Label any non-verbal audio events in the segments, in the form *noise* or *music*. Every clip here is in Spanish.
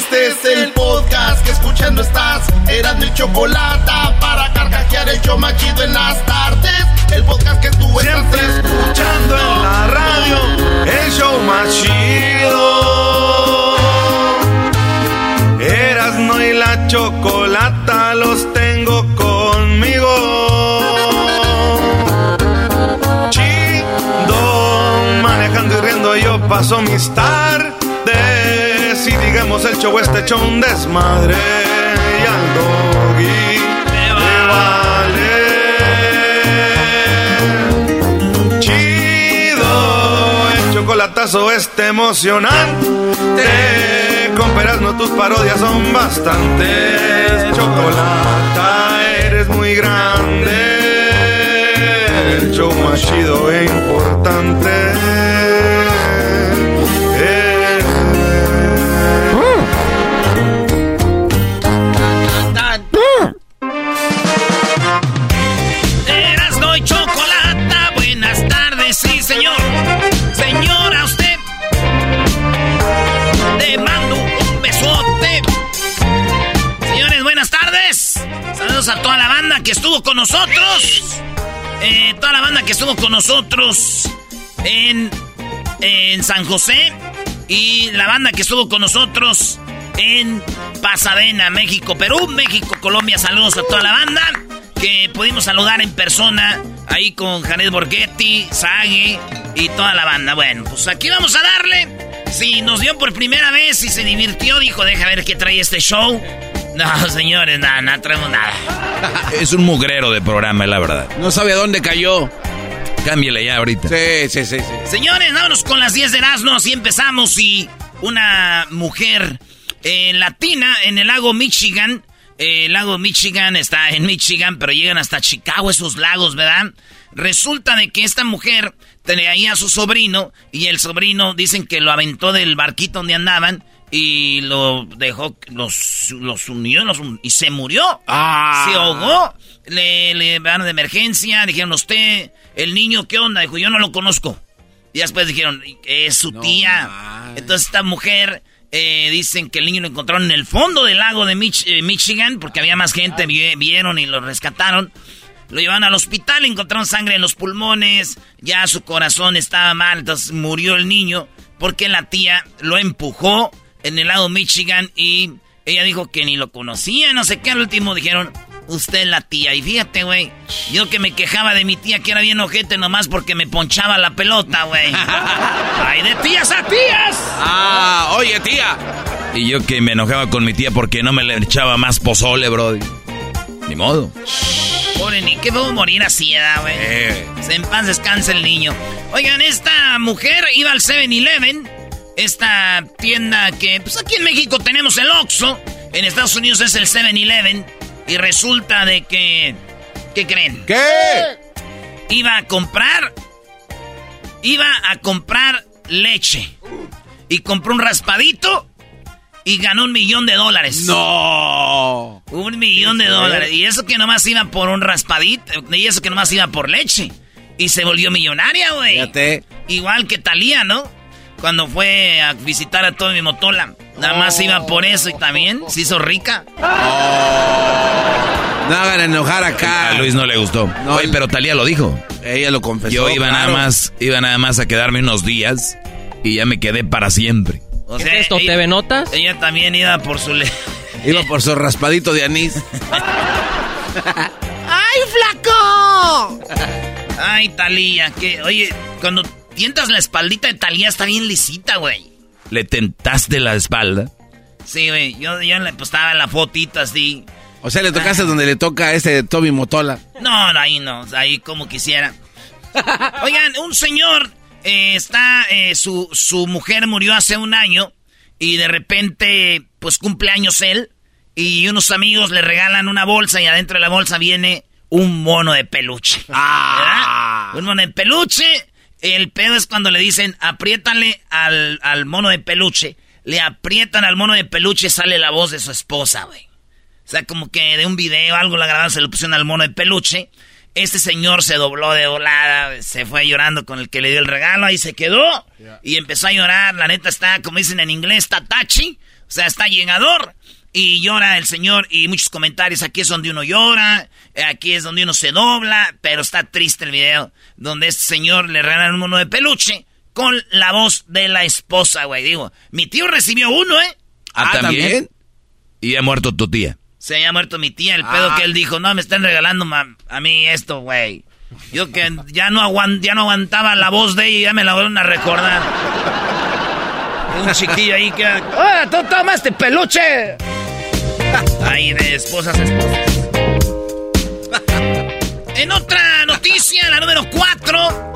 Este es el podcast que escuchando estás. Eran mi chocolate para carcajear el yo machido en las tardes. El podcast que tú estás escuchando en la radio. El show más chido. Erasno y la chocolata los tengo conmigo. Chido, manejando y riendo yo paso mis tardes. Show este hecho un desmadre. Y al doggy le vale. Chido, el chocolatazo este emocionante. Con no tus parodias son bastantes. Chocolata, eres muy grande. El show más chido e importante. A toda la banda que estuvo con nosotros. Eh, toda la banda que estuvo con nosotros en, en San José. Y la banda que estuvo con nosotros en Pasadena, México, Perú, México, Colombia. Saludos a toda la banda que pudimos saludar en persona ahí con Janet Borghetti, Sage y toda la banda. Bueno, pues aquí vamos a darle. Si nos dio por primera vez y se divirtió, dijo, deja ver qué trae este show. No, *laughs* señores, nada, no traemos nada. *laughs* Es un mugrero de programa, la verdad. No sabe a dónde cayó. Cámbiale ya ahorita. Sí, sí, sí, sí. Señores, vámonos con las 10 de Erasmo, así empezamos y una mujer eh, latina en el lago Michigan, eh, el lago Michigan está en Michigan, pero llegan hasta Chicago esos lagos, ¿verdad? Resulta de que esta mujer tenía ahí a su sobrino y el sobrino dicen que lo aventó del barquito donde andaban y lo dejó, los, los unió los y se murió. Ah. Se ahogó. Le, le van de emergencia, dijeron, usted, el niño, ¿qué onda? Dijo, yo no lo conozco. Y después dijeron, es su tía. Entonces esta mujer, eh, dicen que el niño lo encontraron en el fondo del lago de Mich- eh, Michigan, porque había más gente, vi- vieron y lo rescataron. Lo llevaron al hospital, encontraron sangre en los pulmones, ya su corazón estaba mal, entonces murió el niño, porque la tía lo empujó en el lago Michigan y ella dijo que ni lo conocía, no sé qué, al último dijeron, usted es la tía. Y fíjate, güey, yo que me quejaba de mi tía que era bien ojete nomás porque me ponchaba la pelota, güey. *laughs* ¡Ay, de tías a tías! Ah, oye, tía. Y yo que me enojaba con mi tía porque no me le echaba más pozole, bro. Ni modo. Pobre ni que puedo morir así, ¿verdad, güey. Se en paz descansa el niño. Oigan, esta mujer iba al 7-Eleven, esta tienda que, pues aquí en México tenemos el Oxxo, en Estados Unidos es el 7-Eleven, y resulta de que, ¿qué creen? ¿Qué? Iba a comprar, iba a comprar leche, y compró un raspadito, y ganó un millón de dólares. No. Un millón de dólares. Y eso que nomás iba por un raspadito. Y eso que nomás iba por leche. Y se volvió millonaria, güey. Fíjate. Igual que Talía, ¿no? Cuando fue a visitar a Tommy Motola. Nada más iba por eso y también se hizo rica. No hagan enojar acá. A Luis no le gustó. No, Oye, pero Talía lo dijo. Ella lo confesó. Yo iba nada más, iba nada más a quedarme unos días y ya me quedé para siempre. O ¿Qué sea, es esto? ella- ¿TV Notas? Ella también iba por su... le- *laughs* Iba por su raspadito de anís. *laughs* Ay, Talía, que... Oye, cuando tientas la espaldita de Talía está bien lisita, güey. Le tentaste la espalda. Sí, güey, yo, yo le postaba la fotita así. O sea, le tocaste donde le toca a este Toby Motola. No, ahí no, ahí como quisiera. Oigan, un señor eh, está, eh, su, su mujer murió hace un año y de repente, pues cumple años él y unos amigos le regalan una bolsa y adentro de la bolsa viene un mono de peluche. *laughs* ¿Verdad? Un mono de peluche. El pedo es cuando le dicen, apriétale al, al mono de peluche. Le aprietan al mono de peluche y sale la voz de su esposa, güey. O sea, como que de un video, algo la grabaron, se lo pusieron al mono de peluche. Este señor se dobló de volada, se fue llorando con el que le dio el regalo, ahí se quedó y empezó a llorar. La neta está, como dicen en inglés, está tachi, o sea, está llegador. Y llora el señor y muchos comentarios, aquí es donde uno llora, aquí es donde uno se dobla, pero está triste el video, donde este señor le regalan un mono de peluche con la voz de la esposa, güey. Digo, mi tío recibió uno, ¿eh? Ah, Ah, ¿también? ¿también? Y ha muerto tu tía. Se había muerto mi tía, el pedo Ah. que él dijo, no, me están regalando ma- a mí esto, güey. Yo que ya no, ya no aguantaba la voz de ella y ya me la vuelven a recordar. Un chiquillo ahí que... ¡Ah, tú tomaste peluche! Ahí de esposas a esposas. En otra noticia, la número 4.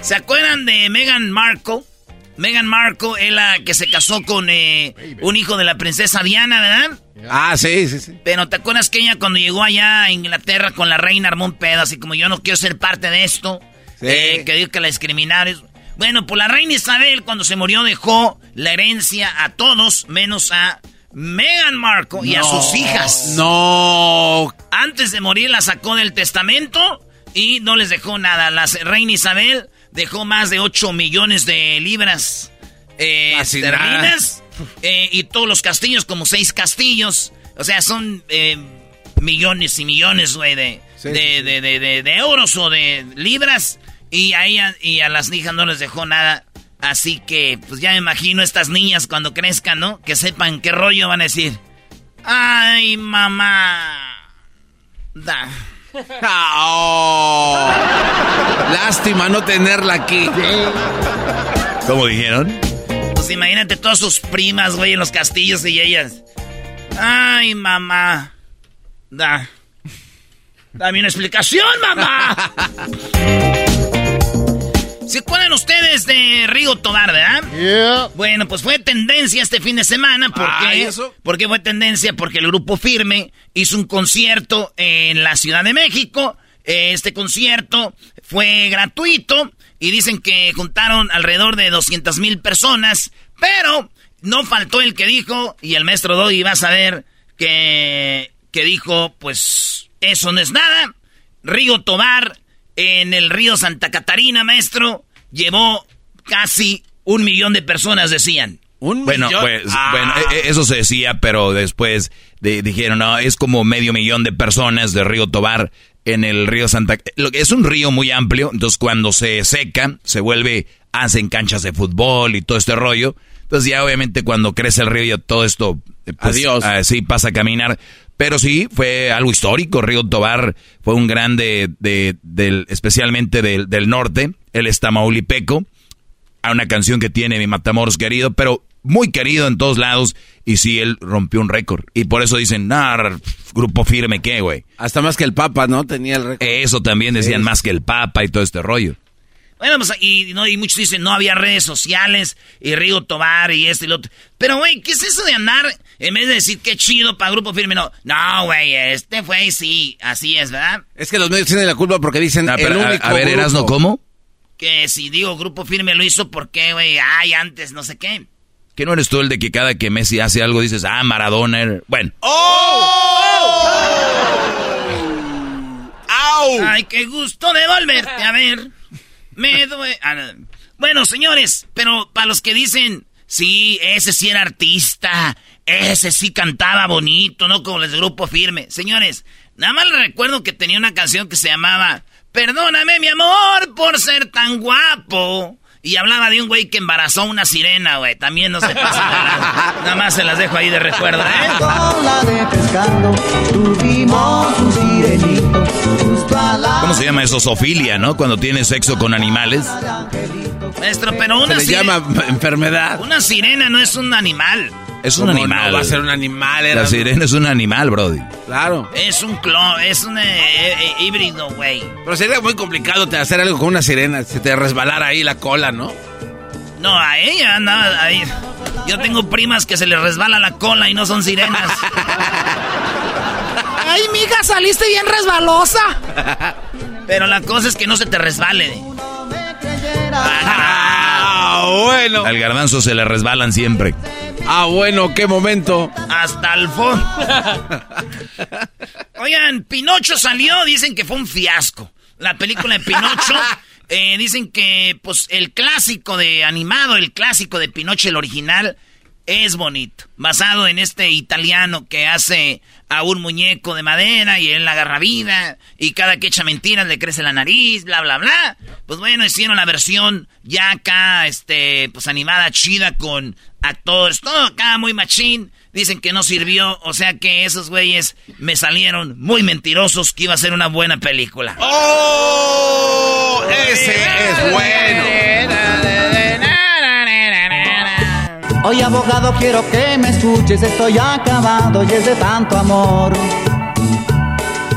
¿Se acuerdan de Meghan Markle? Meghan Markle es la que se casó con eh, un hijo de la princesa Diana, ¿verdad? Ah, sí, sí, sí. Pero ¿te acuerdas que ella cuando llegó allá a Inglaterra con la reina armó un pedo? Así como yo no quiero ser parte de esto. Sí. eh, que digo que la discriminaron. Bueno, pues la reina Isabel cuando se murió dejó la herencia a todos menos a Meghan Markle y a sus hijas. No. Antes de morir la sacó del testamento y no les dejó nada. La reina Isabel dejó más de 8 millones de libras eh, Casi esterlinas eh, y todos los castillos, como seis castillos. O sea, son eh, millones y millones, güey, de, Sí, de, sí, sí. de- de- de- de euros o de libras. Y a ella y a las hijas no les dejó nada. Así que, pues ya me imagino estas niñas cuando crezcan, ¿no? Que sepan qué rollo van a decir. Ay, mamá. Da. Oh. *laughs* Lástima no tenerla aquí. ¿Cómo dijeron? Pues imagínate todas sus primas, güey, en los castillos y ellas. Ay, mamá. Da. Dame una explicación, mamá. *laughs* ¿Se acuerdan ustedes de Rigo Tobar, verdad? Bueno, pues fue tendencia este fin de semana. ¿Por Ah, qué? ¿y eso? ¿Por qué fue tendencia? Porque el grupo Firme hizo un concierto en la Ciudad de México. Este concierto fue gratuito y dicen que juntaron alrededor de 200 mil personas, pero no faltó el que dijo, y el maestro Doggy va a saber que, que dijo, pues eso no es nada. Rigo Tobar en el río Santa Catarina, maestro, llevó casi un millón de personas, decían. Un Bueno, millón. pues, Ah. bueno, e- e- eso se decía, pero después de- dijeron, no, es como medio millón de personas de Río Tobar en el río Santa... Lo que es un río muy amplio, entonces cuando se seca, se vuelve, hacen canchas de fútbol y todo este rollo. Entonces ya obviamente cuando crece el río ya todo esto, pues, Adiós. ah, pasa a caminar. Pero sí, fue algo histórico. Río Tobar fue un grande de, del, especialmente del, del norte. Él es tamaulipeco a una canción que tiene mi Matamoros querido, pero muy querido en todos lados. Y sí, él rompió un récord. Y por eso dicen, nah, grupo firme, ¿qué, güey? Hasta más que el Papa, ¿no? Tenía el récord. Eso también decían más que el Papa y todo este rollo. Bueno, pues, y, no, y muchos dicen, no había redes sociales, y Rigo Tobar, y este y lo otro. Pero, güey, ¿qué es eso de andar, en vez de decir qué chido para Grupo Firme? No, no, güey, este fue, sí, así es, ¿verdad? Es que los medios tienen la culpa porque dicen Ah, el pero, a- único a, ver, grupo. Erasno, ¿cómo? Que si digo Grupo Firme lo hizo, ¿por qué, güey? Ay, antes, no sé qué. ¿Que no eres tú el de que cada que Messi hace algo dices, ah, Maradona? era-"? Bueno, ¡Au! Ay, qué gusto de volverte a ver. Me duele. No. Bueno, señores, pero para los que dicen, sí, ese sí era artista, ese sí cantaba bonito, no como el grupo firme. Señores, nada más les recuerdo que tenía una canción que se llamaba Perdóname, mi amor, por ser tan guapo. Y hablaba de un güey que embarazó una sirena, güey. También no se pasa nada. *laughs* Nada más se las dejo ahí de recuerdo, ¿eh? ¿Cómo se llama eso? Sofilia, ¿no? Cuando tienes sexo con animales. Maestro, pero una Se le llama enfermedad. Una sirena no es un animal. Es un ¿Cómo animal. no va a ser un animal, era. La sirena es un animal, Brody. Claro. Es un clon, es un eh, eh, híbrido, güey. Pero sería muy complicado te hacer algo con una sirena. Se te resbalara ahí la cola, ¿no? No, a ella andaba ahí. Yo tengo primas que se les resbala la cola y no son sirenas. *laughs* Ay, mija, saliste bien resbalosa. Pero la cosa es que no se te resbale. *laughs* Ah, bueno. Al garbanzo se le resbalan siempre. Ah, bueno, qué momento. Hasta el fondo. *laughs* Oigan, Pinocho salió, dicen que fue un fiasco. La película de Pinocho, *laughs* eh, dicen que pues el clásico de animado, el clásico de Pinocho, el original, es bonito. Basado en este italiano que hace a un muñeco de madera y él agarra vida y cada que echa mentiras le crece la nariz, bla, bla, bla. Pues bueno, hicieron la versión ya acá, este, pues animada chida con actores, todo acá muy machín. Dicen que no sirvió, o sea que esos güeyes me salieron muy mentirosos que iba a ser una buena película. ¡Oh! Ese es bueno. Oye abogado quiero que me escuches, estoy acabado y es de tanto amor.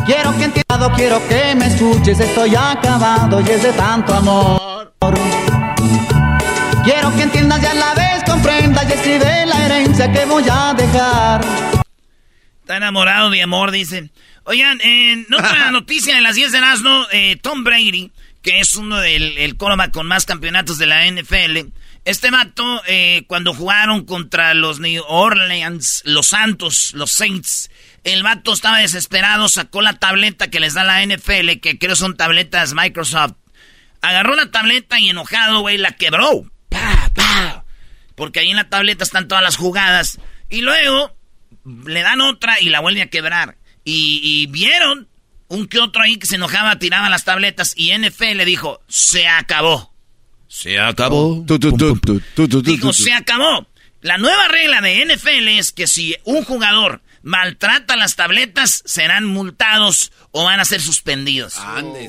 Quiero que entiendas, quiero que me escuches, estoy acabado y es de tanto amor. Quiero que entiendas y a la vez comprendas y escribe la herencia que voy a dejar. Está enamorado de amor, dicen. Oigan, en otra *laughs* noticia de las 10 de Erasmo, eh, Tom Brady, que es uno del el con más campeonatos de la NFL, este vato, eh, cuando jugaron contra los New Orleans, los Santos, los Saints, el vato estaba desesperado, sacó la tableta que les da la NFL, que creo son tabletas Microsoft. Agarró la tableta y enojado, güey, la quebró. Pa, pa. Porque ahí en la tableta están todas las jugadas. Y luego le dan otra y la vuelve a quebrar. Y, y vieron un que otro ahí que se enojaba, tiraba las tabletas y NFL le dijo, se acabó. Se acabó. Dijo, se acabó. La nueva regla de NFL es que si un jugador maltrata las tabletas, serán multados o van a ser suspendidos.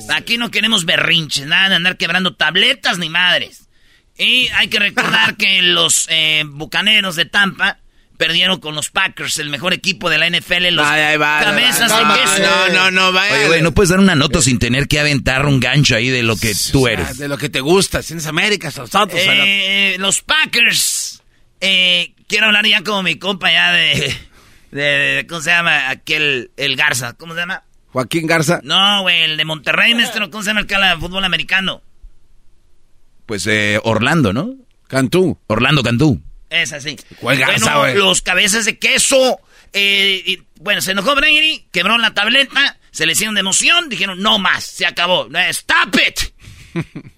Aquí no queremos berrinches, nada de andar quebrando tabletas ni madres. Y hay que recordar *laughs* que los eh, bucaneros de Tampa perdieron con los Packers, el mejor equipo de la NFL, los Ay, ay, va, cabezas va, de queso. No, no, no, vaya. Oye, güey, no puedes dar una nota sin tener que aventar un gancho ahí de lo que tú eres. De lo que te gusta. Si eres América, nosotros. Eh, los Packers. Eh, quiero hablar ya como mi compa ya de, *laughs* de, de- ¿Cómo se llama? Aquel. El Garza. ¿Cómo se llama? Joaquín Garza. No, güey, el de Monterrey, maestro. ¿Cómo se llama el que habla de fútbol americano? Pues eh, Orlando, ¿no? Cantú. Orlando Cantú. Es así. ¿Cuál Garza, bueno, los cabezas de queso. eh, y, bueno, se enojó Brady, quebró la tableta, se le hicieron de emoción, dijeron, no más, se acabó. ¡Stop it! *laughs*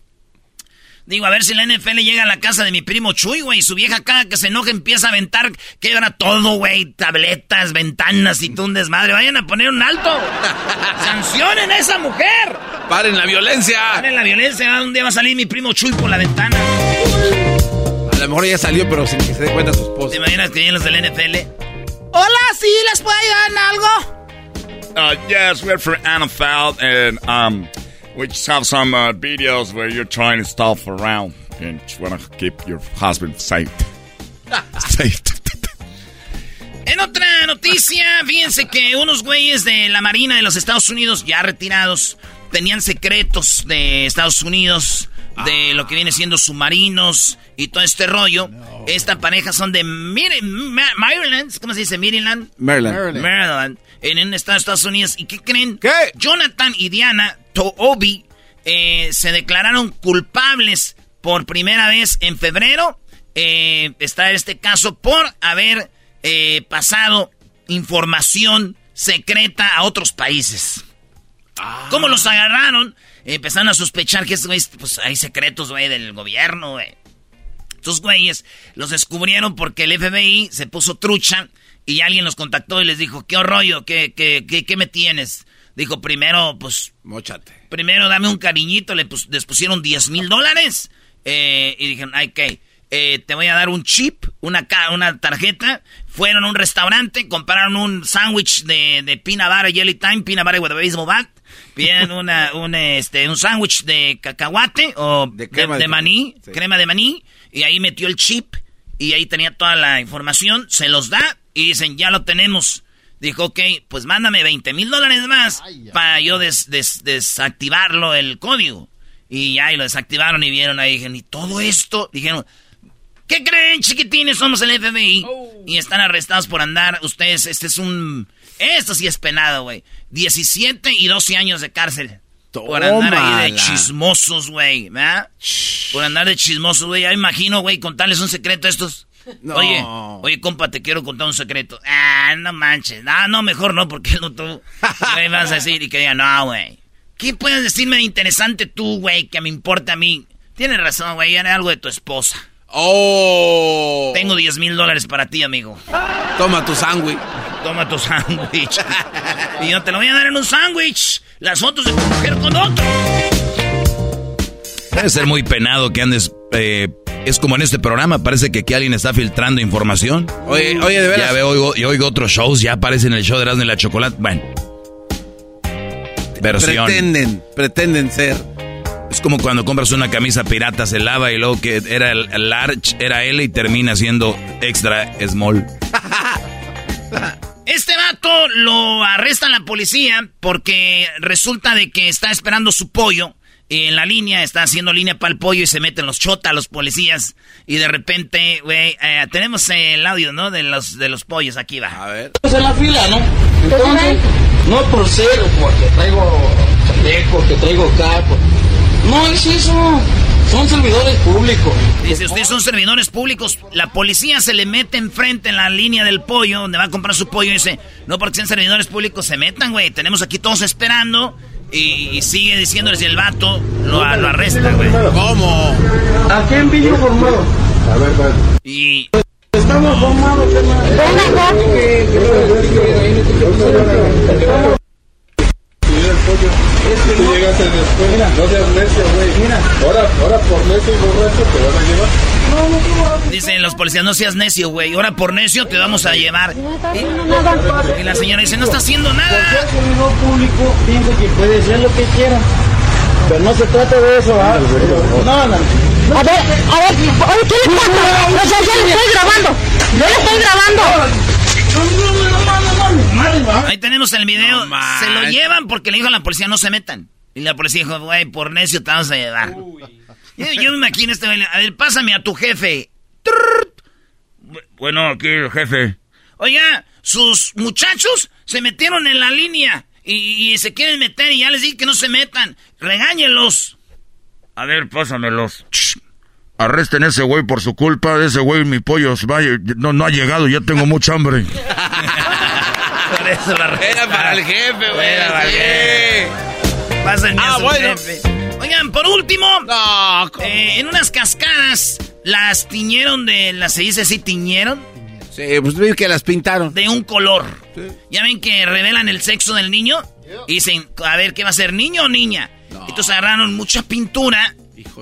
Digo, a ver si la NFL llega a la casa de mi primo Chuy, güey. Su vieja cada que se enoja empieza a aventar, quebra todo, güey. Tabletas, ventanas y todo un desmadre. Vayan a poner un alto. *laughs* ¡Sancionen a esa mujer! ¡Paren la violencia! Paren la violencia. Un día va a salir mi primo Chuy por la ventana. A lo mejor ya salió, pero sin que se dé cuenta su ¿Te esposa. imaginas que vienen los del NFL? Hola, ¿sí les puedo ayudar en algo? Uh, yes, we're from NFL, and um, we just have some uh, videos where you're trying to stuff around and just want to keep your husband safe. *laughs* safe. En otra noticia, fíjense que unos güeyes de la Marina de los Estados Unidos, ya retirados, tenían secretos de Estados Unidos, de lo que viene siendo submarinos y todo este rollo. Esta pareja son de Maryland, ¿cómo se dice? Maryland. Maryland. Maryland, en un estado de Estados Unidos. ¿Y qué creen? ¿Qué? Jonathan y Diana Toobi eh, se declararon culpables por primera vez en febrero. Eh, está este caso por haber eh, pasado información secreta a otros países. ¿Cómo los agarraron? Empezaron a sospechar que estos güeyes, pues hay secretos, güey, del gobierno, güey. Estos güeyes los descubrieron porque el FBI se puso trucha y alguien los contactó y les dijo, ¿qué rollo? ¿Qué, qué, qué, qué me tienes? Dijo, primero, pues, Móchate. primero dame un cariñito, le pus- les pusieron 10 mil dólares Eh, y dijeron, ay. Eh, te voy a dar un chip, una, una tarjeta. Fueron a un restaurante, compraron un sándwich de, de peanut butter jelly time, peanut butter with a baseball bat. Piden una, un, este, un sándwich de cacahuate o de, de, maní, crema de maní. Y ahí metió el chip y ahí tenía toda la información. Se los da y dicen, ya lo tenemos. Dijo, ok, pues mándame 20 mil dólares más para yo desactivarlo el código. Y ya, y lo desactivaron y vieron ahí, dijeron, y todo esto, dijeron, ¿qué creen, chiquitines? Somos el FBI. Oh. Y están arrestados por andar, ustedes, este es un, esto sí es penado, güey. 17 y 12 años de cárcel. Por andar ahí de chismosos, güey, ¿verdad? Por andar de chismosos, güey. Ya imagino, güey, contarles un secreto a estos. Oye, oye, compa, te quiero contar un secreto. Ah, no manches. Ah, no, mejor no, porque no tú. *laughs* Me vas a decir y que diga, no, güey. ¿Qué puedes decirme de interesante tú, güey, que me importa a mí? Tienes razón, güey, era algo de tu esposa. Oh. Tengo 10 mil dólares para ti, amigo. Toma tu sándwich. Toma tu sándwich. y yo te lo voy a dar en un sándwich. Las fotos de tu mujer con otro. Debe ser muy penado que andes eh, es como en este programa, parece que aquí alguien está filtrando información. Oye, oye, de veras. Ya veo, oigo, y oigo otros shows, ya aparecen en el show de Erasmo y la Chocolate. Bueno. Versión. Pretenden, pretenden ser. Es como cuando compras una camisa pirata, se lava y luego que era el, large, era L y termina siendo extra small. *laughs* Este vato lo arresta la policía porque resulta de que está esperando su pollo en la línea, está haciendo línea para el pollo y se meten los chotas, los policías. Y de repente, güey, eh, tenemos el audio, ¿no? De los, de los pollos, aquí va. A ver. en la fila, ¿no? Entonces, no por ser, porque traigo chaleco, que traigo capo. No es eso. Son servidores públicos. Dice, ustedes son servidores públicos. La policía se le mete enfrente en la línea del pollo, donde va a comprar su pollo, y dice, no porque sean servidores públicos, se metan, güey. Tenemos aquí todos esperando y, sigue diciéndoles y el vato lo, lo arresta, güey. ¿Cómo? ¿A quién vino formado? A ver, ver. Y... Estamos formados, es que no. llegas después, mira, no seas necio, güey. Mira, ahora, ahora por necio y borracho te van a llevar. No, no, no. Dicen los policías, no seas necio, güey. Ahora por necio te vamos a llevar. No está haciendo nada. Y la señora dice, no está haciendo nada. Porque el servidor público piensa que puede hacer lo que quiera. Pero no se trata de eso, ¿ah? No, no. A ver, a ver, oye, ¿qué le pasa? O sea, yo le estoy grabando. Yo le estoy grabando. Ahí tenemos el video. se lo llevan porque le dijo a la policía no se metan. Y la policía dijo, güey, por necio te vamos a llevar. Yo, me imagino este A ver, pásame a tu jefe. Bueno, aquí el jefe. Oiga, sus muchachos se metieron en la línea y, se quieren meter y ya les dije que no se metan. Regáñenlos. A ver, pásamelos. Arresten a ese güey por su culpa. Ese güey, mi pollo, no, no ha llegado, ya tengo mucha hambre. *laughs* por eso la Era para el jefe, güey. Era para el jefe. Pásenme ah, a su jefe. Oigan, por último, eh, en unas cascadas las tiñeron de. ¿Las se dice así, tiñeron? Sí, pues que las pintaron. De un color. Ya ven que revelan el sexo del niño. Y dicen, a ver, ¿qué va a ser, niño o niña? Entonces agarraron mucha pintura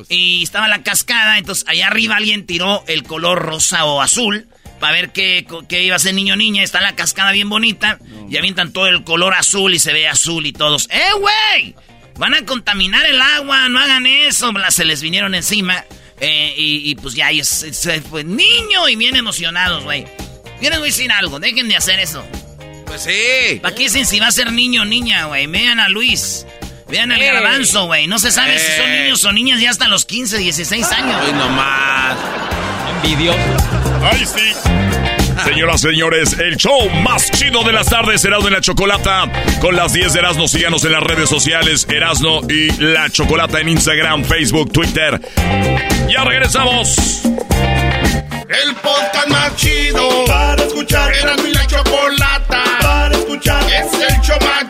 y estaba la cascada, entonces allá arriba alguien tiró el color rosa o azul para ver qué, iba a ser niño o niña. Está la cascada bien bonita y avientan todo el color azul y se ve azul y todos. ¡Eh, güey! Van a contaminar el agua, no hagan eso. Se les vinieron encima eh, y, pues ya se, fue niño y bien emocionados, güey. Quieren decir algo, dejen de hacer eso. Pues sí. ¿Para qué dicen si va a ser niño o niña, güey? Vean a Luis. Vean el garbanzo, güey. No se sabe si son niños o niñas ya hasta los 15, 16 años. Ay, nomás. Envidioso. Ay, sí. Señoras, señores, el show más chido de las tardes, Erasmo y la Chocolata. Con las 10 de Erasmo, síganos en las redes sociales, Erasmo y la Chocolata en Instagram, Facebook, Twitter. Ya regresamos. El podcast más chido para escuchar. Erasmo y la Chocolata para escuchar. Es el show más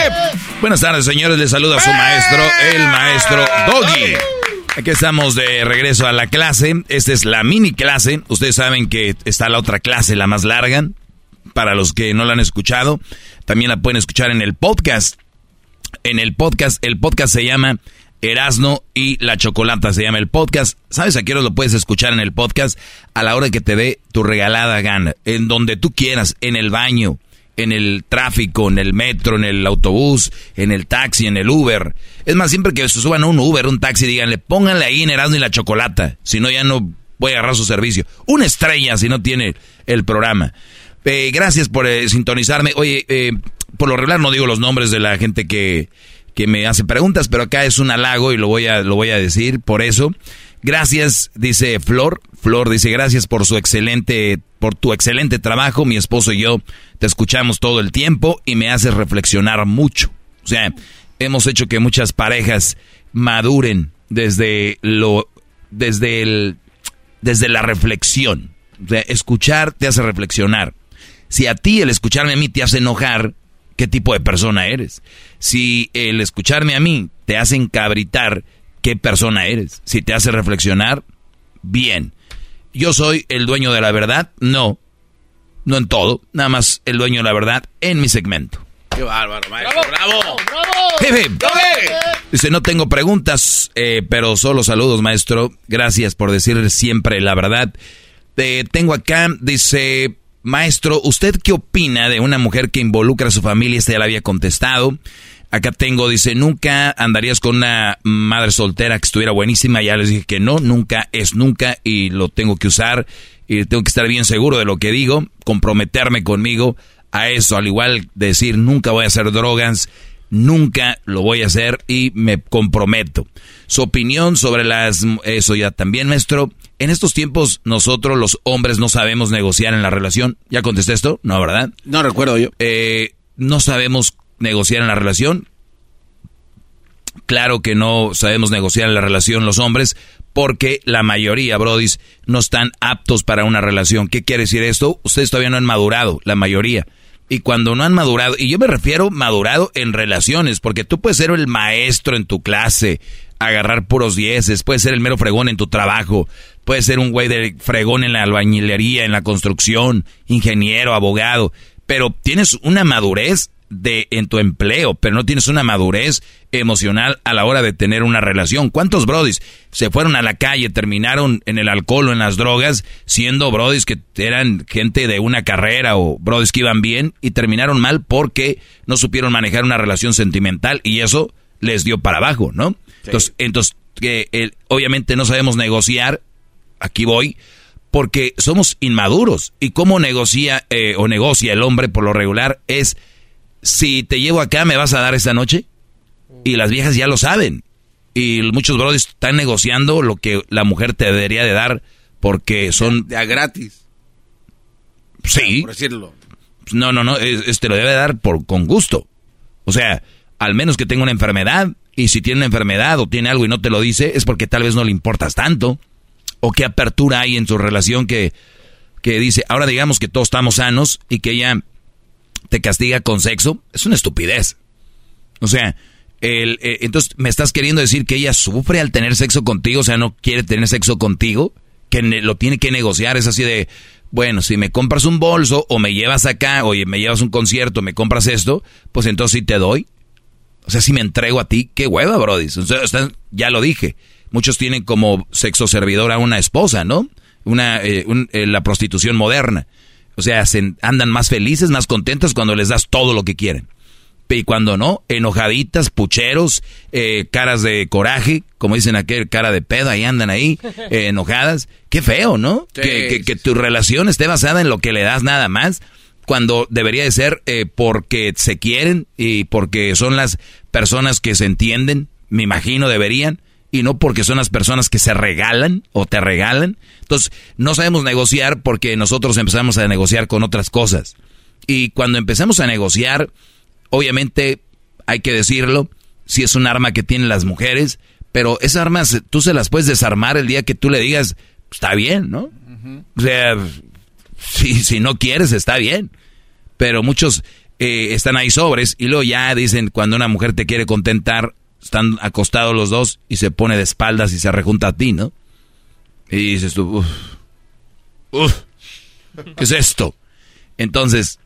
Buenas tardes, señores. Les saluda su maestro, el maestro Doggy. Aquí estamos de regreso a la clase. Esta es la mini clase. Ustedes saben que está la otra clase, la más larga. Para los que no la han escuchado, también la pueden escuchar en el podcast. En el podcast, el podcast se llama Erasno y la Chocolata se llama el podcast. ¿Sabes a qué hora lo puedes escuchar en el podcast? A la hora que te dé tu regalada gana. En donde tú quieras, en el baño, en el tráfico, en el metro, en el autobús, en el taxi, en el Uber. Es más, siempre que se suban a un Uber, un taxi, díganle, pónganle ahí en Erasmo y la Chocolata. Si no, ya no voy a agarrar su servicio. Una estrella si no tiene el programa. Eh, gracias por eh, sintonizarme. Oye, eh, por lo regular no digo los nombres de la gente que, que me hace preguntas, pero acá es un halago y lo voy a, lo voy a decir por eso. Gracias, dice Flor. Flor dice, gracias por su excelente, por tu excelente trabajo. Mi esposo y yo te escuchamos todo el tiempo y me haces reflexionar mucho. O sea, hemos hecho que muchas parejas maduren desde lo, desde el, desde la reflexión. O sea, escuchar te hace reflexionar. Si a ti el escucharme a mí te hace enojar, ¿qué tipo de persona eres? Si el escucharme a mí te hace encabritar, qué persona eres. Si te hace reflexionar, bien. Yo soy el dueño de la verdad, no. No en todo, nada más el dueño de la verdad en mi segmento. Qué bárbaro, maestro. Bravo. ¡Bravo! Dice, no tengo preguntas, eh, pero solo saludos, maestro. Gracias por decir siempre la verdad. Eh, tengo acá, dice, maestro, ¿usted qué opina de una mujer que involucra a su familia? Este ya la había contestado. Acá tengo, dice, nunca andarías con una madre soltera que estuviera buenísima. Ya les dije que no, nunca es nunca y lo tengo que usar y tengo que estar bien seguro de lo que digo, comprometerme conmigo a eso, al igual decir, nunca voy a hacer drogas, nunca lo voy a hacer y me comprometo. Su opinión sobre las, eso ya también, maestro. En estos tiempos nosotros los hombres no sabemos negociar en la relación. ¿Ya contesté esto? No, ¿verdad? No recuerdo yo. Eh, no sabemos negociar en la relación. Claro que no sabemos negociar en la relación los hombres porque la mayoría, brodis, no están aptos para una relación. ¿Qué quiere decir esto? Ustedes todavía no han madurado, la mayoría. Y cuando no han madurado, y yo me refiero madurado en relaciones, porque tú puedes ser el maestro en tu clase, agarrar puros dieces, puedes ser el mero fregón en tu trabajo, puedes ser un güey de fregón en la albañilería, en la construcción, ingeniero, abogado, pero tienes una madurez de en tu empleo, pero no tienes una madurez emocional a la hora de tener una relación. ¿Cuántos brodis se fueron a la calle, terminaron en el alcohol o en las drogas, siendo brodis que eran gente de una carrera o brodis que iban bien y terminaron mal porque no supieron manejar una relación sentimental y eso les dio para abajo, ¿no? Entonces, entonces que obviamente no sabemos negociar, aquí voy, porque somos inmaduros. ¿Y cómo negocia eh, o negocia el hombre por lo regular? Es, si te llevo acá, ¿me vas a dar esta noche? Y las viejas ya lo saben. Y muchos brothers están negociando lo que la mujer te debería de dar porque son... De a gratis. Sí. Por decirlo. No, no, no, te lo debe dar por, con gusto. O sea, al menos que tenga una enfermedad. Y si tiene una enfermedad o tiene algo y no te lo dice, es porque tal vez no le importas tanto o qué apertura hay en su relación que, que dice, ahora digamos que todos estamos sanos y que ella te castiga con sexo, es una estupidez. O sea, el, eh, entonces me estás queriendo decir que ella sufre al tener sexo contigo, o sea, no quiere tener sexo contigo, que lo tiene que negociar, es así de, bueno, si me compras un bolso o me llevas acá, o me llevas un concierto, me compras esto, pues entonces sí te doy. O sea, si me entrego a ti, qué hueva, Brody. Ya lo dije muchos tienen como sexo servidor a una esposa, ¿no? Una, eh, eh, la prostitución moderna. O sea, andan más felices, más contentos cuando les das todo lo que quieren. Y cuando no, enojaditas, pucheros, eh, caras de coraje, como dicen aquel, cara de pedo, ahí andan ahí, *laughs* enojadas. Qué feo, ¿no? que, que, tu relación esté basada en lo que le das nada más, cuando debería de ser porque se quieren y porque son las personas que se entienden, me imagino deberían y no porque son las personas que se regalan o te regalan. Entonces, no sabemos negociar porque nosotros empezamos a negociar con otras cosas. Y cuando empezamos a negociar, obviamente hay que decirlo, si es un arma que tienen las mujeres, pero esas armas tú se las puedes desarmar el día que tú le digas, está bien, ¿no? O sea, si, si no quieres, está bien. Pero muchos eh, están ahí sobres y luego ya dicen, cuando una mujer te quiere contentar, están acostados los dos y se pone de espaldas y se rejunta a ti, ¿no? Y dices tú, uff, uff, ¿qué es esto? Entonces,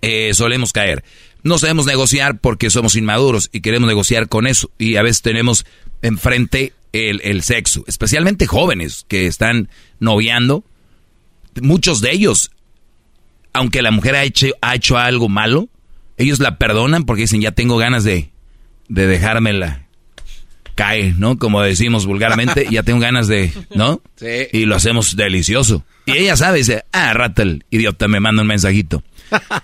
eh, solemos caer. No sabemos negociar porque somos inmaduros y queremos negociar con eso. Y a veces tenemos enfrente el, el sexo, especialmente jóvenes que están noviando. Muchos de ellos, aunque la mujer ha hecho, ha hecho algo malo, ellos la perdonan porque dicen, ya tengo ganas de, de dejármela cae, ¿no? Como decimos vulgarmente, ya tengo ganas de, ¿no? Sí. Y lo hacemos delicioso. Y ella sabe, dice, ah, rata el idiota me manda un mensajito.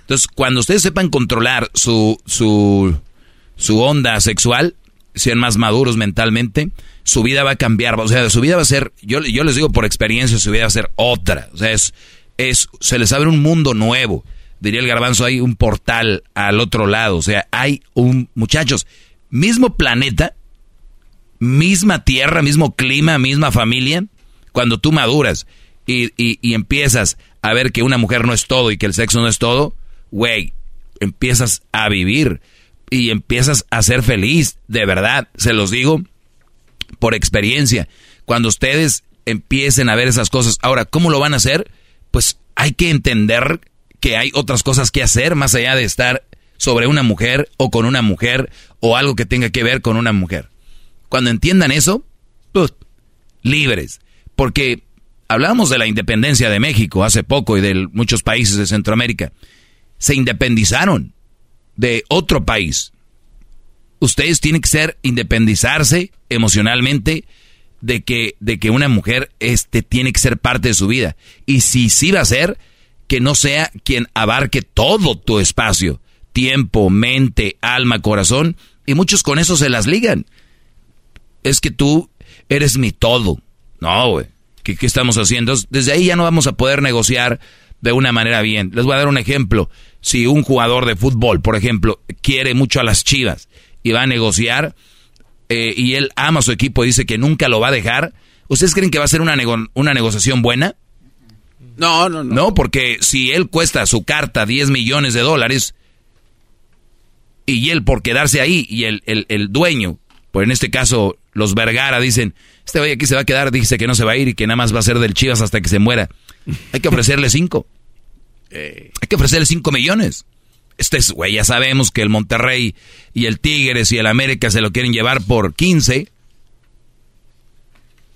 Entonces, cuando ustedes sepan controlar su, su, su onda sexual, sean más maduros mentalmente, su vida va a cambiar. O sea, su vida va a ser, yo, yo les digo por experiencia, su vida va a ser otra. O sea, es, es, se les abre un mundo nuevo. Diría el garbanzo, hay un portal al otro lado. O sea, hay un, muchachos, mismo planeta, misma tierra, mismo clima, misma familia, cuando tú maduras y, y, empiezas a ver que una mujer no es todo y que el sexo no es todo, güey, empiezas a vivir y empiezas a ser feliz, de verdad, se los digo por experiencia. Cuando ustedes empiecen a ver esas cosas, ahora, ¿cómo lo van a hacer? Pues hay que entender que hay otras cosas que hacer más allá de estar sobre una mujer o con una mujer o algo que tenga que ver con una mujer. Cuando entiendan eso, pues, libres. Porque hablábamos de la independencia de México hace poco y de muchos países de Centroamérica. Se independizaron de otro país. Ustedes tienen que ser independizarse emocionalmente de que, de que una mujer este, tiene que ser parte de su vida. Y si sí va a ser, que no sea quien abarque todo tu espacio tiempo, mente, alma, corazón, y muchos con eso se las ligan. Es que tú eres mi todo. No, güey. ¿Qué, estamos haciendo? Desde ahí ya no vamos a poder negociar de una manera bien. Les voy a dar un ejemplo. Si un jugador de fútbol, por ejemplo, quiere mucho a las chivas y va a negociar eh, y él ama a su equipo y dice que nunca lo va a dejar, ¿ustedes creen que va a ser una, una negociación buena? No, no, no. No, porque si él cuesta su carta 10 millones de dólares, y él por quedarse ahí y el, el, dueño, pues en este caso los Vergara dicen, este güey aquí se va a quedar, dice que no se va a ir y que nada más va a ser del Chivas hasta que se muera. *laughs* Hay que ofrecerle cinco. Eh. Hay que ofrecerle cinco millones. Este es, güey, ya sabemos que el Monterrey y el Tigres y el América se lo quieren llevar por 15.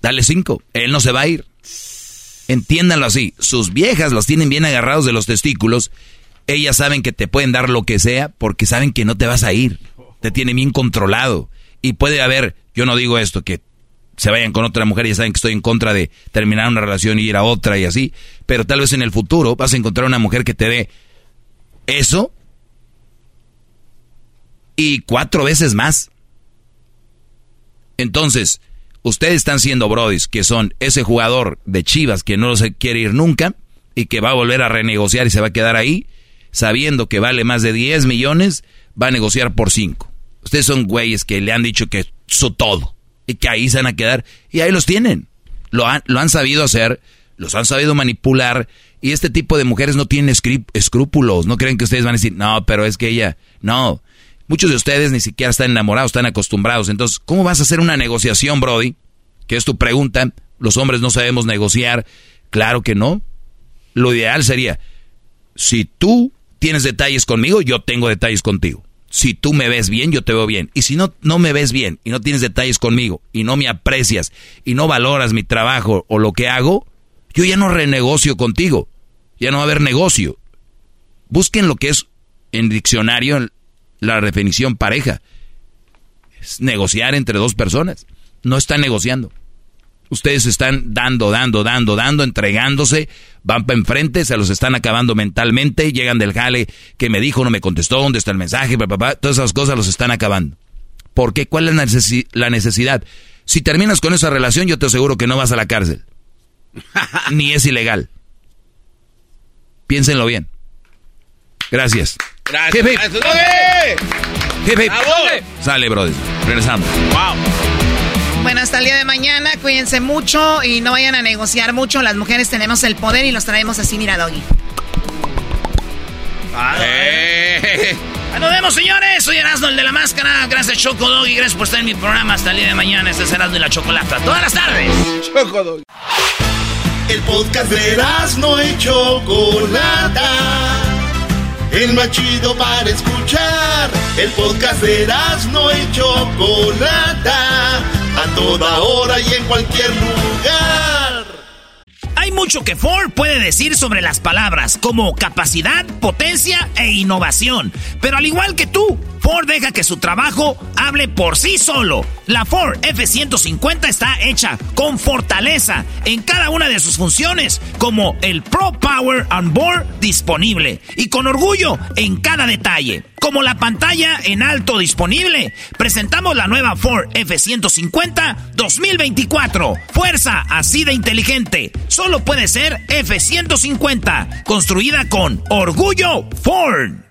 Dale 5. Él no se va a ir. Entiéndanlo así. Sus viejas los tienen bien agarrados de los testículos. Ellas saben que te pueden dar lo que sea porque saben que no te vas a ir. Te tienen bien controlado. Y puede haber, yo no digo esto, que se vayan con otra mujer, ya saben que estoy en contra de terminar una relación y ir a otra y así, pero tal vez en el futuro vas a encontrar una mujer que te dé eso y cuatro veces más. Entonces, ustedes están siendo brodis, que son ese jugador de Chivas que no se quiere ir nunca y que va a volver a renegociar y se va a quedar ahí, sabiendo que vale más de 10 millones, va a negociar por 5. Ustedes son güeyes que le han dicho que su todo y que ahí se van a quedar y ahí los tienen. Lo han, lo han sabido hacer, los han sabido manipular y este tipo de mujeres no tienen escrúpulos, no creen que ustedes van a decir, no, pero es que ella, no. Muchos de ustedes ni siquiera están enamorados, están acostumbrados. Entonces, ¿cómo vas a hacer una negociación, Brody? Que es tu pregunta. Los hombres no sabemos negociar. Claro que no. Lo ideal sería, si tú tienes detalles conmigo, yo tengo detalles contigo. Si tú me ves bien, yo te veo bien. Y si no, no me ves bien y no tienes detalles conmigo y no me aprecias y no valoras mi trabajo o lo que hago, yo ya no renegocio contigo. Ya no va a haber negocio. Busquen lo que es en diccionario la definición pareja. Es negociar entre dos personas. No están negociando. Ustedes están dando, dando, dando, dando, entregándose, van para enfrente, se los están acabando mentalmente, llegan del jale que me dijo, no me contestó, dónde está el mensaje, papá, todas esas cosas los están acabando. ¿Por qué? ¿Cuál es la necesidad? Si terminas con esa relación, yo te aseguro que no vas a la cárcel. *laughs* Ni es ilegal. Piénsenlo bien. Gracias. Gracias. Sale, brother. Regresamos. Wow. Bueno, hasta el día de mañana, cuídense mucho y no vayan a negociar mucho. Las mujeres tenemos el poder y los traemos así, mira, Doggy. Eh. Nos vemos, señores. Soy Erasmo, el de la máscara. Gracias, Choco Doggy. Gracias por estar en mi programa hasta el día de mañana. Este es Erasmo y la Chocolata. Todas las tardes. Choco Doggy. El podcast de Erasmo y Chocolata. El más chido para escuchar. El podcast de Erasmo y Chocolata a toda hora y en cualquier lugar. Hay mucho que Ford puede decir sobre las palabras, como capacidad, potencia e innovación. Pero al igual que tú, Ford deja que su trabajo hable por sí solo. La Ford F-150 está hecha con fortaleza en cada una de sus funciones, como el Pro Power on Board disponible y con orgullo en cada detalle, como la pantalla en alto disponible. Presentamos la nueva Ford F-150 2024. Fuerza así de inteligente. Solo puede ser F-150, construida con orgullo Ford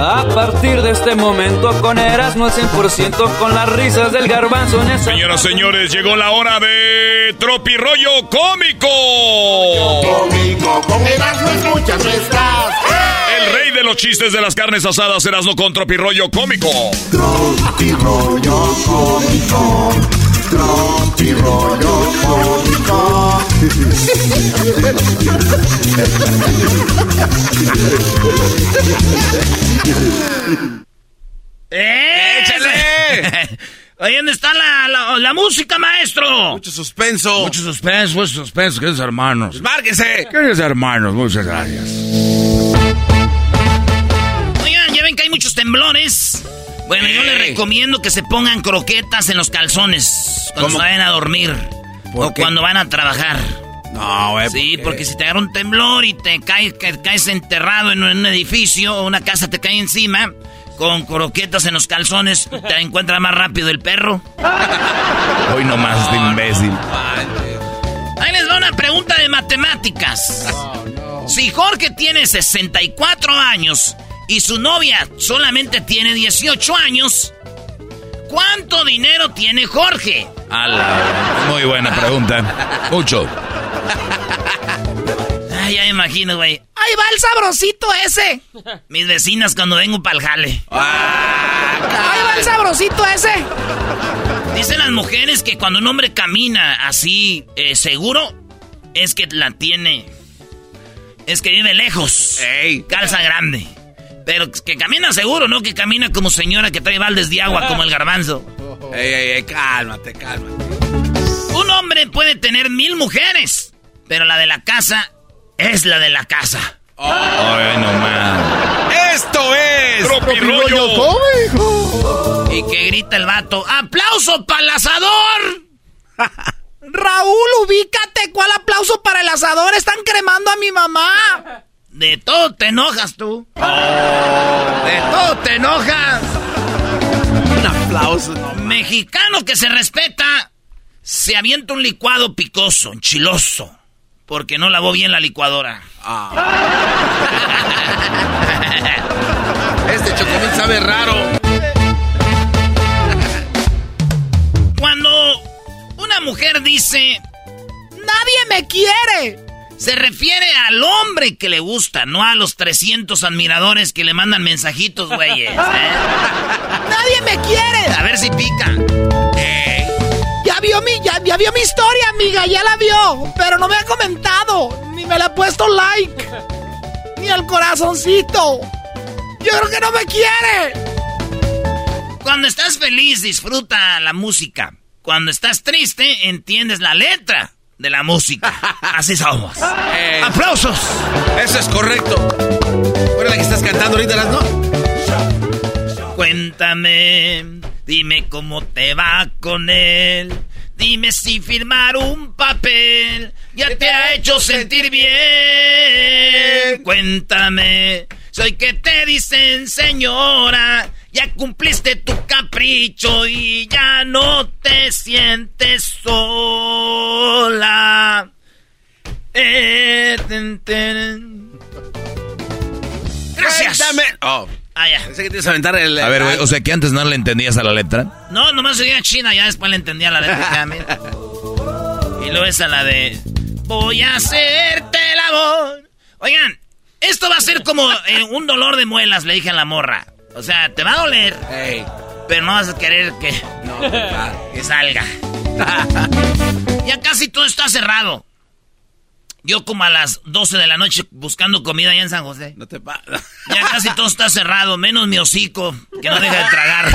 A partir de este momento con Erasmo al 100% con las risas del garbanzo en esa... Señoras, señores, llegó la hora de Tropirollo Cómico. Cómico, con Erasmo escuchas nuestras. El rey de los chistes de las carnes asadas, Erasmo con Tropirollo Cómico. Tropirollo Cómico. Tropirollo Cómico. ¡Échale! *laughs* Ahí dónde está la, la, música, maestro. Mucho suspenso. Mucho suspenso, mucho suspenso, queridos hermanos. Pues márquese. Queridos hermanos, muchas gracias. Oigan, ya ven que hay muchos temblores. Bueno, yo les recomiendo que se pongan croquetas en los calzones cuando se vayan a dormir. O cuando van a trabajar. No, güey. Sí, porque si te agarra un temblor y te caes, caes enterrado en un edificio o una casa te cae encima, con croquetas en los calzones, te *laughs* encuentra más rápido el perro. Hoy nomás de imbécil. Ahí les va una pregunta de matemáticas. Si Jorge tiene 64 años y su novia solamente tiene 18 años, ¿cuánto dinero tiene Jorge? Muy buena pregunta. Mucho. Ay, ya me imagino, güey. ¡Ahí va el sabrosito ese! Mis vecinas cuando vengo para el jale. ¡Ahí va el sabrosito ese! Dicen las mujeres que cuando un hombre camina así eh, seguro, es que la tiene. Es que vive lejos. Calza grande. Pero que camina seguro, no que camina como señora que trae baldes de agua como el garbanzo. Ey, ey, ey, cálmate, cálmate. Un hombre puede tener mil mujeres, pero la de la casa es la de la casa. Ay, no man. ¡Esto es! ¡Tropirollo cómico! Y que grita el vato, ¡aplauso para el asador! *laughs* Raúl, ubícate. ¿Cuál aplauso para el asador? Están cremando a mi mamá. De todo te enojas tú. De todo te enojas. Un aplauso, no. Mexicano que se respeta, se avienta un licuado picoso, enchiloso, porque no lavó bien la licuadora. Este chocomil sabe raro. Cuando una mujer dice, ¡Nadie me quiere! Se refiere al hombre que le gusta, no a los 300 admiradores que le mandan mensajitos, güeyes. ¿eh? *laughs* ¡Nadie me quiere! A ver si pica. Ya vio mi, ya, ya vio mi historia, amiga, ya la vio. Pero no me ha comentado, ni me le ha puesto like, ni el corazoncito. Yo creo que no me quiere. Cuando estás feliz, disfruta la música. Cuando estás triste, entiendes la letra de la música. Así somos. *laughs* Eh, ¡Aplausos! Eso es correcto. ¿Cuál la que estás cantando ahorita, las no? Cuéntame, dime cómo te va con él. Dime si firmar un papel ya te ha hecho sentir bien. Cuéntame, soy que te dicen señora, ya cumpliste tu capricho y ya no te sientes sola. Eh, ten, ten. Gracias. Cuéntame. Oh, Ah, ya. pensé que te ibas a aventar el. A ver, güey, o sea que antes no le entendías a la letra. No, nomás oía China, ya después le entendía la letra. ya, mira. Y luego esa la de Voy a hacerte el amor. Oigan, esto va a ser como eh, un dolor de muelas, le dije a la morra. O sea, te va a doler, Ey, pero no vas a querer que, no, papá. *laughs* que salga. *laughs* ya casi todo está cerrado. Yo como a las 12 de la noche buscando comida allá en San José. No te pa- *laughs* Ya casi todo está cerrado, menos mi hocico, que no deja de tragar.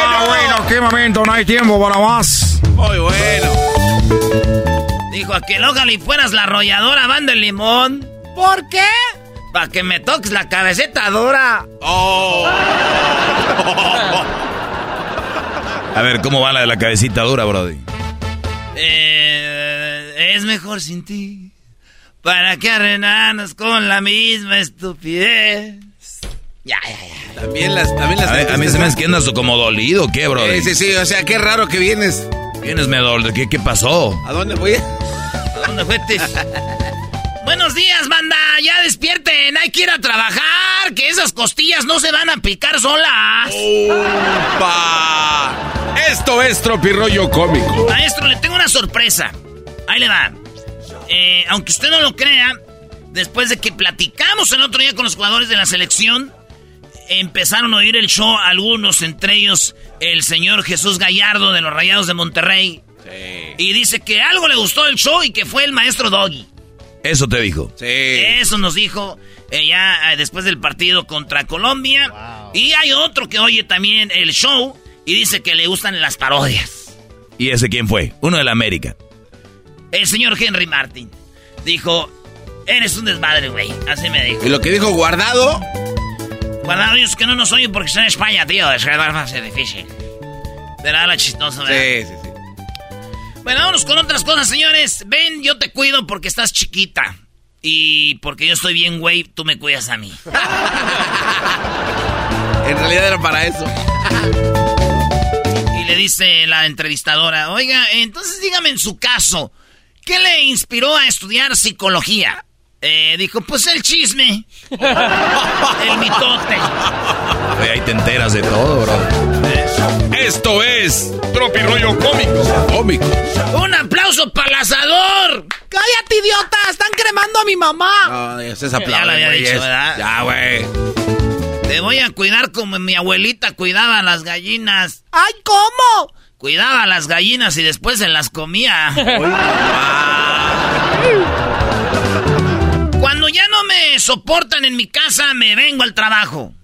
Ah, bueno, qué momento, no hay tiempo para más. Muy bueno. Dijo aquel, ojalá y fueras la arrolladora banda el limón. ¿Por qué? Para que me toques la cabeceta dura. Oh. A ver, ¿cómo va la de la cabecita dura, Brody? Eh, es mejor sin ti. ¿Para qué arrenarnos con la misma estupidez? Ya, ya, ya. También las. También las A, ver, a mí se me hace que andas como dolido, ¿qué, Brody? Sí, sí, sí, o sea, qué raro que vienes. Vienes me dol- ¿Qué, ¿Qué pasó? ¿A dónde voy? ¿A dónde fuiste? *laughs* Buenos días, banda. Ya despierten. Hay que ir a trabajar. Que esas costillas no se van a picar solas. ¡Pa! Esto es Tropirollo Cómico. Maestro, le tengo una sorpresa. Ahí le va. Eh, aunque usted no lo crea, después de que platicamos el otro día con los jugadores de la selección, empezaron a oír el show algunos, entre ellos el señor Jesús Gallardo de los Rayados de Monterrey. Y dice que algo le gustó del show y que fue el maestro Doggy. Eso te dijo. Sí. Eso nos dijo eh, ya eh, después del partido contra Colombia. Y hay otro que oye también el show y dice que le gustan las parodias. ¿Y ese quién fue? Uno de la América. El señor Henry Martin dijo, eres un desmadre, güey. Así me dijo. Y lo que dijo Guardado. Guardado ellos que no nos oyen porque están en España, tío. Es que va a ser difícil. Pero la chistoso, ¿verdad? Sí, sí, sí. Bueno, vámonos con otras cosas, señores. Ven, yo te cuido porque estás chiquita. Y porque yo estoy bien, güey, tú me cuidas a mí. *laughs* En realidad era para eso. Y le dice la entrevistadora, oiga, entonces dígame en su caso, ¿Qué le inspiró a estudiar psicología? Eh, dijo, pues el chisme. *laughs* el mitote. ahí te enteras de todo, bro. Esto es Tropi Rollo Cómico. Cómico. ¡Un aplauso para el asador! ¡Cállate, idiota! ¡Están cremando a mi mamá! No, ese es aplauso. Ya lo había dicho, ¿verdad? Ya, güey. Te voy a cuidar como mi abuelita cuidaba las gallinas. ¡Ay, cómo! Cuidaba las gallinas y después se las comía. Me soportan en mi casa, me vengo al trabajo.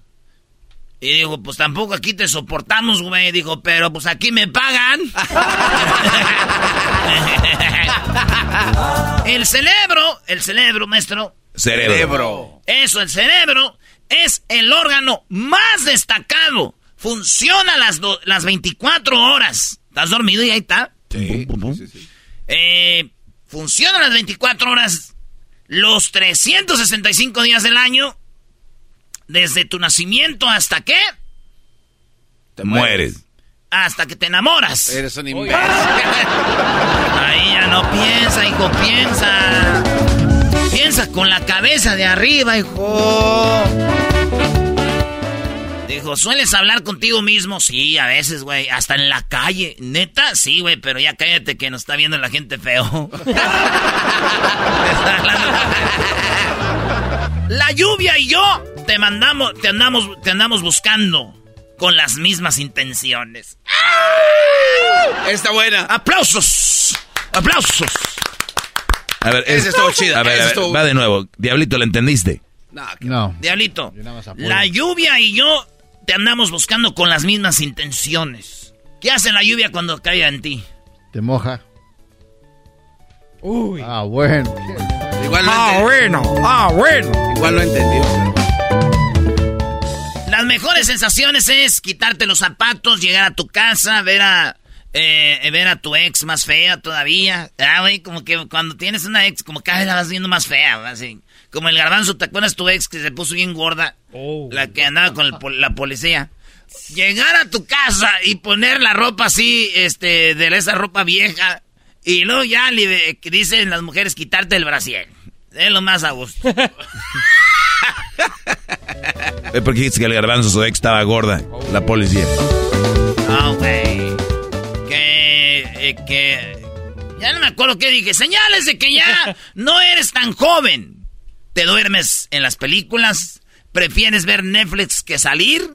Y digo, pues tampoco aquí te soportamos, güey. Digo, pero pues aquí me pagan. *laughs* el cerebro, el cerebro, maestro. Cerebro. Eso, el cerebro es el órgano más destacado. Funciona las, las 24 horas. ¿Estás dormido y ahí está? Sí. Eh, funciona las 24 horas los 365 días del año, desde tu nacimiento hasta qué? Te mueres. Hasta que te enamoras. Eres un imbécil. *laughs* Ahí ya no piensa, hijo, piensa. Piensa con la cabeza de arriba, hijo. Dijo, ¿sueles hablar contigo mismo? Sí, a veces, güey. Hasta en la calle. ¿Neta? Sí, güey, pero ya cállate que nos está viendo la gente feo. *laughs* la lluvia y yo te mandamos, te andamos, te andamos buscando con las mismas intenciones. Está buena. ¡Aplausos! ¡Aplausos! A ver, Ese estuvo chido. A ver, a ver, va de nuevo. Diablito, ¿lo entendiste? No, No. Diablito, la lluvia y yo te andamos buscando con las mismas intenciones. ¿Qué hace la lluvia cuando cae en ti? Te moja. Uy. Ah, bueno. Igual Ah, bueno. Ah, bueno. Igual lo entendí. Las mejores sensaciones es quitarte los zapatos, llegar a tu casa, ver a eh, ver a tu ex más fea todavía. Ah, güey, como que cuando tienes una ex, como cada vez la vas viendo más fea, así. Como el garbanzo, ¿te acuerdas tu ex que se puso bien gorda? La que andaba con el pol- la policía. Llegar a tu casa y poner la ropa así, este, de esa ropa vieja. Y luego ya le- dicen las mujeres quitarte el brasier. Es lo más a gusto. *laughs* Es porque dijiste que el garbanzo su ex estaba gorda. La policía. Ah, güey. Que, eh, que... Ya no me acuerdo qué dije. Señales de que ya no eres tan joven. Te duermes en las películas. Prefieres ver Netflix que salir.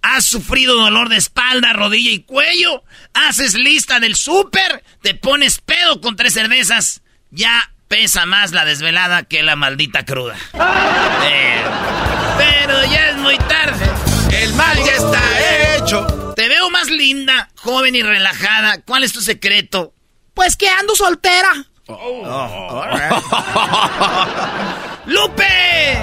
Has sufrido dolor de espalda, rodilla y cuello. Haces lista del súper. Te pones pedo con tres cervezas. Ya pesa más la desvelada que la maldita cruda. Pero, pero ya es muy tarde. El mal ya está hecho. Te veo más linda, joven y relajada. ¿Cuál es tu secreto? Pues que ando soltera. *laughs* ¡Lupe!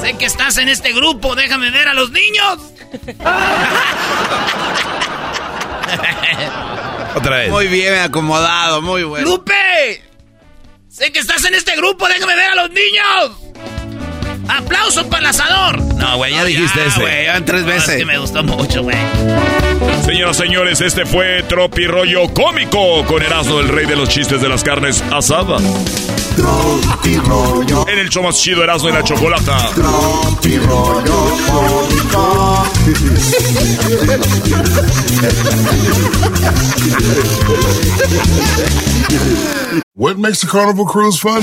Sé que estás en este grupo, déjame ver a los niños. *laughs* Otra vez. Muy bien acomodado, muy bueno. ¡Lupe! Sé que estás en este grupo, déjame ver a los niños. ¡Aplauso para el asador! No, güey, ya dijiste ese. güey, tres No, es veces. que me gustó mucho, güey. Señoras, señores, este fue Tropi Rollo Cómico con Erasmo, el rey de los chistes de las carnes asadas. Tropi rollo, En el show más chido Erasmo y la Chocolata. tropi rollo cómico. What makes a carnival cruise fun?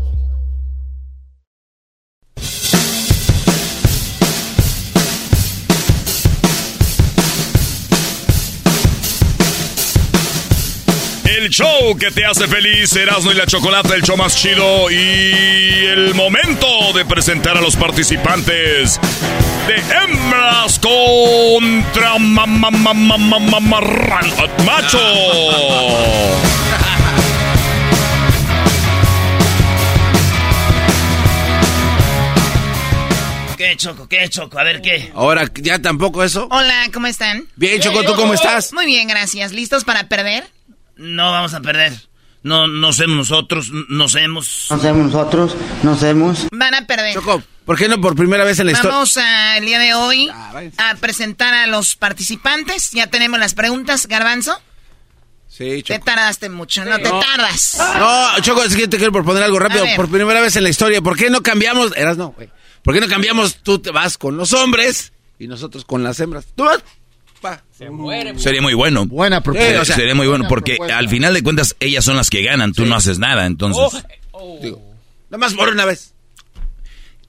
El show que te hace feliz, Erasmo y la Chocolata, el show más chido y el momento de presentar a los participantes de Hembras contra Macho. ¿Qué, Choco? ¿Qué, Choco? A ver, ¿qué? Ahora, ¿ya tampoco eso? Hola, ¿cómo están? Bien, Choco, ¿tú cómo estás? Muy bien, gracias. ¿Listos para perder? No vamos a perder. No, no somos nosotros, n- nos hemos... No hacemos nosotros, no hacemos. Van a perder. Choco, ¿por qué no por primera vez en la historia? Vamos a, el día de hoy a presentar a los participantes. Ya tenemos las preguntas, Garbanzo. Sí, Te tardaste mucho, no te No. tardas. No, Choco, es que te quiero proponer algo rápido. Por primera vez en la historia, ¿por qué no cambiamos? Eras no, güey. ¿Por qué no cambiamos? Tú te vas con los hombres y nosotros con las hembras. Tú vas. Pa. Sería muy bueno. Buena propuesta. Sí, o sea, sería muy bueno porque propuesta. al final de cuentas ellas son las que ganan, tú no haces nada, entonces. Nada más por una vez.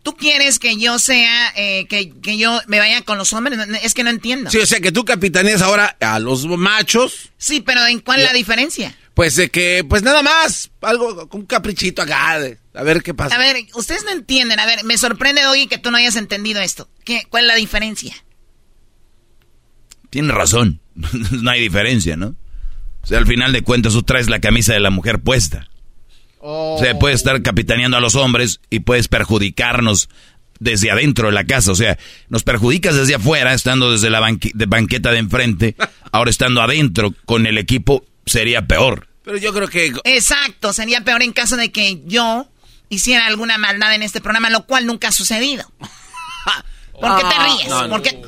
¿Tú quieres que yo sea, eh, que, que yo me vaya con los hombres? Es que no entiendo. Sí, o sea que tú capitaneas ahora a los machos. Sí, pero ¿en cuál es la diferencia? Pues de que, pues nada más, algo, un caprichito acá, de, a ver qué pasa. A ver, ustedes no entienden. A ver, me sorprende, Doggy, que tú no hayas entendido esto. ¿Qué, ¿Cuál es la diferencia? Tienes razón, *laughs* no hay diferencia, ¿no? O sea, al final de cuentas tú traes la camisa de la mujer puesta. O sea, puedes estar capitaneando a los hombres y puedes perjudicarnos desde adentro de la casa. O sea, nos perjudicas desde afuera, estando desde la de banqueta de enfrente. *laughs* Ahora estando adentro con el equipo sería peor. Pero yo creo que... Exacto, sería peor en caso de que yo hiciera alguna maldad en este programa, lo cual nunca ha sucedido. *laughs* ¿Por qué te Ah, ríes? no, no. ¿Por qué?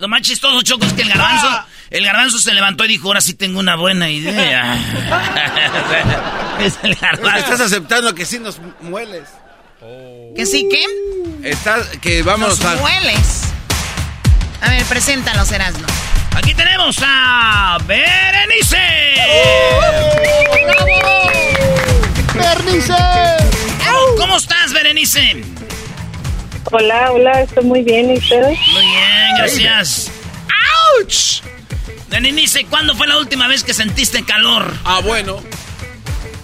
Lo más chistoso, Choco, es que el garbanzo, el garbanzo se levantó y dijo, ahora sí tengo una buena idea. *laughs* *laughs* es el garbanzo. Estás aceptando que sí nos mueles. ¿Que sí qué? Estás, que vamos a... mueles. A ver, preséntalos, Erasmo. Aquí tenemos a Berenice. ¡Bernice! ¿Cómo estás, Berenice? Hola, hola, estoy muy bien, ¿y ustedes? Muy bien, gracias. ¡Auch! Berenice, ¿cuándo fue la última vez que sentiste calor? Ah, bueno.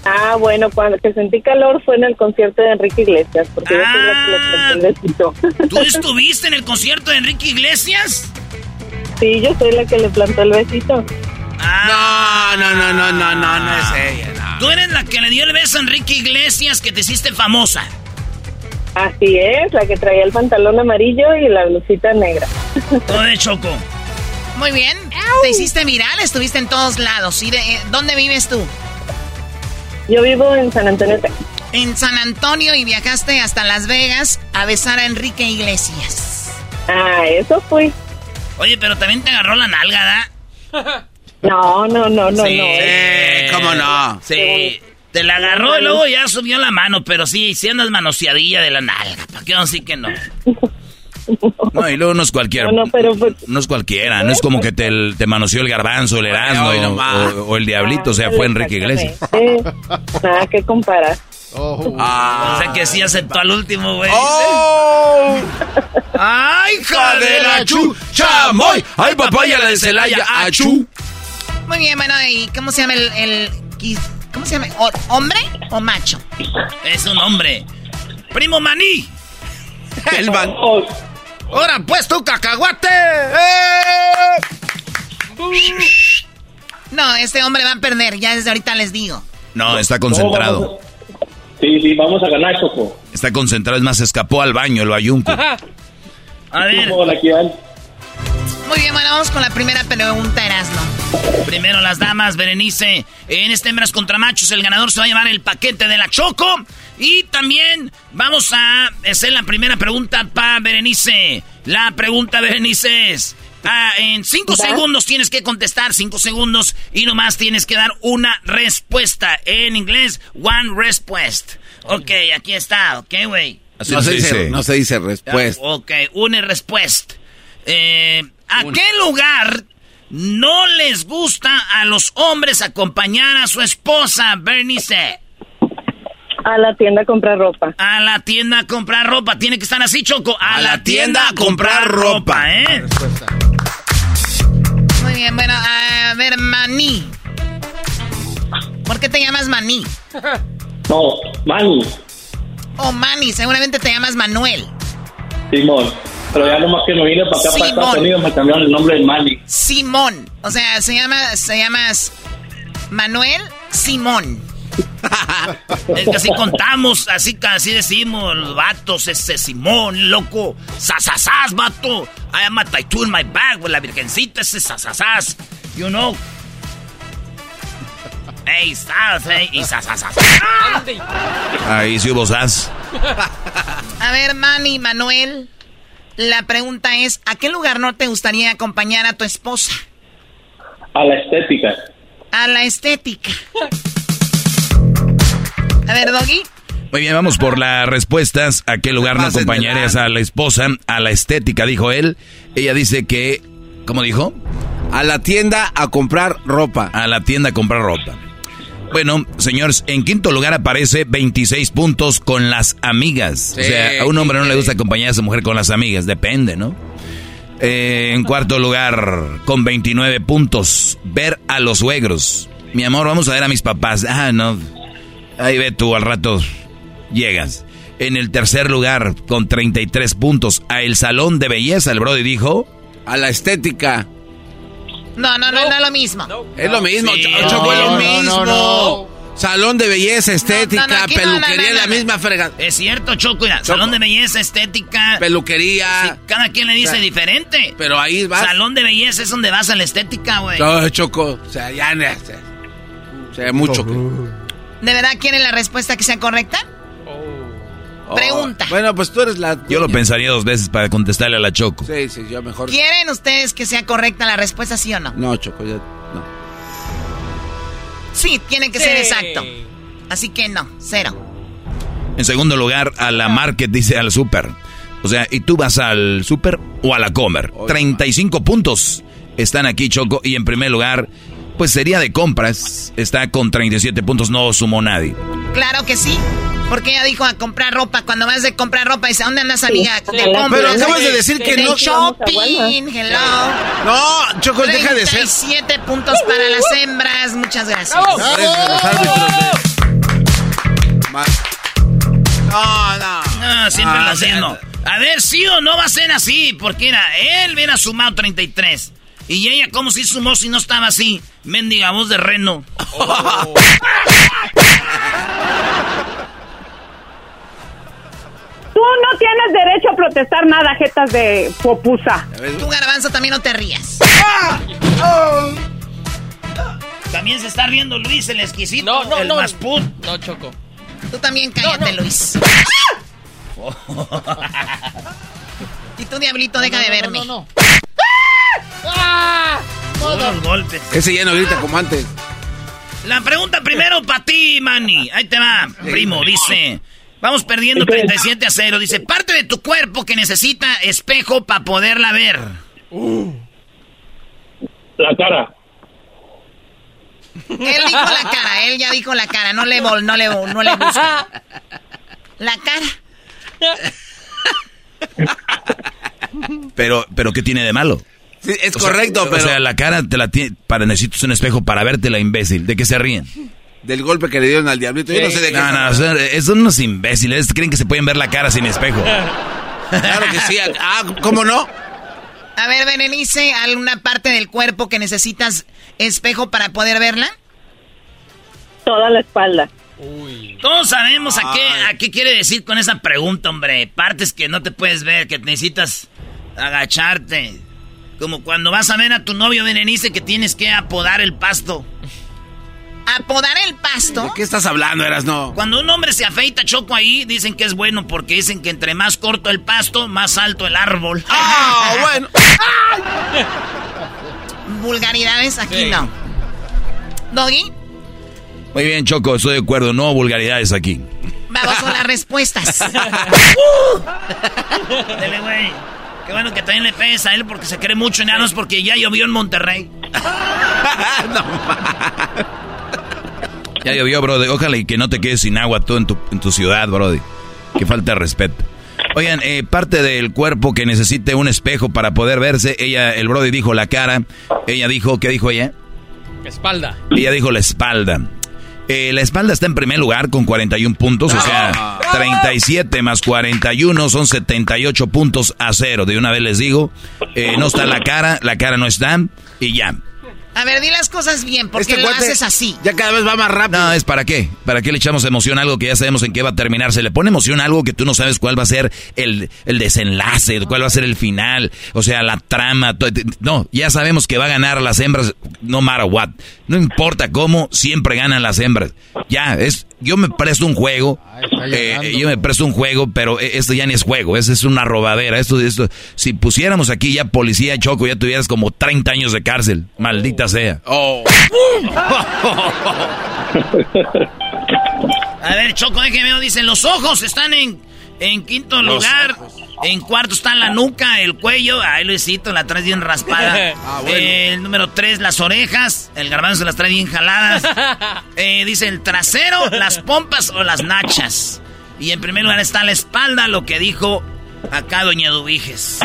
Ah, bueno, cuando que sentí calor fue en el concierto de Enrique Iglesias, porque yo soy la que le planté el besito. ¿Tú estuviste en el concierto de Enrique Iglesias? Sí, yo soy la que le plantó el besito. No, no, no, no, no, no, no es ella, no. Tú eres la que le dio el beso a Enrique Iglesias que te hiciste famosa. Así es, la que traía el pantalón amarillo y la blusita negra. *laughs* Todo de Choco. Muy bien. Te hiciste viral, estuviste en todos lados. ¿Y de- eh, dónde vives tú? Yo vivo en San Antonio, Texas. En San Antonio y viajaste hasta Las Vegas a besar a Enrique Iglesias. Ah, eso fui. Oye, pero también te agarró la nalga, ¿da? *laughs* No, no, no, no, sí, no. sí, ¿cómo no? Sí. Te la agarró y luego ya subió la mano, pero sí, sí andas manoseadilla de la nalga. ¿Para qué vamos a decir que no? *laughs* No, y luego no es cualquiera. No, no, pero pues, No es cualquiera, no es como que te, te manoseó el garbanzo, el erasmo o, o el diablito, o sea, fue Enrique Iglesias. eh, nada que comparar. O sea que sí aceptó al último, güey. ¡Oh! ¡Ay, hija de la chu! ¡Chamoy! ¡Ay, papaya la de Celaya! ¡Achú! Muy bien, bueno, ¿y cómo se llama el... el- ¿Cómo se llama? ¿O- ¿Hombre o macho? Es un hombre. ¡Primo maní! *laughs* El van. ¡Ahora pues tu cacahuate! No, este hombre va a perder, ya desde ahorita les digo. No, está concentrado. Sí, sí, vamos a ganar, Choco. Está concentrado, es más, escapó al baño el bayunco. *laughs* A ver. Muy bien, bueno, vamos con la primera pregunta, Erasmo. primero las damas, Berenice. En este hembras contra machos, el ganador se va a llevar el paquete de la Choco. Y también vamos a hacer la primera pregunta para Berenice. La pregunta, Berenice, es... Ah, en cinco segundos tienes que contestar, cinco segundos, y nomás tienes que dar una respuesta. En inglés, one respuest. Ok, aquí está, ok, güey. No se, dice, no se dice respuesta. Ok, una respuesta. Eh, ¿A qué lugar no les gusta a los hombres acompañar a su esposa, Bernice? A la tienda a comprar ropa. A la tienda a comprar ropa. Tiene que estar así, Choco. A, la, tienda a comprar ropa, ¿eh? Muy bien, bueno, a ver, Maní. ¿Por qué te llamas Maní? No, Manny, Oh, Manny, seguramente te llamas Manuel. Simón. Pero ya nomás que me vine para acá, para Simón. Estados Unidos, me cambiaron el nombre de Manny. Simón. O sea, se llama, se llamas Manuel Simón. *laughs* Es que así contamos, así, así decimos los vatos, ese Simón, loco. Sasasas, vato. I am a tattoo in my bag, with la virgencita, ese sasasas. You know. Ey, sas, ey, y sasasas. Ahí sí hubo sas. A ver, Manny, Manuel. La pregunta es, ¿a qué lugar no te gustaría acompañar a tu esposa? A la estética. A la estética. A ver, Doggy. Muy bien, vamos por las respuestas. ¿A qué lugar no acompañarías a la esposa? A la estética, dijo él. Ella dice que, ¿cómo dijo? A la tienda a comprar ropa. A la tienda a comprar ropa. Bueno, señores, en quinto lugar aparece 26 puntos con las amigas. o sea, a un hombre no le gusta acompañar a su mujer con las amigas, depende, ¿no? Eh, en cuarto lugar, con 29 puntos, ver a los suegros. Mi amor, vamos a ver a mis papás. Ah, no. Ahí ve tú, al rato llegas. En el tercer lugar, con 33 puntos, a el salón de belleza, el Brody dijo. A la estética. No, no, no, no, es lo mismo. Es lo mismo, Sí, Choco, es lo mismo. Salón de belleza, estética, No, no, no, aquí no, no, peluquería, la no. misma frega. Es cierto, Choco, mira, salón de belleza, estética. Peluquería. Sí, cada quien le dice O sea, diferente. Pero ahí vas. Salón de belleza es donde vas a la estética, güey. No, Choco, o sea, ya no. O sea, mucho. ¿De verdad quieren la respuesta que sea correcta? Pregunta. Oh, Bueno, pues tú eres la. Yo lo pensaría dos veces para contestarle a la Choco. Sí, sí, yo mejor. ¿Quieren ustedes que sea correcta la respuesta, sí o no? No, Choco, ya. No. Sí, tiene que ser exacto. Así que no, cero. En segundo lugar, a la market, dice al super. O sea, ¿y tú vas al super o a la comer? 35 puntos están aquí, Choco. Y en primer lugar, pues sería de compras. Está con 37 puntos, no sumó nadie. Claro que sí. Porque ella dijo a comprar ropa. Cuando vas de comprar ropa, dice, ¿a dónde andas, amiga? Sí, De compras. pero acabas de decir que De no- shopping, hello. No, Choco, deja de ser. 37 puntos para las hembras. Muchas gracias. No, no. Ah, siempre Ah, lo haciendo. A ver, sí o no va a ser así, porque era, él hubiera sumado 33. Y ella, ¿cómo si sumó si no estaba así? Mendiga voz de reno. Tú no tienes derecho a protestar nada, jetas de popusa. Tú, garbanzo, también no te rías. También se está riendo Luis, el exquisito, No, no, el no. Masput. No, Choco. Tú también cállate, Luis. *laughs* Y tú, diablito, deja de verme. No, no, Puros golpes. Ese ya no grita como antes. La pregunta primero para ti, Manny. Ahí te va, primo. Dice, vamos perdiendo 37 a 0. Dice, parte de tu cuerpo que necesita espejo para poderla ver. La cara. Él dijo la cara, él ya dijo la cara. No le vol, no le no le busca. La cara. Pero, pero ¿qué tiene de malo? Sí, es O sea, correcto, o pero. sea, la cara te la tiene, para necesitas un espejo para verte la imbécil. ¿De qué se ríen? Del golpe que le dieron al diablito. Yo no sé de qué. No, no, o sea, eh, son unos imbéciles. Creen que se pueden ver la cara sin espejo. Claro que sí. Ah, ¿cómo no? A ver, Berenice, ¿alguna parte del cuerpo que necesitas espejo para poder verla? Toda la espalda. Todos sabemos a qué, a qué quiere decir con esa pregunta, hombre. Partes que no te puedes ver, que necesitas agacharte. Como cuando vas a ver a tu novio Berenice que tienes que apodar el pasto. podar el pasto. ¿De qué estás hablando, Eras no? Cuando un hombre se afeita choco ahí, dicen que es bueno porque dicen que entre más corto el pasto, más alto el árbol. ¡Ah, *laughs* bueno! Vulgaridades aquí no. ¿Doggy? Muy bien, Choco, estoy de acuerdo. No vulgaridades aquí. Vamos con las respuestas. *laughs* Dele, güey. Qué bueno que también le pegues a él porque se cree mucho en es porque ya llovió en Monterrey. *laughs* Ya llovió, brody. Ojalá y que no te quedes sin agua tú en tu, en tu ciudad, brody. Que falta de respeto. Oigan, eh, parte del cuerpo que necesite un espejo para poder verse, ella, el brody dijo la cara, ella dijo, ¿qué dijo ella? Espalda. Ella dijo la espalda. Eh, la espalda está en primer lugar con 41 puntos, o sea, 37 más 41 son 78 puntos a cero. De una vez les digo, eh, no está la cara, la cara no está y ya. A ver, di las cosas bien, ¿por qué lo haces así? Ya cada vez va más rápido. No, es para qué. ¿Para qué le echamos emoción a algo que ya sabemos en qué va a terminar? Se le pone emoción a algo que tú no sabes cuál va a ser el, el desenlace, cuál va a ser el final, o sea, la trama. No, ya sabemos que va a ganar las hembras, no matter what. No importa cómo, siempre ganan las hembras. Ya, es, yo me presto un juego, eh, yo me presto un juego, pero e, esto ya ni es juego, eso es una robadera. Esto, esto, si pusiéramos aquí ya policía choco, ya tuvieras como 30 años de cárcel. Maldita sea. Oh. *laughs* A ver, Choco, déjeme dicen, los ojos están en, en quinto lugar. En cuarto está la nuca, el cuello. Ay, Luisito, la trae bien raspada. *laughs* Ah, bueno. el número tres, las orejas. El garbanzo las trae bien jaladas. *laughs* Eh, dice el trasero, las pompas o las nachas. Y en primer lugar está la espalda, lo que dijo acá Doña Dubiges.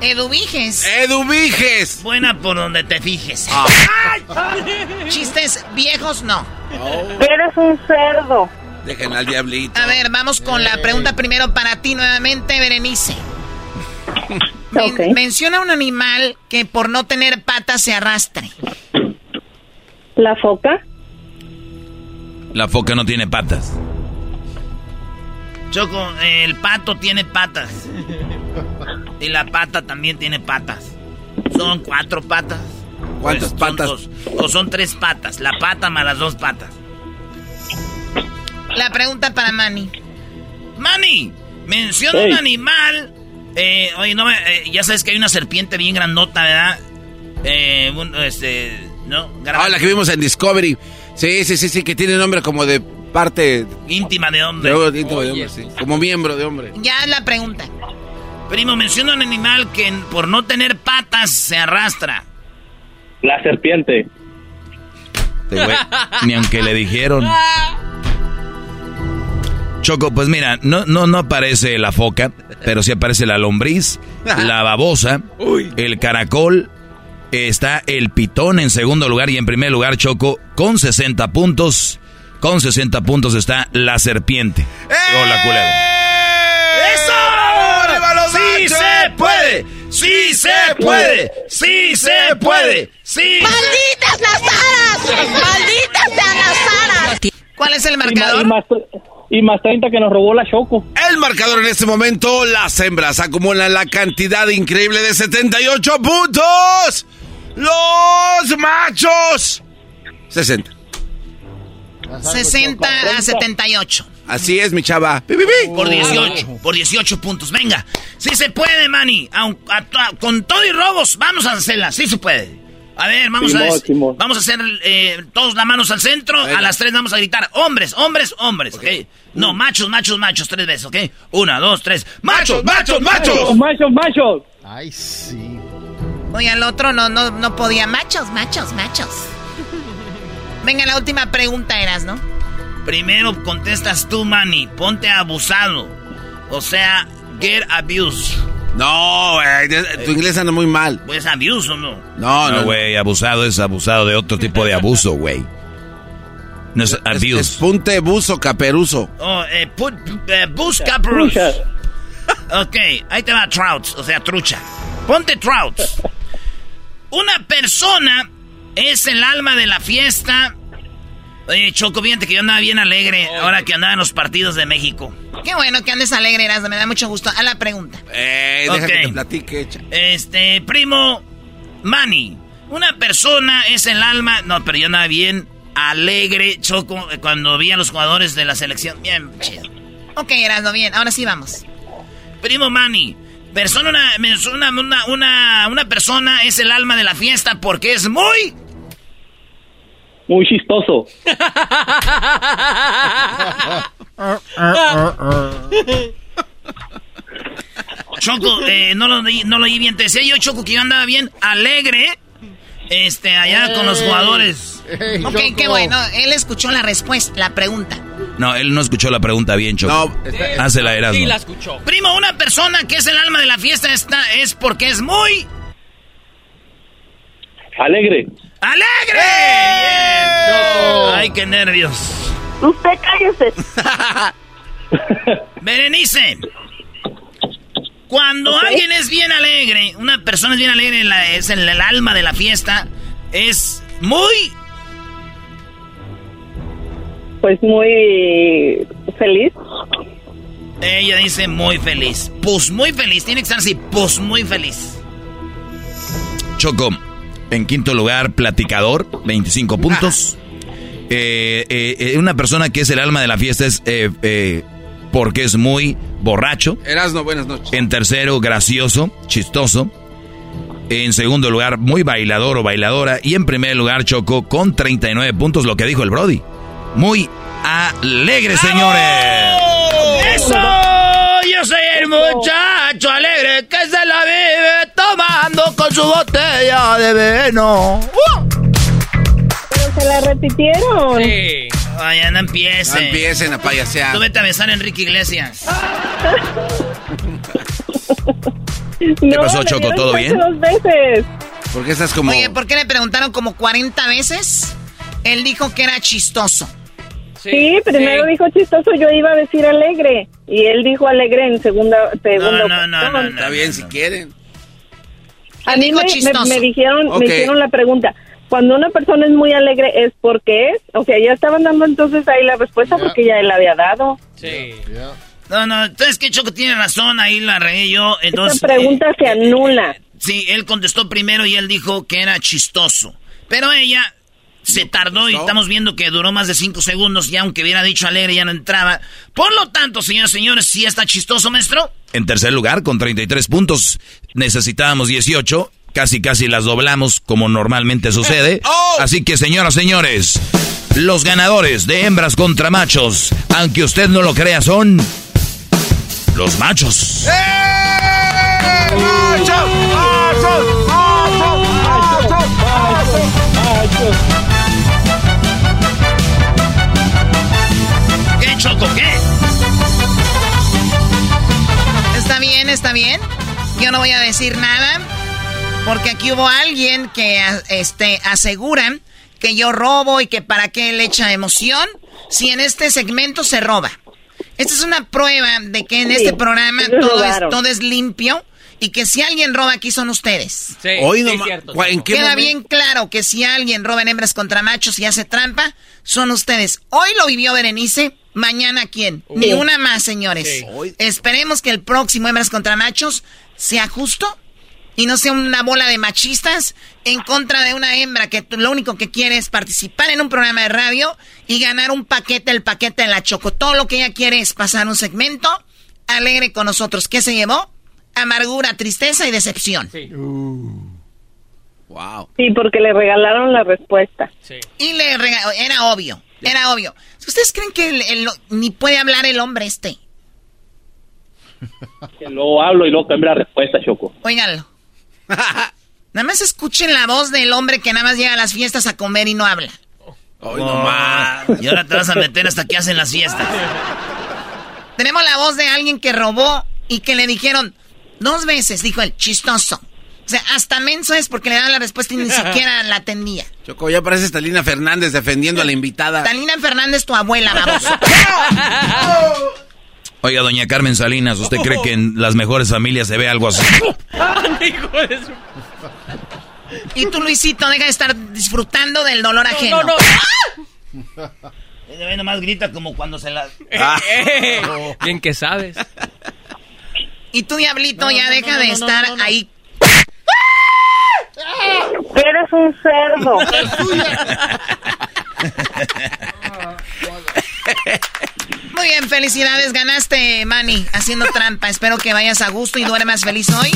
Eduviges. Eduviges. Buena por donde te fijes. Ah. *laughs* Chistes viejos, no. Eres un cerdo. Dejen al diablito. A ver, vamos con la pregunta primero para ti nuevamente, Berenice. *laughs* Men-. Menciona un animal que por no tener patas se arrastre. La foca. La foca no tiene patas. Choco, el pato tiene patas. Y la pata también tiene patas. Son cuatro patas. ¿Cuántas son patas? dos. o son tres patas. La pata más las dos patas. La pregunta para Manny. Manny, menciona Hey. un animal. Eh, oye, no me- eh, ya sabes que hay una serpiente bien grandota, ¿verdad? Eh, un- este, ¿no? Ah, la que vimos en Discovery. Sí, sí, sí, sí, que tiene nombre como de parte Íntima de de, hombre. de- íntimo de hombre, sí. Como miembro de hombre. Ya la pregunta. Primo, menciona un animal que por no tener patas se arrastra. La serpiente. Este *laughs* güey, Ni aunque le dijeron. *laughs* Choco, pues mira, no, no, no aparece la foca, pero sí aparece la lombriz, la babosa, el caracol, está el pitón en segundo lugar y en primer lugar, Choco, con 60 puntos. Con 60 puntos está la serpiente. O la culebra. ¡Eso! ¡Sí se puede! ¡Sí se puede! ¡Sí se puede! ¡Sí! ¡Malditas las aras! ¡Malditas sean las aras! ¿Cuál es el Y, ma- marcador? Y más, y más 30 que nos robó la Choco. El marcador en este momento, las hembras acumulan la cantidad increíble de 78 puntos. Los machos. 60. 60 a 78. Así es, mi chava. Por 18, por 18 puntos. Venga, sí se puede, Manny. Aun- a to- con todo y robos, vamos a hacerla. Sí se puede. A ver, vamos a, Simón. vamos a hacer eh, todos las manos al centro. A las tres vamos a gritar hombres, hombres, hombres. ¿ok? No, machos, machos, machos. Tres veces, ¿ok? Una, dos, tres. ¡Machos, machos, machos! ¡Machos, machos! Ay, sí. Oye, al otro no, no, no podía. Machos, machos, machos. Venga, la última pregunta eras, ¿no? Primero contestas tú, Manny. Ponte abusado. O sea, get abused. No, güey. Tu inglés anda muy mal. Pues abuse o no. No, No, no, güey, abusado es abusado de otro tipo de abuso, güey. No es Es, abuse. es punte buzo caperuso. Oh, eh, put, eh, busca Bruce. Trucha. Ok, ahí te va Trouts, o sea, trucha. Ponte Trouts. Una persona es el alma de la fiesta. Oye, Choco, fíjate que yo andaba bien alegre ahora que andaba en los partidos de México. Qué bueno que andes alegre, Erasmo, me da mucho gusto. A la pregunta. Eh, deja Ok. que te platique, echa. Este, primo, Manny. Una persona es el alma. No, pero yo andaba bien alegre, Choco, cuando vi a los jugadores de la selección. Bien, chido. Ok, Erasmo, bien. Ahora sí vamos. Primo Manny, persona, una, una, una, una persona es el alma de la fiesta porque es muy... Muy chistoso. Choco, eh, no, lo, no lo oí bien. Te decía yo, Choco, que yo andaba bien alegre. Este, allá con los jugadores. ok, qué bueno. Él escuchó la respuesta, la pregunta. No, él no escuchó la pregunta bien, Choco. No, hace la era. Sí, la escuchó. Primo, una persona que es el alma de la fiesta está, es porque es muy... Alegre. ¡Alegre! ¡Ay, qué nervios! Usted cállese. *laughs* Berenice. Cuando alguien es bien alegre, una persona es bien alegre, es el, el alma de la fiesta, es muy... Pues muy feliz. Ella dice muy feliz. Pues muy feliz. Tiene que estar así. Pues muy feliz. Choco, en quinto lugar, platicador, 25 puntos. Eh, eh, eh, una persona que es el alma de la fiesta es porque es muy borracho. Erasno, buenas noches. En tercero, gracioso, chistoso. En segundo lugar, muy bailador o bailadora. Y en primer lugar, Choco con 39 puntos, lo que dijo el Brody. Muy alegre, señores. ¡Eso! Yo soy el muchacho alegre que se la vive tomando con su botella de veno. Pero se la repitieron. Sí. Vaya, no empiecen. No empiecen a payasear. Tú vete a besar a Enrique Iglesias. *laughs* ¿Qué pasó, Choco? ¿Todo bien? Dos veces. ¿Por qué estás como.? Oye, ¿por qué le preguntaron como 40 veces? Él dijo que era chistoso. Sí, primero dijo chistoso, yo iba a decir alegre. Y él dijo alegre en segunda, segunda no, no, no, no, Está bien si quieren. A mí me, me, me dijeron, me hicieron la pregunta. Cuando una persona es muy alegre es porque es. O sea, ya estaban dando entonces ahí la respuesta porque ya él la había dado. Sí. No, no, entonces que Choco tiene razón, ahí la regué yo. Entonces, Esta pregunta se anula. Sí, él contestó primero y él dijo que era chistoso. Pero ella se tardó y estamos viendo que duró más de cinco segundos y aunque hubiera dicho alegre ya no entraba. Por lo tanto, señores señores, ¿sí está chistoso, maestro? En tercer lugar, con 33 puntos, necesitábamos 18. Casi, casi las doblamos como normalmente sucede. *laughs* Así que, señoras, señores, los ganadores de hembras contra machos, aunque usted no lo crea, son los machos. ¡Machos! ¡Machos! ¡Machos! ¿Qué, Choco? ¿Qué? Está bien, está bien. Yo no voy a decir nada. Porque aquí hubo alguien que este, aseguran que yo robo y que para qué le echa emoción si en este segmento se roba. Esta es una prueba de que en este programa todo es, todo es, limpio y que si alguien roba aquí son ustedes. Sí, Hoy no sí, cierto. ¿en qué Queda momento? bien claro que si alguien roba en hembras contra machos y hace trampa, son ustedes. Hoy lo vivió Berenice, mañana quién. Uh. Ni una más, señores. Sí. Esperemos que el próximo hembras contra machos sea justo y no sea una bola de machistas en contra de una hembra que lo único que quiere es participar en un programa de radio y ganar un paquete, el paquete de la Choco. Todo lo que ella quiere es pasar un segmento alegre con nosotros. ¿Qué se llevó? Amargura, tristeza y decepción. Sí. Uh. Wow. Sí, porque le regalaron la respuesta. Sí. Y le era obvio, era obvio. ¿Ustedes creen que el, el, ni puede hablar el hombre este? *laughs* Que luego hablo y luego cambia la respuesta, Choco. Óiganlo. *laughs* nada más escuchen la voz del hombre que nada más llega a las fiestas a comer y no habla. Hoy no más. Y ahora te vas a meter hasta que hacen las fiestas. Tenemos la voz de alguien que robó y que le dijeron dos veces, dijo el chistoso. O sea, hasta menso es porque le dan la respuesta y ni *laughs* siquiera la atendía. Choco, ya parece Talina Fernández defendiendo a la invitada. Talina Fernández, tu abuela, baboso. *laughs* Oiga, doña Carmen Salinas, ¿usted cree que en las mejores familias se ve algo así? y tú, Luisito, deja de estar disfrutando del dolor ajeno. No, no. *laughs* Ella nomás grita como cuando se la... Ah. Bien que sabes. Y tú, Diablito, no, ya no, deja no, de estar ahí. Eres un cerdo. *laughs* Muy bien, felicidades. Ganaste, Manny, haciendo trampa. Espero que vayas a gusto y duermas feliz hoy.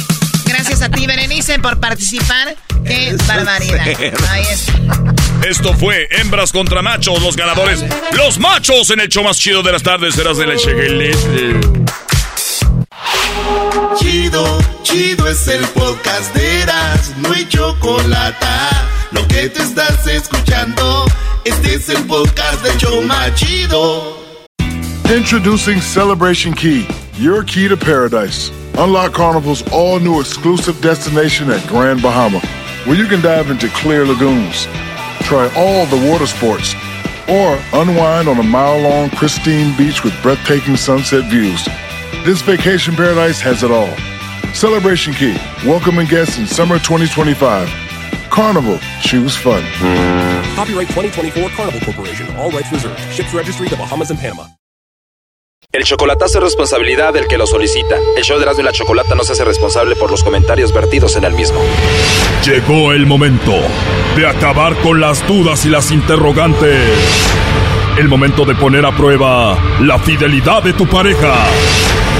Gracias a ti, Berenice, por participar. ¡Qué barbaridad! Es. Esto fue Hembras contra Machos, los ganadores. Los machos en el show más chido de las tardes. Serás de la Cheguelete. Chido, chido es el podcast de Eras, no hay chocolate. Lo que te estás escuchando, este es el podcast de Choma Chido. Introducing Celebration Key, your key to paradise. Unlock Carnival's all new exclusive destination at Grand Bahama, where you can dive into clear lagoons, try all the water sports, or unwind on a mile long, pristine beach with breathtaking sunset views. This vacation paradise has it all. Celebration Key, welcoming guests in summer 2025. Carnival, choose fun. Copyright 2024 Carnival Corporation, all rights reserved. Ships registry the Bahamas and Panama. El chocolatazo es responsabilidad del que lo solicita. El show de Erasmo y la Chocolata no se hace responsable por los comentarios vertidos en el mismo. Llegó el momento de acabar con las dudas y las interrogantes. El momento de poner a prueba la fidelidad de tu pareja.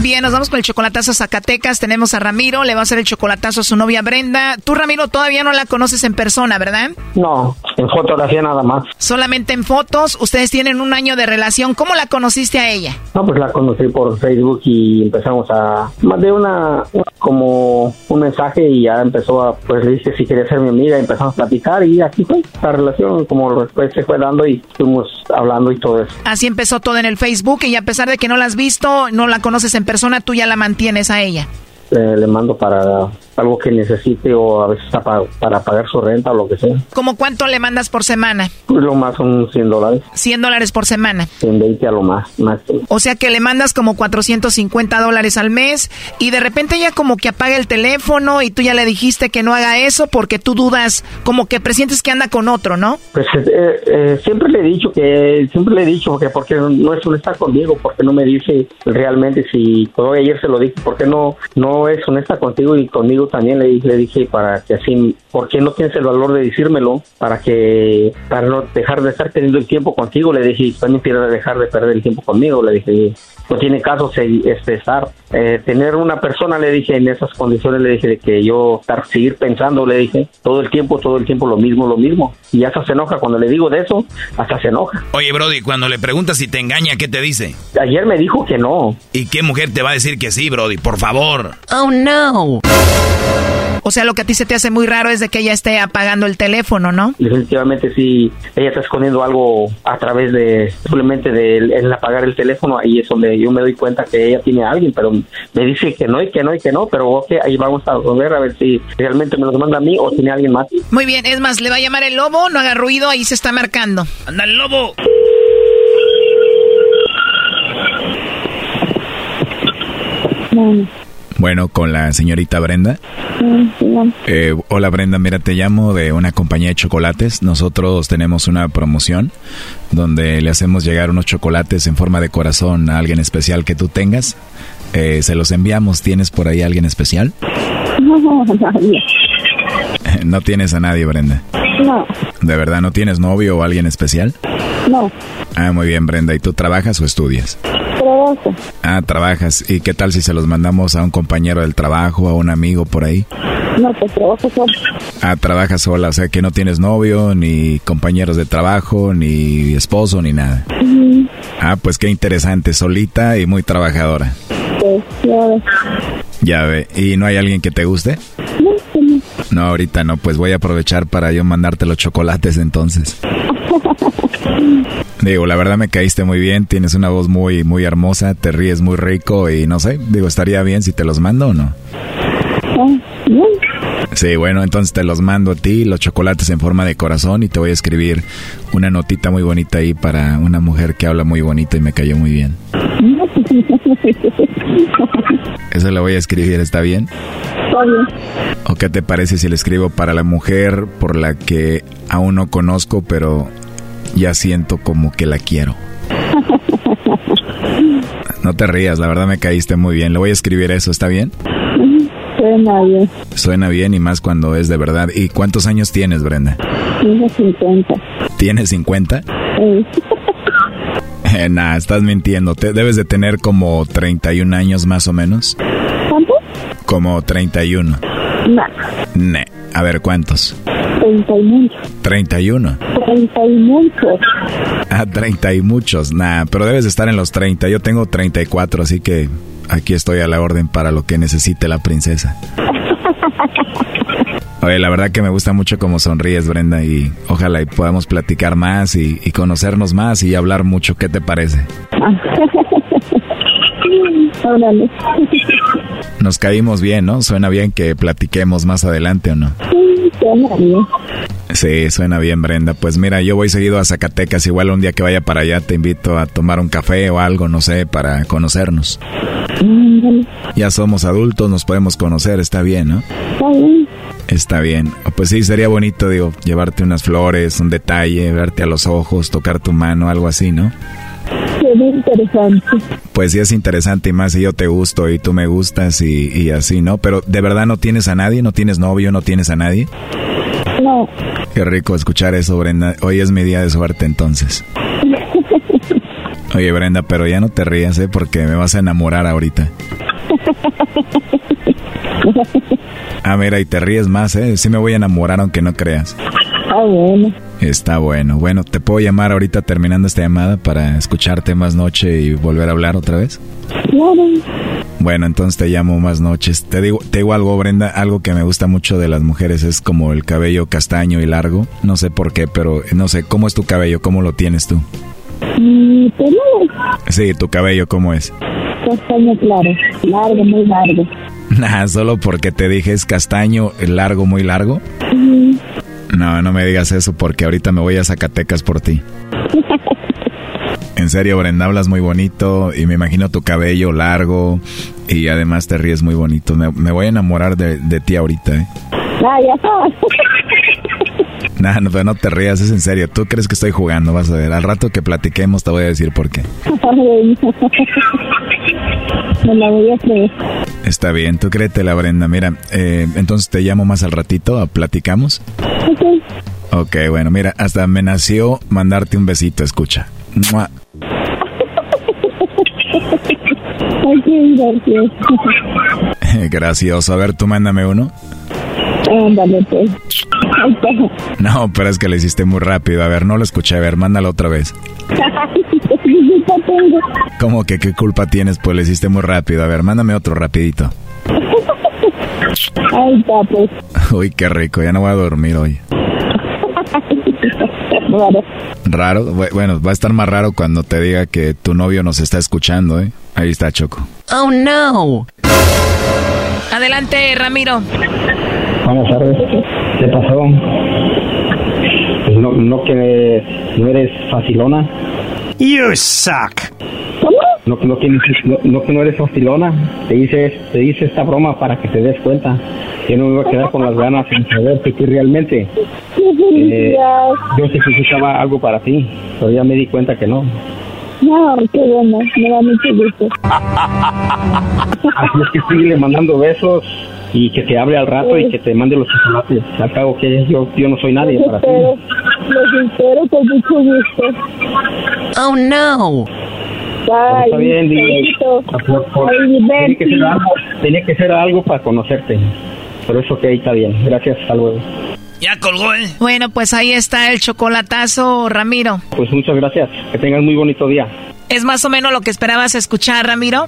Bien, nos vamos con el chocolatazo a Zacatecas. Tenemos a Ramiro, le va a hacer el chocolatazo a su novia Brenda. Tú, Ramiro, todavía no la conoces en persona, ¿verdad? No, en fotografía nada más. Solamente en fotos. Ustedes tienen un año de relación. ¿Cómo la conociste a ella? No, pues la conocí por Facebook y empezamos a... Mandé una, como un mensaje y ya empezó a... Pues le dije si quería ser mi amiga y empezamos a platicar y así fue. La relación como después se fue dando y estuvimos hablando y todo eso. Así empezó todo en el Facebook y a pesar de que no la has visto, no la conoces en persona, tú ya la mantienes a ella. Le mando para algo que necesite o a veces para, para pagar su renta o lo que sea. ¿Cómo cuánto le mandas por semana? Pues lo más son 100 dólares. 100 dólares por semana. 120 a lo más. más. O sea que le mandas como 450 dólares al mes y de repente ella como que apaga el teléfono y tú ya le dijiste que no haga eso porque tú dudas, como que presientes que anda con otro, ¿no? Pues eh, eh, siempre le he dicho que, siempre le he dicho que porque no es honesta conmigo, porque no me dice realmente si, todo ayer se lo dije, porque no, no es honesta contigo y conmigo también le, le dije para que así, ¿por qué no tienes el valor de decírmelo? Para que, para no dejar de estar teniendo el tiempo contigo, le dije, también quiero dejar de perder el tiempo conmigo, le dije, no tiene caso este, estar, eh, tener una persona, le dije, en esas condiciones, le dije, de que yo estar, seguir pensando, le dije, todo el tiempo, todo el tiempo lo mismo, lo mismo, y hasta se enoja, cuando le digo de eso, hasta se enoja. Oye, Brody, cuando le preguntas si te engaña, ¿qué te dice? Ayer me dijo que no. ¿Y qué mujer te va a decir que sí, Brody? Por favor. Oh, no. O sea, lo que a ti se te hace muy raro es de que ella esté apagando el teléfono, ¿no? Definitivamente sí, ella está escondiendo algo a través de simplemente de el apagar el teléfono, ahí es donde yo me doy cuenta que ella tiene a alguien, pero me dice que no y que no y que no, pero ok, ahí vamos a ver a ver si realmente me los manda a mí o tiene alguien más. Muy bien, es más, le va a llamar el lobo, no haga ruido, ahí se está marcando. ¡Anda el lobo! Bueno, con la señorita Brenda. Eh, hola Brenda, mira, te llamo de una compañía de chocolates. Nosotros tenemos una promoción donde le hacemos llegar unos chocolates en forma de corazón a alguien especial que tú tengas. Eh, se los enviamos. ¿Tienes por ahí alguien especial? No, *laughs* nadie. ¿No tienes a nadie, Brenda? No. ¿De verdad no tienes novio o alguien especial? No. Ah, muy bien, Brenda. ¿Y tú trabajas o estudias? Trabajo. Ah, trabajas. ¿Y qué tal si se los mandamos a un compañero del trabajo, a un amigo por ahí? No, pues trabajo sola. Ah, trabajas sola, o sea que no tienes novio, ni compañeros de trabajo, ni esposo, ni nada. Ah, pues qué interesante, solita y muy trabajadora. Pues, ya Ya ve, ¿y no hay alguien que te guste? No, pues no. No, ahorita no, pues voy a aprovechar para yo mandarte los chocolates entonces. *laughs* Digo, la verdad me caíste muy bien, tienes una voz muy, muy hermosa, te ríes muy rico y no sé, digo, estaría bien si te los mando o no. Sí, bueno, entonces te los mando a ti, los chocolates en forma de corazón y te voy a escribir una notita muy bonita ahí para una mujer que habla muy bonito y me cayó muy bien. *laughs* Eso le voy a escribir, ¿está bien? Está bien. ¿O qué te parece si le escribo para la mujer por la que aún no conozco, pero ya siento como que la quiero? No te rías, la verdad me caíste muy bien. Le voy a escribir eso, ¿está bien? Suena bien. Suena bien y más cuando es de verdad. ¿Y cuántos años tienes, Brenda? Tengo 50. ¿Tienes 50? Sí. Eh, nah, estás mintiendo. Te debes de tener como 31 años más o menos. ¿Cuánto? Como 31. No. Ne. A ver, ¿cuántos? 30 y muchos. 31. 30 y muchos. Ah, 30 y muchos. Nah, pero debes de estar en los 30. Yo tengo 34, así que aquí estoy a la orden para lo que necesite la princesa. *laughs* Oye, la verdad que me gusta mucho cómo sonríes, Brenda, y ojalá y podamos platicar más y, y conocernos más y hablar mucho. ¿Qué te parece? *laughs* Órale. Nos caímos bien, ¿no? Suena bien que platiquemos más adelante o no. Sí, suena bien. Sí, suena bien, Brenda. Pues mira, yo voy seguido a Zacatecas. Igual un día que vaya para allá te invito a tomar un café o algo, no sé, para conocernos. Ándale. Ya somos adultos, nos podemos conocer, está bien, ¿no? Está bien. Está bien. Pues sí, sería bonito, digo, llevarte unas flores, un detalle, verte a los ojos, tocar tu mano, algo así, ¿no? Sería interesante. Pues sí es interesante y más si yo te gusto y tú me gustas y, y así, ¿no? Pero de verdad no tienes a nadie, no tienes novio, no tienes a nadie. Qué rico escuchar eso, Brenda. Hoy es mi día de suerte entonces. Oye, Brenda, pero ya no te rías, ¿eh? Porque me vas a enamorar ahorita. Ah, mira, y te ríes más, ¿eh? Sí me voy a enamorar aunque no creas. Ah, bueno. Está bueno. Bueno, ¿te puedo llamar ahorita terminando esta llamada para escucharte más noche y volver a hablar otra vez? Claro. Bueno, entonces te llamo más noches. Te digo, te digo algo, Brenda, algo que me gusta mucho de las mujeres es como el cabello castaño y largo. No sé por qué, pero no sé, ¿cómo es tu cabello? ¿Cómo lo tienes tú? Mi pelo Sí, tu cabello, ¿cómo es? castaño claro. Largo, muy largo. *laughs* Nah, solo porque te dije es castaño, largo, muy largo. No, no me digas eso porque ahorita me voy a Zacatecas por ti. En serio, Brenda, hablas muy bonito y me imagino tu cabello largo y además te ríes muy bonito. Me, me voy a enamorar de, de ti ahorita, ¿eh? Ah, ya. Nah, no, pero no te rías, es en serio. Tú crees que estoy jugando, vas a ver. Al rato que platiquemos te voy a decir por qué. Me la voy a creer. Está bien, tú créetela, Brenda. Mira, eh, entonces te llamo más al ratito, platicamos. Ok. Ok, bueno, mira, hasta me nació mandarte un besito, escucha. ¡Mua! *laughs* Ay, qué gracias. *laughs* Gracioso. A ver, tú mándame uno. Ándale, pues. No, pero es que lo hiciste muy rápido. A ver, no lo escuché. A ver, mándalo otra vez. *laughs* ¿Qué culpa tengo? ¿Cómo que qué culpa tienes? Pues lo hiciste muy rápido. A ver, mándame otro rapidito. Ahí está, pues. *laughs* Uy, qué rico. Ya no voy a dormir hoy. ¿Raro? Bu- Bueno, va a estar más raro cuando te diga que tu novio nos está escuchando, ¿eh? Ahí está Choco. Oh, no. Adelante, Ramiro. Vamos a ver, ¿qué pasó? Pues no, no que no eres facilona. You suck. No, que no, tienes- no, no que no eres facilona. Te hice, te hice esta broma para que te des cuenta. Yo no me voy a quedar con las ganas sin saber que tú realmente. Eh, yo que buscaba algo para ti, pero ya me di cuenta que no. No, qué bueno. Me da mucho gusto. Así es que sigue mandando besos y que te hable al rato y que te mande los chocolates. Al cabo que yo, yo no soy nadie Los para ti. Los espero con mucho gusto. Oh, no. Bye. está bien, dile. Besito. Por- por- Ay, tenía, que ser algo, tenía que ser algo para conocerte. Pero eso ok, está bien. Gracias, hasta luego. Ya colgó, ¿eh? Bueno, pues ahí está el chocolatazo, Ramiro. Pues muchas gracias. Que tengas muy bonito día. ¿Es más o menos lo que esperabas escuchar, Ramiro?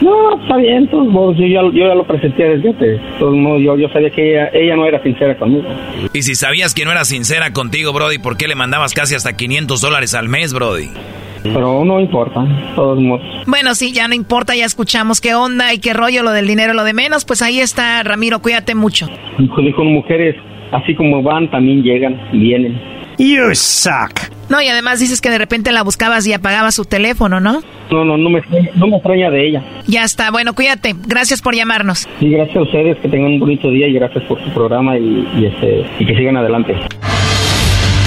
No, está bien. todos modos, yo, ya, yo ya lo presenté desde antes. De todos modos, yo, yo sabía que ella, ella no era sincera conmigo. Y si sabías que no era sincera contigo, Brody, ¿por qué le mandabas casi hasta 500 dólares al mes, Brody? Pero no importa. de todos modos. Bueno, sí, ya no importa, ya escuchamos qué onda y qué rollo, lo del dinero, lo de menos. Pues ahí está, Ramiro, cuídate mucho. Dijo, mujeres, así como van, también llegan, vienen. You suck. No, y además dices que de repente la buscabas y apagabas su teléfono, ¿no? No, no, no me, extraña- no me extraña de ella. Ya está, bueno, cuídate. Gracias por llamarnos. Y gracias a ustedes, que tengan un bonito día y gracias por su programa y, y este, y que sigan adelante.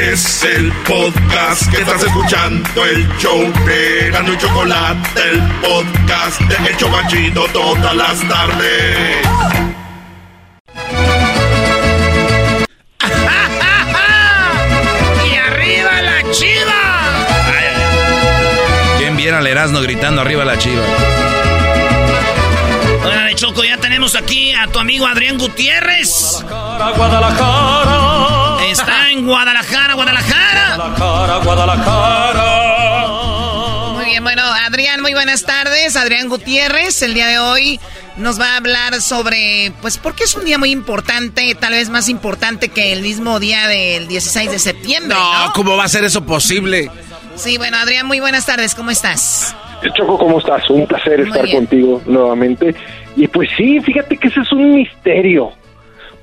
Es el podcast que estás escuchando, el show de Gano y Chocolate, el podcast de El Chocachito todas las tardes. *laughs* ¡Y arriba la chiva! ¿Quién viera al Erasmo gritando arriba la chiva? Hola, Choco, ya tenemos aquí a tu amigo Adrián Gutiérrez. Está en Guadalajara, Guadalajara. Guadalajara, Guadalajara. Muy bien, bueno, Adrián, muy buenas tardes. Adrián Gutiérrez, el día de hoy nos va a hablar sobre, pues, porque es un día muy importante, tal vez más importante que el mismo día del 16 de septiembre. No, ¿cómo va a ser eso posible? Sí, bueno, Adrián, muy buenas tardes, ¿cómo estás? Choco, ¿cómo estás? Un placer Muy estar bien. contigo nuevamente. Y pues sí, fíjate que ese es un misterio.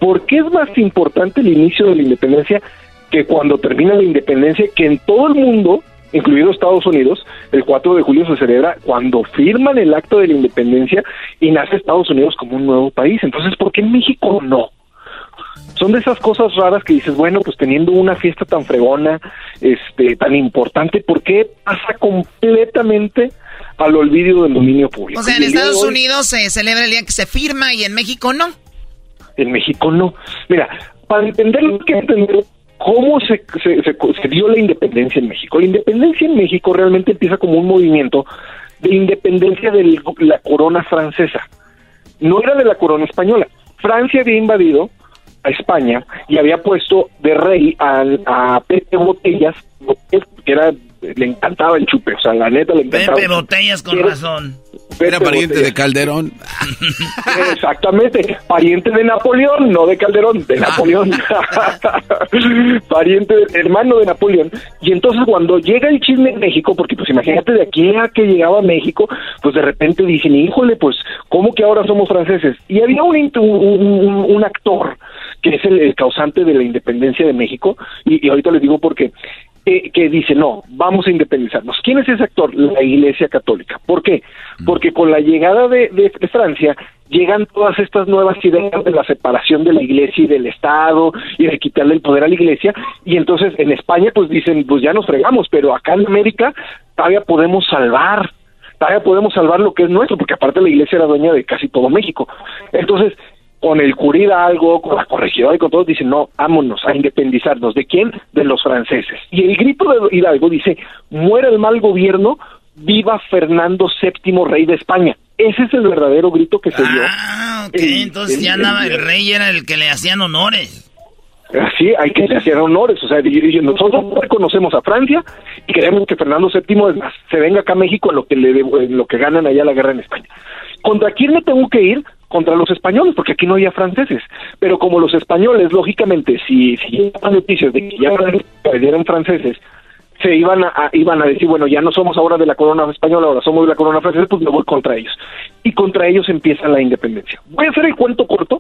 ¿Por qué es más importante el inicio de la independencia que cuando termina la independencia? Que en todo el mundo, incluido Estados Unidos, el 4 de julio se celebra cuando firman el acto de la independencia y nace Estados Unidos como un nuevo país. Entonces, ¿por qué en México no? son de esas cosas raras que dices, bueno, pues teniendo una fiesta tan fregona, este, tan importante, ¿por qué pasa completamente al olvido del dominio público? O sea, en Estados hoy, Unidos se celebra el día que se firma y en México no. En México no. Mira, para entenderlo hay que entender cómo se, se, se- se dio la independencia en México. La independencia en México realmente empieza como un movimiento de independencia de la corona francesa. No era de la corona española. Francia había invadido a España y había puesto de rey al- a, Pepe Botellas, que era le encantaba el chupe, o sea, la neta le encantaba. Pepe Botellas con Era- razón. Era Pepe pariente Botellas. de Calderón. *laughs* Exactamente, pariente de Napoleón, no de Calderón, de Napoleón. *laughs* pariente, hermano de Napoleón. Y entonces cuando llega el chisme en México, porque pues imagínate de aquí a que llegaba a México, pues de repente dicen, híjole, pues, ¿cómo que ahora somos franceses? Y había un, un, un- un actor que es el, el causante de la independencia de México, y, y ahorita les digo por qué, eh, que dice, no, vamos a independizarnos. ¿Quién es ese actor? La Iglesia Católica. ¿Por qué? Porque con la llegada de, de- de Francia llegan todas estas nuevas ideas de la separación de la Iglesia y del Estado y de quitarle el poder a la Iglesia, y entonces en España pues dicen, pues ya nos fregamos, pero acá en América todavía podemos salvar todavía podemos salvar lo que es nuestro, porque aparte la iglesia era dueña de casi todo México. Entonces, con el curida algo, con la corregidora y con todos, dicen, no, vámonos a independizarnos. ¿De quién? De los franceses. Y el grito de Hidalgo dice, muera el mal gobierno, viva Fernando VII, rey de España. Ese es el verdadero grito que se dio. Ah, ok, El- entonces el- ya el andaba, el viernes. rey era el que le hacían honores. Sí, hay que hacer honores. O sea, nosotros reconocemos a Francia y queremos que Fernando VII se venga acá a México en lo que le en lo que ganan allá la guerra en España. ¿Contra quién me tengo que ir? Contra los españoles, porque aquí no había franceses. Pero como los españoles, lógicamente, si, si noticias de que ya eran franceses, se iban a, iban a decir, bueno, ya no somos ahora de la corona española, ahora somos de la corona francesa, pues me voy contra ellos. Y contra ellos empieza la independencia. Voy a hacer el cuento corto,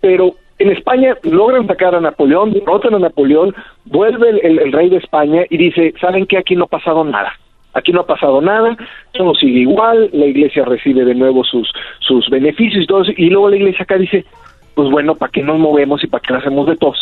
pero en España logran sacar a Napoleón, derrotan a Napoleón, vuelve el, el- el rey de España y dice, ¿saben qué? Aquí no ha pasado nada. Aquí no ha pasado nada, todo sigue igual, la iglesia recibe de nuevo sus, sus beneficios y todo eso, y luego la iglesia acá dice, pues bueno, ¿para qué nos movemos y para qué lo hacemos de tos?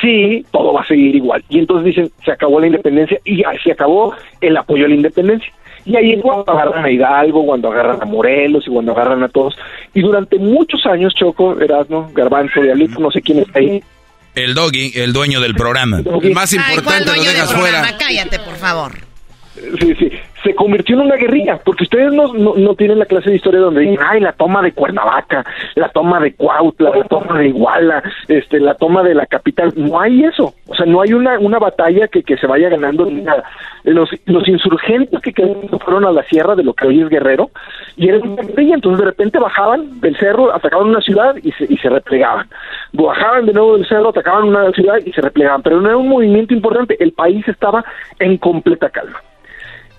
Sí, todo va a seguir igual. Y entonces dicen, se acabó la independencia y se acabó el apoyo a la independencia. Y ahí es cuando agarran a Hidalgo, cuando agarran a Morelos y cuando agarran a todos. Y durante muchos años, Choco, Erasmo, Garbanzo, Diablito, no sé quién está ahí, El doggy, el dueño del programa. El más Ay, ¿cuál dueño del programa? Cállate, por favor. Sí, sí. Se convirtió en una guerrilla, porque ustedes no, no, no tienen la clase de historia donde dicen, ay, la toma de Cuernavaca, la toma de Cuautla, la toma de Iguala, este, la toma de la capital. No hay eso. O sea, no hay una, una batalla que, que se vaya ganando ni nada. Los, los insurgentes que fueron a la sierra de lo que hoy es Guerrero y eran una guerrilla. Entonces, de repente bajaban del cerro, atacaban una ciudad y se, y se replegaban. Bajaban de nuevo del cerro, atacaban una ciudad y se replegaban. Pero no era un movimiento importante. El país estaba en completa calma.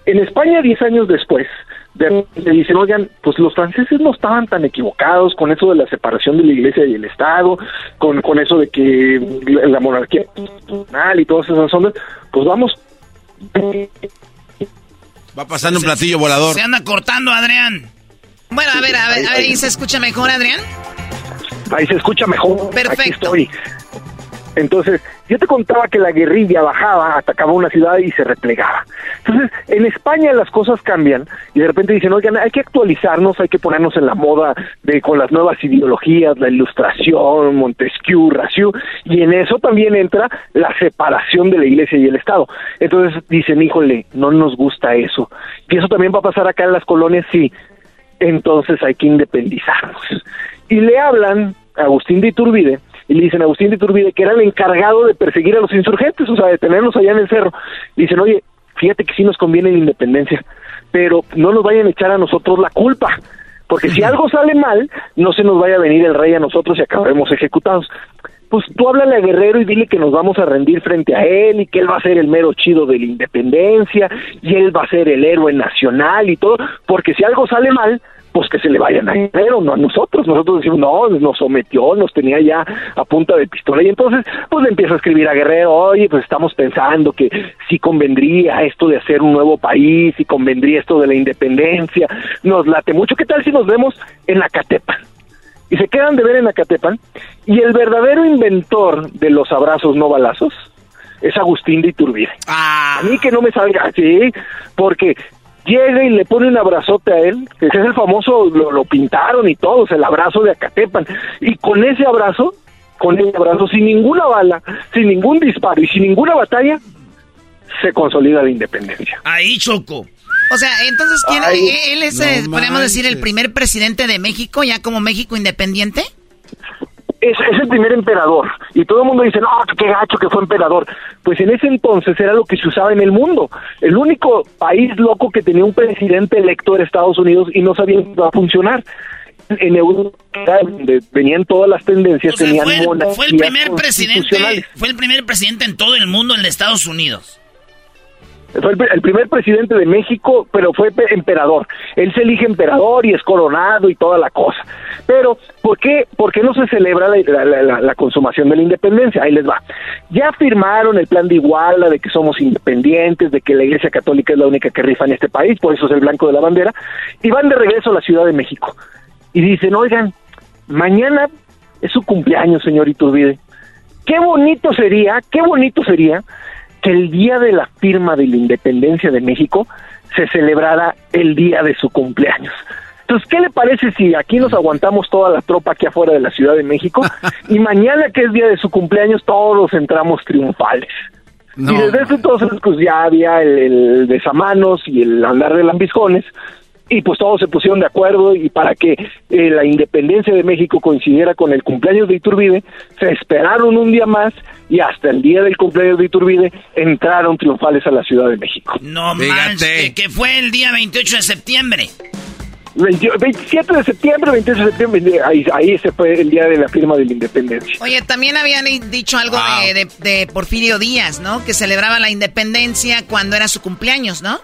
En España, diez años después, de, le dicen, oigan, pues los franceses no estaban tan equivocados con eso de la separación de la iglesia y el Estado, con, con eso de que la monarquía y todas esas ondas, pues vamos. Va pasando un platillo volador. Se anda cortando, Adrián. Bueno, a ver, a ver, a ver, ¿y se escucha mejor, Adrián? Ahí se escucha mejor. Perfecto. Aquí estoy. Entonces, yo te contaba que la guerrilla bajaba, atacaba una ciudad y se replegaba. Entonces, en España las cosas cambian y de repente dicen, oigan, hay que actualizarnos, hay que ponernos en la moda de con las nuevas ideologías, la ilustración, Montesquieu, Raciu, y en eso también entra la separación de la iglesia y el Estado. Entonces dicen, híjole, no nos gusta eso. Y eso también va a pasar acá en las colonias, sí. Entonces hay que independizarnos. Y le hablan a Agustín de Iturbide, dicen a Agustín de Iturbide que era el encargado de perseguir a los insurgentes, o sea, de tenerlos allá en el cerro. Dicen, oye, fíjate que sí nos conviene la independencia, pero no nos vayan a echar a nosotros la culpa, porque si algo sale mal, no se nos vaya a venir el rey a nosotros y acabaremos ejecutados. Pues tú háblale a Guerrero y dile que nos vamos a rendir frente a él y que él va a ser el mero chido de la independencia y él va a ser el héroe nacional y todo, porque si algo sale mal, pues que se le vayan a Guerrero, no a nosotros. Nosotros decimos, no, nos sometió, nos tenía ya a punta de pistola. Y entonces, pues le empieza a escribir a Guerrero, oye, pues estamos pensando que sí convendría esto de hacer un nuevo país, y convendría esto de la independencia. Nos late mucho. ¿Qué tal si nos vemos en Acatepan? Y se quedan de ver en Acatepan. Y el verdadero inventor de los abrazos no balazos es Agustín de Iturbide. A mí que no me salga así, porque llega y le pone un abrazote a él, ese es el famoso, lo, lo pintaron y todos, el abrazo de Acatepan, y con ese abrazo, con ese abrazo, sin ninguna bala, sin ningún disparo y sin ninguna batalla, se consolida la independencia. Ahí Choco. O sea, entonces, ¿quién, Ay, él es, no eh, podríamos decir, el primer presidente de México, ya como México independiente? Es, es el primer emperador. Y todo el mundo dice, no, qué gacho que fue emperador. Pues en ese entonces era lo que se usaba en el mundo. El único país loco que tenía un presidente electo era Estados Unidos y no sabían cómo iba a funcionar. En Europa, donde venían todas las tendencias, tenían Fue, monarquías fue el primer presidente, fue el primer presidente en todo el mundo, en Estados Unidos. Fue el, pri- el primer presidente de México, pero fue pe- emperador. Él se elige emperador y es coronado y toda la cosa. Pero, ¿por qué, por qué no se celebra la consumación de la independencia? Ahí les va. Ya firmaron el plan de Iguala, de que somos independientes, de que la Iglesia Católica es la única que rifa en este país, por eso es el blanco de la bandera, y van de regreso a la Ciudad de México. Y dicen, oigan, mañana es su cumpleaños, señor Iturbide. Qué bonito sería, qué bonito sería que el día de la firma de la independencia de México se celebrara el día de su cumpleaños. Entonces, ¿qué le parece si aquí nos aguantamos toda la tropa aquí afuera de la Ciudad de México *laughs* y mañana que es día de su cumpleaños todos entramos triunfales? No. y desde ese entonces pues ya había el, el besamanos y el andar de lambiscones y pues todos se pusieron de acuerdo y para que eh, la independencia de México coincidiera con el cumpleaños de Iturbide, se esperaron un día más y hasta el día del cumpleaños de Iturbide entraron triunfales a la Ciudad de México. No manches, que, fue el día 28 de septiembre. 20 27 de septiembre, 28 de septiembre, ahí, ahí ese fue el día de la firma de la independencia. Oye, también habían dicho algo de, de- de Porfirio Díaz, ¿no? Que celebraba la independencia cuando era su cumpleaños, ¿no?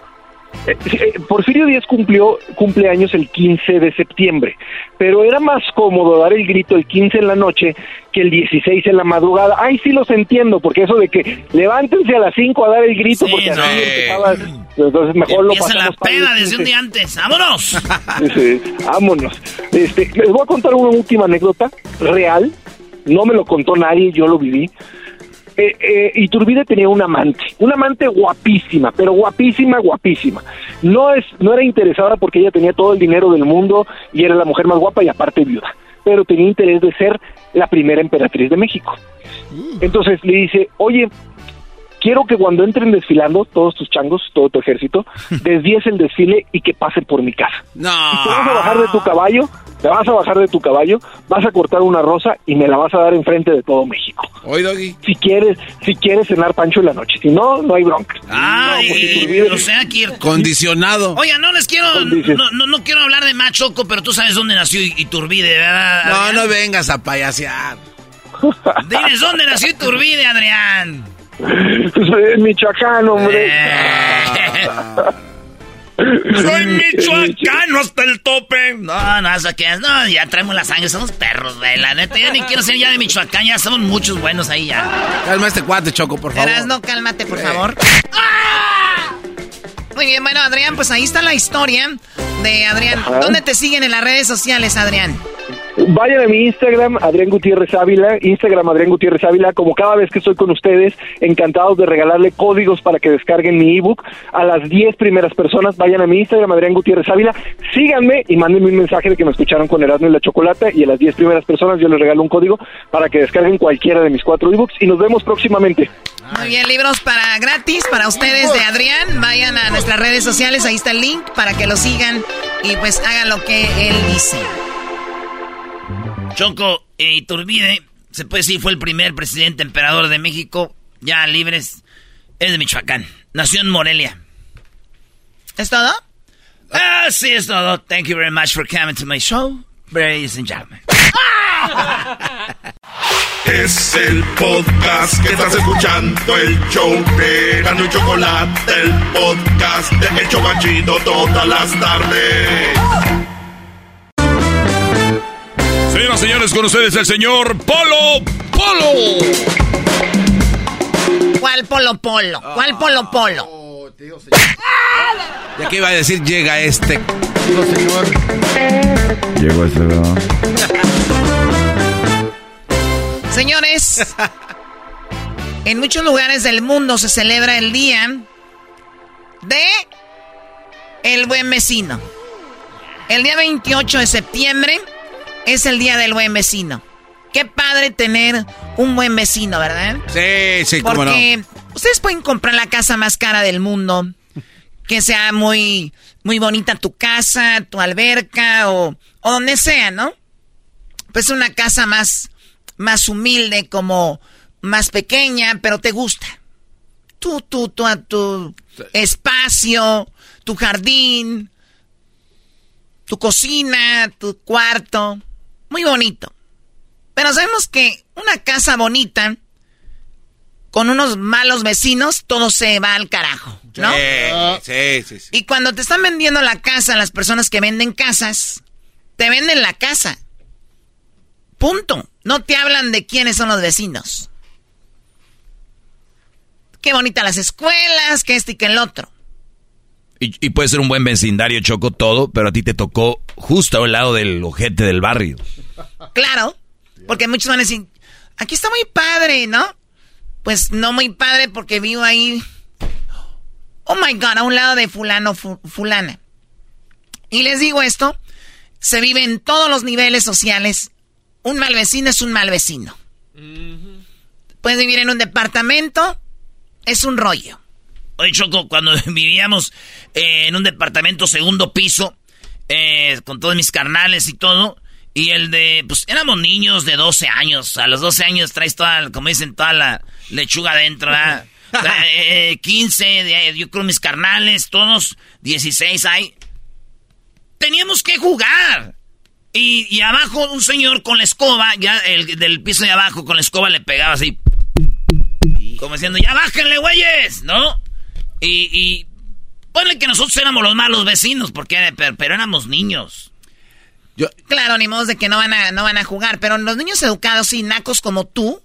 Eh, eh, Porfirio Díaz cumplió cumpleaños el 15 de septiembre, pero era más cómodo dar el grito el 15 en la noche que el 16 en la madrugada. Ay, sí los entiendo, porque eso de que levántense a las 5 a dar el grito, porque así empezaba, entonces mejor lo la pasamos el peda desde 15. un día antes. ¡Vámonos! *laughs* Sí, vámonos. Este, les voy a contar una última anécdota real. No me lo contó nadie, yo lo viví. Eh, eh, Iturbide tenía un amante, una amante guapísima, pero guapísima, guapísima. No es, no era interesada porque ella tenía todo el dinero del mundo y era la mujer más guapa y aparte viuda, pero tenía interés de ser la primera emperatriz de México. Entonces le dice, oye, quiero que cuando entren desfilando todos tus changos, todo tu ejército, *laughs* desvíes el desfile y que pasen por mi casa. No. Te vas a bajar de tu caballo, te vas a bajar de tu caballo, vas a cortar una rosa y me la vas a dar enfrente de todo México. Hoy, Doggy. Si quieres, si quieres cenar pancho en la noche, si no, no hay bronca. Ay, No, porque Iturbide- o sea, que... Condicionado. Oiga, no les quiero, no, no, no quiero hablar de Machoco, pero tú sabes dónde nació Iturbide, ¿verdad? No, Adrián? no vengas a payasear. Diles dónde nació Iturbide, Adrián. Soy Michoacán, hombre. Eh. Soy michoacano hasta el tope. No, no, eso que es. No, ya traemos la sangre, somos perros, güey. La neta, yo ni quiero ser ya de Michoacán, ya somos muchos buenos ahí ya. Calma este cuate, Choco, por favor. no, cálmate, por favor. Muy bien, bueno, Adrián, pues ahí está la historia de Adrián. ¿Dónde te siguen en las redes sociales, Adrián? Vayan a mi Instagram, Adrián Gutiérrez Ávila, Instagram Adrián Gutiérrez Ávila, como cada vez que estoy con ustedes, encantados de regalarle códigos para que descarguen mi ebook a las 10 primeras personas, vayan a mi Instagram, Adrián Gutiérrez Ávila, síganme y mándenme un mensaje de que me escucharon con Erasmo y la Chocolata y a las 10 primeras personas yo les regalo un código para que descarguen cualquiera de mis cuatro ebooks y nos vemos próximamente. Muy bien, libros para gratis para ustedes de Adrián, vayan a nuestras redes sociales, ahí está el link para que lo sigan y pues hagan lo que él dice. Choco eh, Iturbide, se puede decir, fue el primer presidente emperador de México, ya libres, es de Michoacán. Nació en Morelia. ¿Es todo? Ah, sí, es todo. Thank you very much for coming to my show, ladies and gentlemen. *laughs* Es el podcast que estás escuchando, el show de Gano y Chocolate, el podcast de El Chocachito todas las tardes. Señoras y señores, con ustedes el señor Polo Polo. ¿Cuál Polo Polo? ¿Cuál Polo Polo? ¿Y aquí iba a decir llega este? Digo, señor. Llegó este, ¿verdad? Señores, en muchos lugares del mundo se celebra el día de el buen vecino. El día 28 de septiembre es el día del buen vecino. Qué padre tener un buen vecino, ¿verdad? Sí, sí, cómo Porque ustedes pueden comprar la casa más cara del mundo, que sea muy, muy bonita tu casa, tu alberca o, o donde sea, ¿no? Pues una casa más, más humilde, como más pequeña, pero te gusta. Tú, tú, tú, a tu espacio, tu jardín, tu cocina, tu cuarto. Muy bonito. Pero sabemos que una casa bonita, con unos malos vecinos, todo se va al carajo, ¿no? Sí, sí, sí. Y cuando te están vendiendo la casa, las personas que venden casas, te venden la casa. Punto. No te hablan de quiénes son los vecinos. Qué bonita las escuelas, que este y que el otro. Y, puede ser un buen vecindario, Choco, todo, pero a ti te tocó justo al lado del ojete del barrio. Claro, porque muchos van a decir, aquí está muy padre, ¿no? Pues no muy padre porque vivo ahí, oh my God, a un lado de fulano, fulana. Y les digo esto, se vive en todos los niveles sociales. Un mal vecino es un mal vecino. Puedes vivir en un departamento, es un rollo. Oye, Choco, cuando *laughs* vivíamos eh, en un departamento segundo piso, eh, con todos mis carnales y todo, y el de, pues éramos niños de 12 años. A los 12 años traes toda, como dicen, toda la lechuga adentro, ¿verdad? *laughs* 15, eh, yo creo mis carnales, todos 16 hay. Teníamos que jugar. Y, y, abajo un señor con la escoba, ya el del piso de abajo con la escoba le pegaba así. Como diciendo, ya bájenle, güeyes, ¿no? Y, y ponle que nosotros éramos los malos vecinos, porque pero, éramos niños. Yo, claro, ni modo de que no van a, no van a jugar, pero los niños educados y nacos como tú,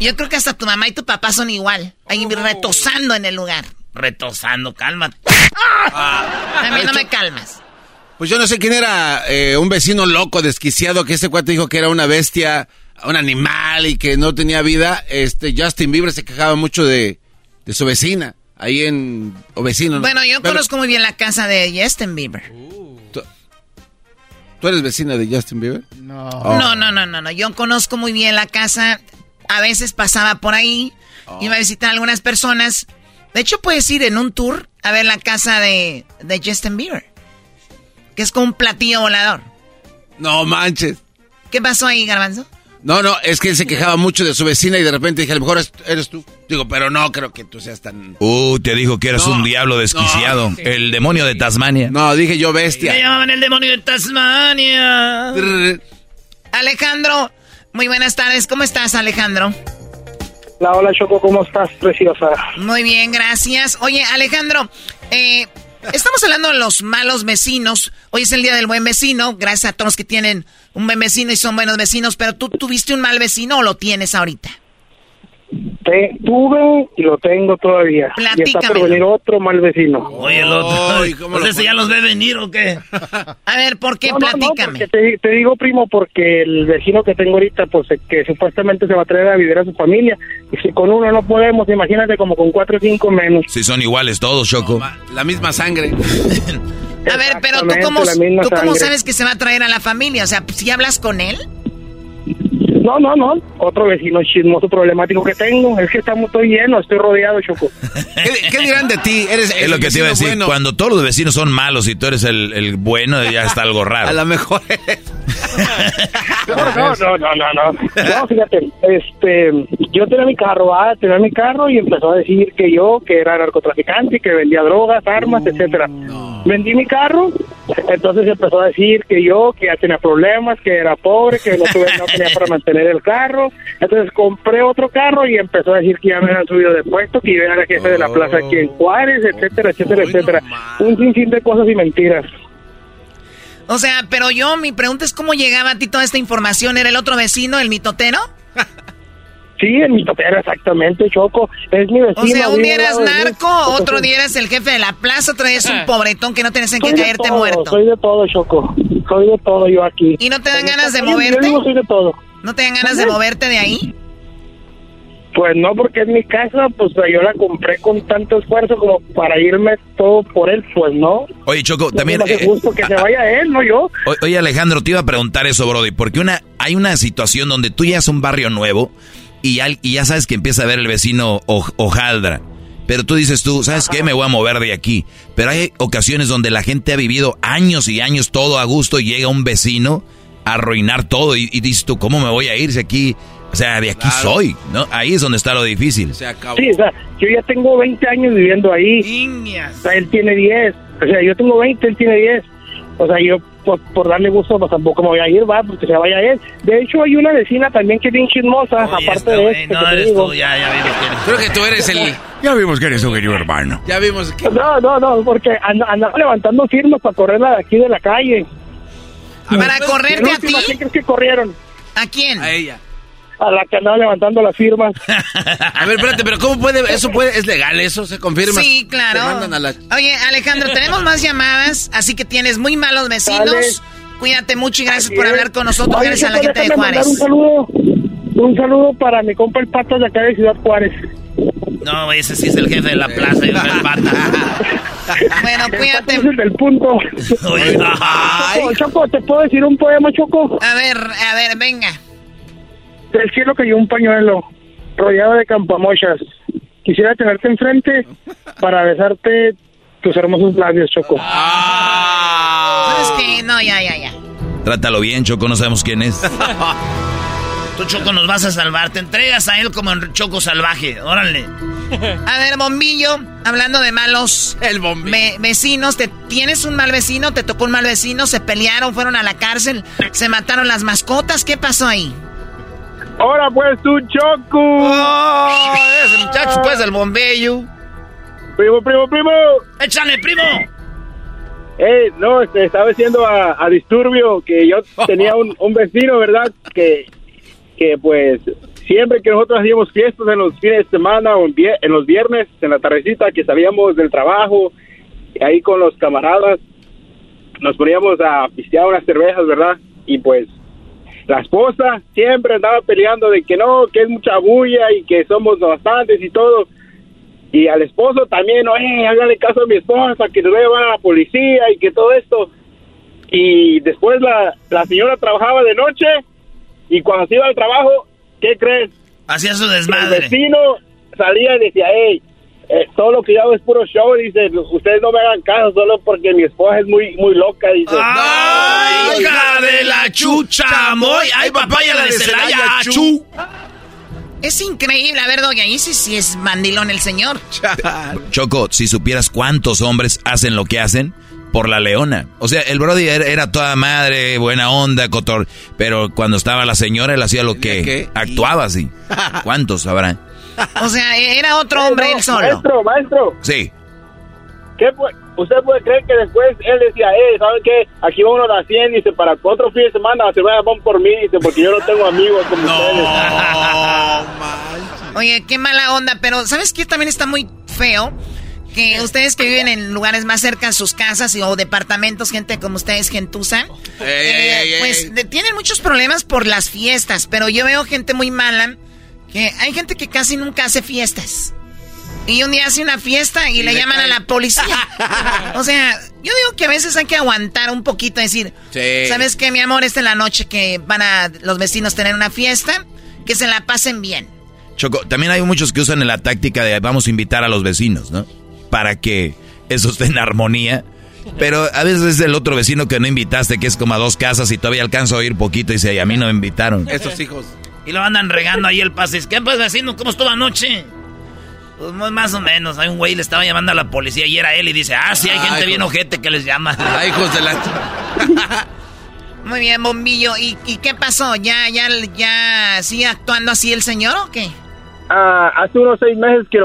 yo creo que hasta tu mamá y tu papá son igual, ahí oh. retosando en el lugar. Retosando, cálmate. a mí no me calmas. Pues yo no sé quién era eh, un vecino loco, desquiciado, que ese cuate dijo que era una bestia, un animal y que no tenía vida. Este Justin Bieber se quejaba mucho de, de su vecina ahí en o vecino. Bueno, yo conozco muy bien la casa de Justin Bieber. ¿Tú, eres vecina de Justin Bieber? No. No, no, no, no, Yo conozco muy bien la casa. A veces pasaba por ahí, iba a visitar a algunas personas. De hecho, puedes ir en un tour a ver la casa de, de Justin Bieber. Que es como un platillo volador. No manches. ¿Qué pasó ahí, Garbanzo? No, no, es que él se quejaba mucho de su vecina y de repente dije, a lo mejor eres tú. Digo, pero no creo que tú seas tan... Uh, te dijo que eras un diablo desquiciado. El demonio de Tasmania. No, dije yo bestia. Me llamaban el demonio de Tasmania. Alejandro, muy buenas tardes. ¿Cómo estás, Alejandro? Hola, hola, Choco. ¿Cómo estás, preciosa? Muy bien, gracias. Oye, Alejandro, eh, Estamos hablando de los malos vecinos. Hoy es el día del buen vecino. Gracias a todos los que tienen un buen vecino y son buenos vecinos. Pero tú tuviste un mal vecino o lo tienes ahorita? Te, tuve y lo tengo todavía. Y está por venir otro mal vecino. Oye, el otro. *laughs* ¿cómo no sé si ya los ve venir o qué? *laughs* A ver, ¿por qué? No, no, Platícame. porque te, te digo, primo, porque el vecino que tengo ahorita, pues que supuestamente se va a traer a vivir a su familia. Y si con uno no podemos, imagínate como con cuatro o cinco menos. Si son iguales todos, Choco. La misma sangre. A ver, pero tú cómo, ¿tú cómo sabes que se va a traer a la familia? O sea, si hablas con él. No, no, no. Otro vecino chismoso problemático que tengo. Es que estamos todo lleno, estoy rodeado, Choco. *laughs* ¿Qué, qué dirán de ti? Eres Es lo que te iba a decir. bueno. Cuando todos los vecinos son malos y tú eres el, el bueno, ya está algo *laughs* raro. A lo mejor. *laughs* No, no, no, no, no, no. No, fíjate, este, yo tenía mi carro, ah, tenía mi carro y empezó a decir que yo, que era narcotraficante, que vendía drogas, armas, etcétera. Vendí mi carro, entonces empezó a decir que yo, que ya tenía problemas, que era pobre, que no, tuve, no tenía para mantener el carro. Entonces compré otro carro y empezó a decir que ya me habían subido de puesto, que yo era el jefe de la plaza aquí en Juárez, etcétera, etcétera, etcétera. Un sinfín de cosas y mentiras. O sea, pero yo, mi pregunta es cómo llegaba a ti toda esta información. ¿Era el otro vecino, el mitotero? *laughs* Sí, en mi topera, exactamente, Choco. Es mi vecino. O sea, un día eras narco, otro día eras el jefe de la plaza, otro día es un *laughs* pobretón que no tienes en soy qué de caerte todo, muerto. Soy de todo, Choco. Soy de todo yo aquí. ¿Y no te dan ganas de moverte? Yo digo, soy de todo. ¿No te dan ganas de moverte de ahí? Pues no, porque es mi casa, pues yo la compré con tanto esfuerzo como para irme todo por él, pues no. Oye, Choco, No también... hace eh, gusto que se vaya él, no yo. Oye Alejandro, te iba a preguntar eso, Brody, porque una hay una situación donde tú ya es un barrio nuevo y, al- y ya sabes que empieza a ver el vecino Oj- hojaldra. Pero tú dices tú, ¿sabes qué? Me voy a mover de aquí. Pero hay ocasiones donde la gente ha vivido años y años todo a gusto y llega un vecino a arruinar todo y, y dices tú, ¿cómo me voy a ir si aquí, o sea, de aquí soy? ¿no? Ahí es donde está lo difícil. Se acabó. Sí, o sea, yo ya tengo 20 años viviendo ahí. O sea, él tiene 10. O sea, yo tengo 20, él tiene 10. O sea, yo por, por darle gusto, pues tampoco me voy a ir, va, porque se vaya él. De hecho, hay una vecina también que es bien chismosa, Oye, aparte de este no eres digo. tú, ya, ya vimos que eres Creo que tú *laughs* eres el. Ya vimos que eres un querido hermano. Ya vimos que. No, no, no, porque and- andaba levantando firmas para correrla de aquí de la calle. ¿Para correrte a ti? ¿Quién crees que corrieron? ¿A quién? A ella. A la que andaba levantando las firmas. *laughs* A ver, espérate, pero ¿cómo puede? ¿Eso puede? ¿Es legal eso? ¿Se confirma? Sí, claro. Te mandan a la... Oye, Alejandro, tenemos más llamadas, así que tienes muy malos vecinos. Dale. Cuídate mucho y gracias Así por es. hablar con nosotros. Oye, Gracias a la gente de Juárez. Un saludo, un saludo para mi compa el Patas de acá de Ciudad Juárez. No, ese sí es el jefe de la plaza y el pata. *laughs* *laughs* Bueno, cuídate. Ese es el punto. Oye, ay. Choco, Choco, ¿te puedo decir un poema, Choco? A ver, a ver, venga. Del cielo cayó un pañuelo rodeado de campamochas. Quisiera tenerte enfrente para besarte tus hermosos labios, Choco. ¿Sabes qué? No, ya, ya, ya. Trátalo bien, Choco, no sabemos quién es. *laughs* Tú, Choco, nos vas a salvar. Te entregas a él como en Choco Salvaje. Órale. *laughs* A ver, bombillo, hablando de malos El bombillo. ve- vecinos, ¿te, ¿tienes un mal vecino? ¿Te tocó un mal vecino? ¿Se pelearon? ¿Fueron a la cárcel? ¿Se mataron las mascotas? ¿Qué pasó ahí? Ahora pues tu Choco. Oh, ese muchacho, pues, el bombillo. Primo, primo, primo. ¡Échale, primo! Hey, no, este, estaba diciendo a, a Disturbio que yo *laughs* tenía un, un vecino, ¿verdad? Que, que pues siempre que nosotros hacíamos fiestas en los fines de semana o en, en los viernes, en la tardecita, que salíamos del trabajo, ahí con los camaradas, nos poníamos a pistear unas cervezas, ¿verdad? Y pues la esposa siempre andaba peleando de que no, que es mucha bulla y que somos bastantes y todo. Y al esposo también, oye, hágale caso a mi esposa, que nos va a llevar a la policía y que todo esto. Y después la, la señora trabajaba de noche y cuando se iba al trabajo, ¿qué crees? Hacía su El desmadre. vecino salía y decía, hey, eh, todo lo que yo hago es puro show, dice, ustedes no me hagan caso solo porque mi esposa es muy muy loca, dice. ¡Ay, hija de la chucha, moy! ¡Ay, papaya, la de Celaya, chu! Es increíble. A ver, Doggy, ahí sí, sí es mandilón el señor. *laughs* Choco, si supieras cuántos hombres hacen lo que hacen por la leona. O sea, el Brody era, era toda madre, buena onda, cotor. Pero cuando estaba la señora, él hacía lo que qué? actuaba así. *laughs* ¿Cuántos habrá? O sea, era otro hombre él solo. Maestro, maestro, Sí. ¿qué ¿usted puede creer que después él decía, eh, ¿saben qué? Aquí va uno a la 100, dice, para otro fin de semana se vayan por mí, dice, porque yo no tengo amigos como *laughs* ustedes. *laughs* Oye, qué mala onda, pero ¿sabes qué? También está muy feo que ustedes que viven en lugares más cerca de sus casas y, o departamentos, gente como ustedes, gentuza, eh, pues tienen muchos problemas por las fiestas, pero yo veo gente muy mala, que hay gente que casi nunca hace fiestas. Y un día hace una fiesta y, le, llaman a la policía. *laughs* o sea, yo digo que a veces hay que aguantar un poquito, decir, ¿sabes qué, mi amor? Esta es la noche que van a los vecinos tener una fiesta, que se la pasen bien. Choco, también hay muchos que usan la táctica de vamos a invitar a los vecinos, ¿no? Para que eso esté en armonía. Pero a veces es el otro vecino que no invitaste, que es como a dos casas y todavía alcanzo a oír poquito y dice, a mí no me invitaron. Esos hijos. Y lo andan regando ahí el pase. ¿Qué pues vecino? ¿Cómo estuvo anoche? Pues más o menos. Hay un güey le estaba llamando a la policía y era él y dice, ah, sí, hay gente bien ojete que les llama. Ay, *laughs* hijos de la... *laughs* Muy bien, bombillo. ¿Y, qué pasó? ¿Ya, ya, ya sigue actuando así el señor o qué? Ah, hace unos seis meses que,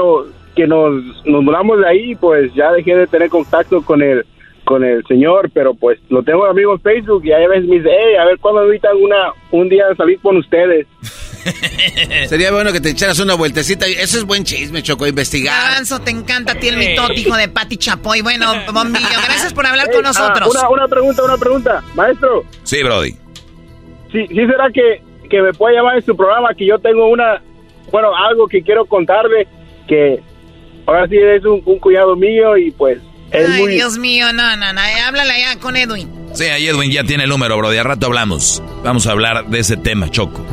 que nos, nos mudamos de ahí, pues ya dejé de tener contacto con el, con el señor, pero pues lo tengo amigo en Facebook y a veces me dice, hey, a ver cuándo invitan una, un día a salir con ustedes. *laughs* Sería bueno que te echaras una vueltecita. Eso es buen chisme, Choco, investigar. Avanzo, te encanta a ti el mitote, hijo de Pati Chapoy. Bueno, *laughs* Bombillo, gracias por hablar con ah, nosotros. una, una, pregunta, una pregunta. Maestro. Sí, Brody. Sí, sí será que, que me puede llamar en su programa, que yo tengo una, bueno, algo que quiero contarle, que ahora sí es un, cuidado mío y pues... Ay, Dios mío, no, no, no, háblale ya con Edwin. Sí, ahí Edwin ya tiene el número, Brody. A rato hablamos. Vamos a hablar de ese tema, Choco.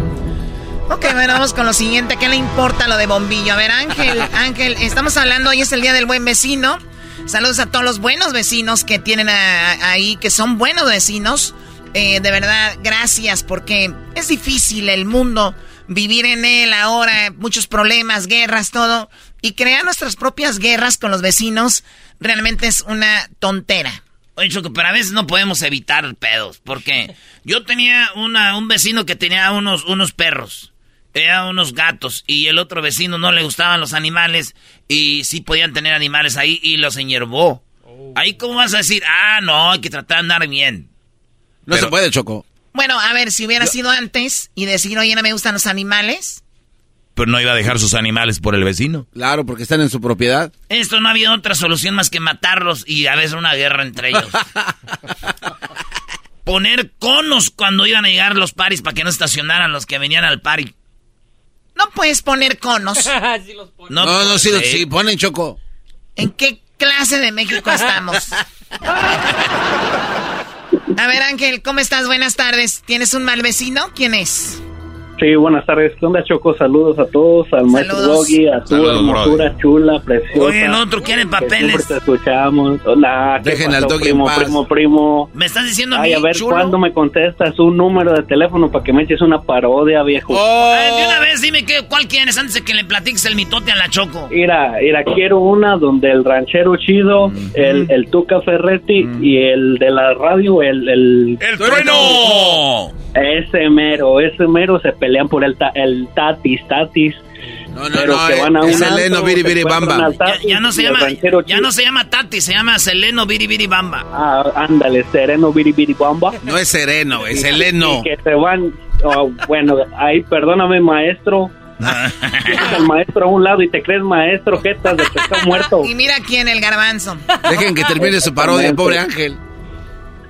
Ok, bueno, vamos con lo siguiente. ¿Qué le importa lo de bombillo? A ver, Ángel, *laughs* Ángel, estamos hablando, hoy es el Día del Buen Vecino. Saludos a todos los buenos vecinos que tienen ahí, que son buenos vecinos. Eh, de verdad, gracias, porque es difícil el mundo, vivir en él ahora, muchos problemas, guerras, todo. Y crear nuestras propias guerras con los vecinos realmente es una tontera. Oye, Choco, pero a veces no podemos evitar pedos, porque *laughs* yo tenía una, un vecino que tenía unos, unos perros. Eran unos gatos y el otro vecino no le gustaban los animales y sí podían tener animales ahí y los enyerbó. Ahí cómo vas a decir, ah, no, hay que tratar de andar bien. No se puede, Choco. Bueno, a ver, si hubiera sido antes y decir, oye, no me gustan los animales. Pero no iba a dejar sus animales por el vecino. Claro, porque están en su propiedad. Esto no había otra solución más que matarlos y a veces una guerra entre ellos. *laughs* Poner conos cuando iban a llegar los paris para que no estacionaran los que venían al pari. No puedes poner conos. *laughs* no, no, sí, sí, ponen choco. ¿En qué clase de México estamos? *laughs* A ver, Ángel, ¿cómo estás? Buenas tardes. ¿Tienes un mal vecino? ¿Quién es? Sí, buenas tardes. ¿Qué onda, Choco? Saludos a todos, al maestro Doggy, a tu hermosura chula, preciosa. Oye, el otro quiere papeles. Te escuchamos. Hola, Dejen al Doggy primo, primo, primo. ¿Me estás diciendo a mí, a ver cuándo me contestas un número de teléfono para que me eches una parodia, viejo. Oh. de una vez dime qué, cuál quieres antes de que le platiques el mitote a la Choco. Mira, mira, quiero una donde el ranchero chido, el, el Tuca Ferretti y el de la radio, el... ¡El, ¡El trueno! Ese mero, ese mero se pelean por el, el tatis, tatis. No, no, no, que van a es Seleno Biri Bamba. Ya, no se llama, ya no se llama Tati, se llama Seleno Biri Bamba. Ah, ándale, Sereno Biri Bamba. No es Sereno, es Seleno. Y que se van, oh, bueno, ahí perdóname maestro, Tienes al maestro a un lado y te crees maestro, ¿qué estás de pescado muerto? Y mira quién, el garbanzo. Dejen que termine su parodia, pobre Ángel.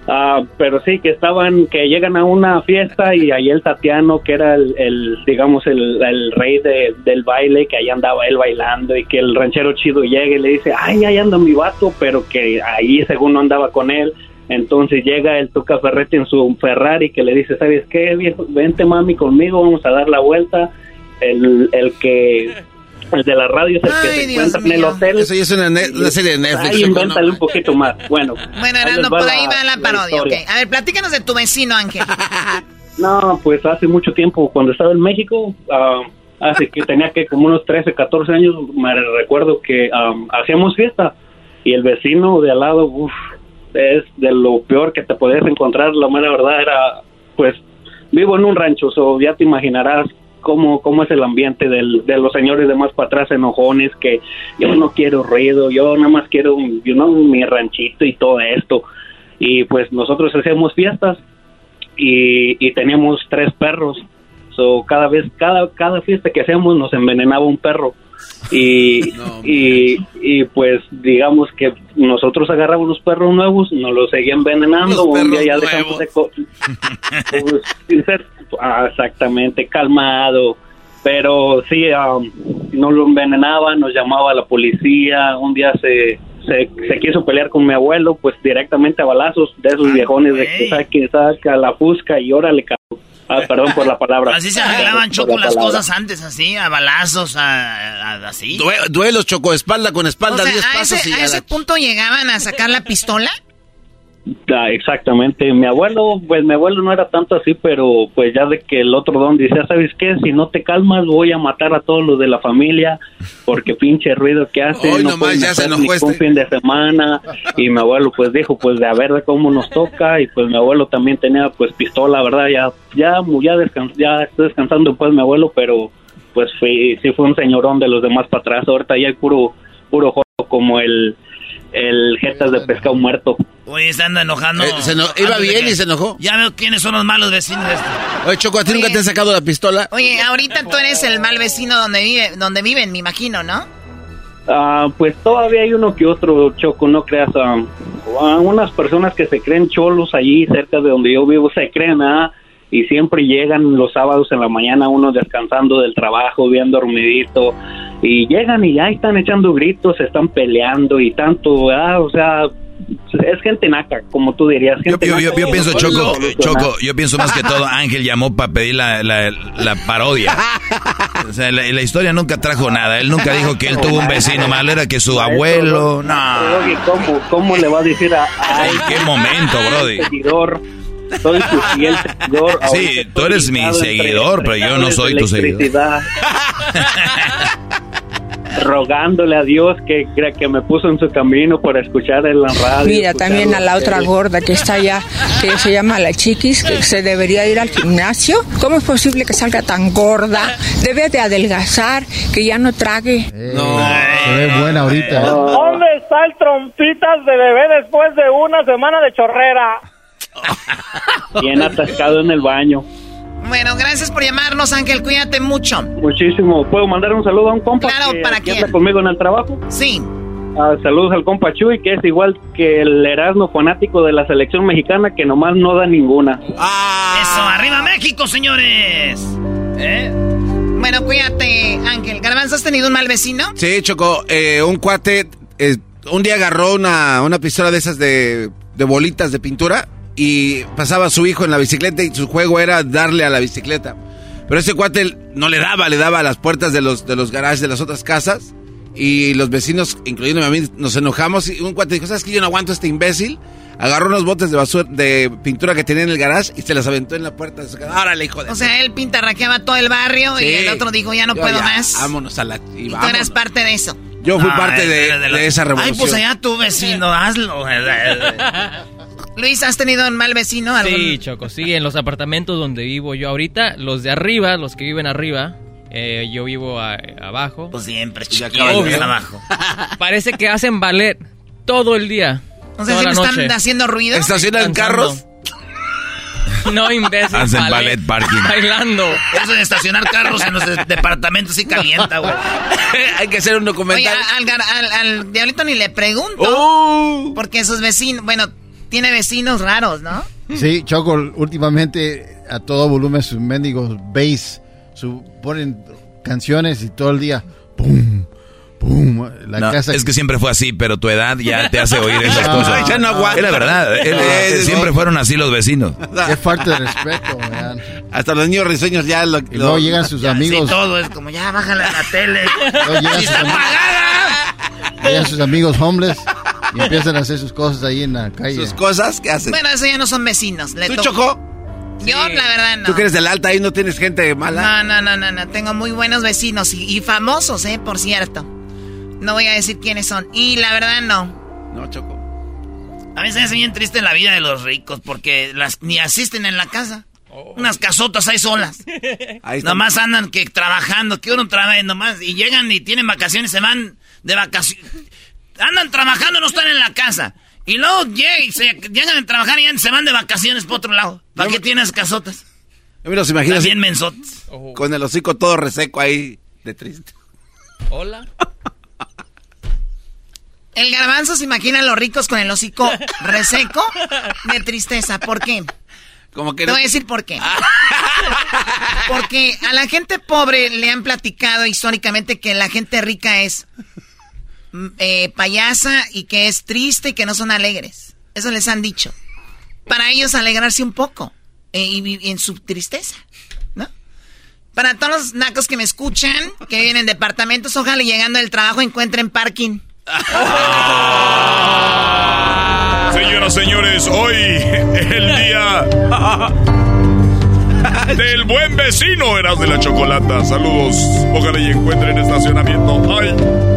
Ah, pero sí, que estaban, que llegan a una fiesta y ahí el Tatiano, que era el, digamos, el, rey del baile, que ahí andaba él bailando y que el ranchero chido llega y le dice, ay, ahí anda mi vato, pero que ahí según no andaba con él. Entonces llega el Tuca Ferretti en su Ferrari que le dice, ¿sabes qué, viejo? Vente mami conmigo, vamos a dar la vuelta. El, el que el de la radio es el que se encuentra en el hotel. Eso ya es una, serie de Netflix. Ahí invéntale un poquito más. Bueno. Bueno, Arando, por ahí va la, parodia. A ver, platícanos de tu vecino, Ángel. *laughs* no, pues hace mucho tiempo, cuando estaba en México, uh, hace que tenía que como unos 13, 14 años, me recuerdo que hacíamos fiesta y el vecino de al lado, uff, es de lo peor que te podías encontrar. La mera verdad era, pues, vivo en un rancho, so ya te imaginarás cómo, cómo es el ambiente de los señores de más para atrás enojones que yo no quiero ruido, yo nada más quiero mi ranchito y todo esto. Y pues nosotros hacemos fiestas y, y teníamos tres perros. So, cada vez, cada, cada fiesta que hacíamos nos envenenaba un perro. Y, y, y pues digamos que nosotros agarramos los perros nuevos, nos los seguían envenenando, un día ya dejamos de co- pues, ser ah, exactamente calmado, pero sí, um, nos lo envenenaba, nos llamaba la policía, un día se, se, se quiso pelear con mi abuelo, pues directamente a balazos de esos viejones de que saque, saca la fusca y órale, cabrón. Ah, perdón por la palabra. Así se arreglaban, Choco, la las palabra. cosas antes, así, a balazos, a- así. Due- duelos, Choco, espalda con espalda, O sea, 10 pasos ese, y a a ese la- punto llegaban a sacar la pistola. Ah, exactamente. Mi abuelo, pues mi abuelo no era tanto así, pero pues ya de que el otro don decía, ¿sabes qué? Si no te calmas voy a matar a todos los de la familia porque pinche ruido que hace. Hoy no nomás ya se enojó ni este. un fin de semana. Y mi abuelo pues dijo, pues de a ver de cómo nos toca. Y pues mi abuelo también tenía pues pistola, ¿verdad? Ya, ya, ya, descan- ya está descansando pues mi abuelo, pero pues fue, sí fue un señorón de los demás para atrás. Ahorita ya hay puro, puro jodo como el, el jetas de pescado muerto. Oye, se anda enojando. Eh, se iba bien que- y se enojó. Ya veo quiénes son los malos vecinos. Oye, Choco, ¿a ti nunca te han sacado la pistola? Oye, ahorita tú eres el mal vecino donde vive, donde viven, me imagino, ¿no? Ah, pues todavía hay uno que otro choco, no creas. ah, ah, unas personas que se creen cholos allí cerca de donde yo vivo se creen, ah, y siempre llegan los sábados en la mañana uno descansando del trabajo, bien dormidito, y llegan y ya están echando gritos, están peleando y tanto, o sea, es gente naca, como tú dirías. Yo, Gente yo- yo- naca. yo pienso, Choco. Choco, yo pienso más que todo, Ángel llamó para pedir la, la- la parodia. O sea, la, la historia nunca trajo nada. Él nunca dijo que él tuvo un vecino malo, era que su abuelo. No. Oye, ¿cómo, ¿cómo le va a decir a... a ¿En qué momento, Brody? Soy tu fiel seguidor. Sí, tú eres mi seguidor, pero yo no soy tu seguidor. *laughs* Rogándole a Dios que, que me puso en su camino por escuchar en la radio. Mira, también a la otra gorda que está allá, que se llama la chiquis, que se debería ir al gimnasio. ¿Cómo es posible que salga tan gorda? Debe de adelgazar, que ya no trague. No, se ve buena ahorita. ¿Dónde está el trompitas de bebé después de una semana de chorrera? *laughs* Bien atascado en el baño. Bueno, gracias por llamarnos, Ángel. Cuídate mucho. Muchísimo. ¿Puedo mandar un saludo a un compa Claro, que, ¿para que quién? anda conmigo en el trabajo? Sí. Ah, saludos al compa Chuy, que es igual que el Erasmo fanático de la selección mexicana, que nomás no da ninguna. Eso, arriba México, señores. ¿Eh? Bueno, cuídate, Ángel. Garbanzo, ¿has tenido un mal vecino? Sí, Choco, eh, un cuate eh, un día agarró una, una pistola de esas de, de bolitas de pintura y pasaba a su hijo en la bicicleta y su juego era darle a la bicicleta. Pero ese cuate no le daba, le daba a las puertas de los, de los garajes de las otras casas y los vecinos, incluyéndome a mí, nos enojamos y un cuate dijo, ¿sabes qué? Yo no aguanto a este imbécil. Agarró unos botes de basura, de pintura que tenía en el garage y se las aventó en la puerta de su casa. Órale, hijo de... O sea, él pintarraqueaba todo el barrio y el otro dijo, ya no Yo puedo ya, más. Vámonos a la... Y, Y tú eras parte de eso. Yo fui No, parte eh, de, de esa revolución. Ay, pues allá tu vecino, hazlo. *laughs* Luis, ¿has tenido un mal vecino? ¿Algún- Sí, Choco, sí, en los apartamentos donde vivo yo ahorita, los de arriba, los que viven arriba, eh, yo vivo a- abajo. Pues siempre, Obvio. abajo. *laughs* Parece que hacen ballet todo el día. O sea, toda la ¿siempre están noche. haciendo ruido? ¿Estacionan carros? *laughs* No, imbécil. Hacen ballet, ballet parking. *laughs* Bailando. Eso de estacionar carros en los de- departamentos sí calienta, güey. Hay que hacer un Oye, documental. al, gar- al- al diablito ni le pregunto. Oh. Porque sus vecinos, bueno, tiene vecinos raros, ¿no? Sí, Choco, últimamente a todo volumen sus mendigos bass, su, ponen canciones y todo el día, ¡pum! ¡pum! La No, casa... es que siempre fue así, pero tu edad ya te hace oír esas No, *laughs* cosas. ya no aguanta. Es la verdad. él- No, sí, siempre no. fueron así los vecinos. Qué falta de respeto, man. Hasta los niños risueños ya lo... Y luego llegan sus amigos, Sí, todo es como, ya bájale a la tele. luego llegan ¡Y sus, está ami- apagada! llegan sus amigos homeless y empiezan a hacer sus cosas ahí en la calle. Sus cosas, ¿qué hacen? Bueno, eso ya no son vecinos. Le ¿Tú, Choco? Yo, la verdad, no. ¿Tú que eres del alta ahí no tienes gente mala? No, no, no, no, no. Tengo muy buenos vecinos y, y famosos, ¿eh? Por cierto. No voy a decir quiénes son. Y la verdad, no. No, Choco. A mí se me hace bien triste la vida de los ricos porque las, ni asisten en la casa. Unas casotas ahí solas. Ahí nomás andan que trabajando, que uno trabaja nomás. Y llegan y tienen vacaciones, se van de vacaciones. Andan trabajando, no están en la casa. Y luego llegan, se, llegan a trabajar y se van de vacaciones por otro lado. ¿Para qué tienes casotas? Yo me los imagino Bien mensotes. Con el hocico todo reseco ahí de triste. Hola. *laughs* El garbanzo se imagina a los ricos con el hocico reseco de tristeza. ¿Por qué? Como que Te voy a decir por qué. Porque a la gente pobre le han platicado históricamente que la gente rica es eh, payasa y que es triste y que no son alegres. Eso les han dicho. Para ellos alegrarse un poco eh, en su tristeza. Para todos los nacos que me escuchan, que viven en departamentos, ojalá llegando del trabajo encuentren parking. *laughs* Señoras, señores, hoy el día *laughs* del buen vecino eras de la chocolata. Saludos. Ojalá y encuentren estacionamiento. Ay.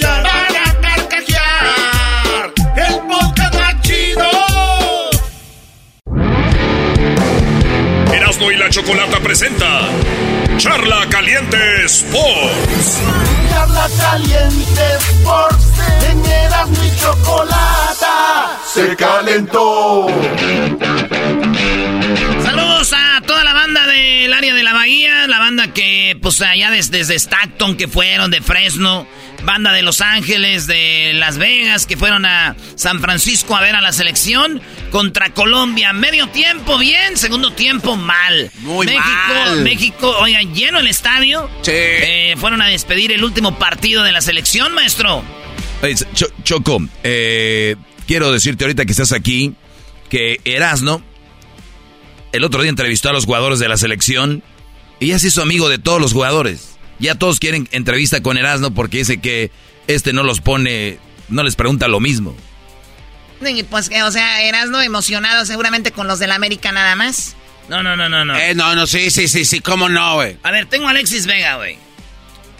La chocolata presenta Charla Caliente Sports. Charla caliente Sports. En y chocolata. Se calentó. Saludos a banda del área de la bahía, la banda que pues allá desde, desde Stockton que fueron, de Fresno, banda de Los Ángeles, de Las Vegas que fueron a San Francisco a ver a la selección contra Colombia. Medio tiempo bien, segundo tiempo mal. Muy México, mal. México, oigan, lleno el estadio. Sí. Eh, fueron a despedir el último partido de la selección, maestro. Choco, eh, quiero decirte ahorita que estás aquí que Erasno el otro día entrevistó a los jugadores de la selección y ya se hizo amigo de todos los jugadores. Ya todos quieren entrevista con Erasno porque dice que este no los pone, no les pregunta lo mismo. Y pues, que, o sea, Erasmo emocionado seguramente con los del América nada más. No, no, no, no, no. Eh, no, no, sí, sí, sí, sí, cómo no, güey. A ver, tengo a Alexis Vega, güey.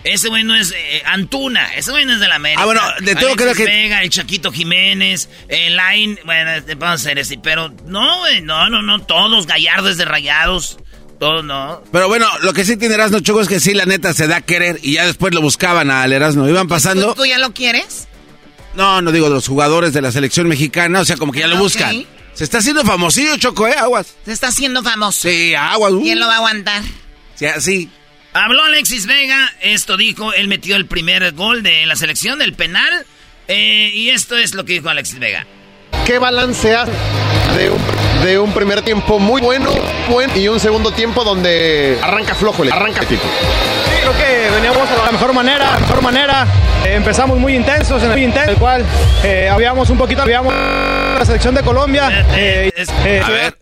Ese güey no es eh, Antuna, ese güey no es de la América. Ah, bueno, de todo Alexis creo que- Vega, el Chaquito Jiménez, el Line, bueno, este, vamos a hacer así, pero no, güey, no, no, no, todos gallardos de rayados, todos no. Pero bueno, lo que sí tiene Erasmo Choco es que sí, la neta, se da a querer y ya después lo buscaban al Erasmo. Iban pasando. ¿Tú ya lo quieres? No, no digo los jugadores de la selección mexicana, o sea, como que ya lo Ah, buscan. Se está haciendo famosillo, Choco, ¿eh? Aguas. Se está haciendo famoso. Sí, aguas. uh. ¿Quién lo va a aguantar? Sí, así. Habló Alexis Vega, esto dijo, él metió el primer gol de la selección, del penal, eh, y esto es lo que dijo Alexis Vega. ¿Qué balance hace de un, de un primer tiempo muy bueno buen, y un segundo tiempo donde arranca flojo, le arranca tipo? Creo que veníamos a la mejor manera, mejor manera. Eh, empezamos muy intensos, en el, muy intenso, el cual eh, habíamos un poquito, habíamos la selección de Colombia. eh, eh, A ver,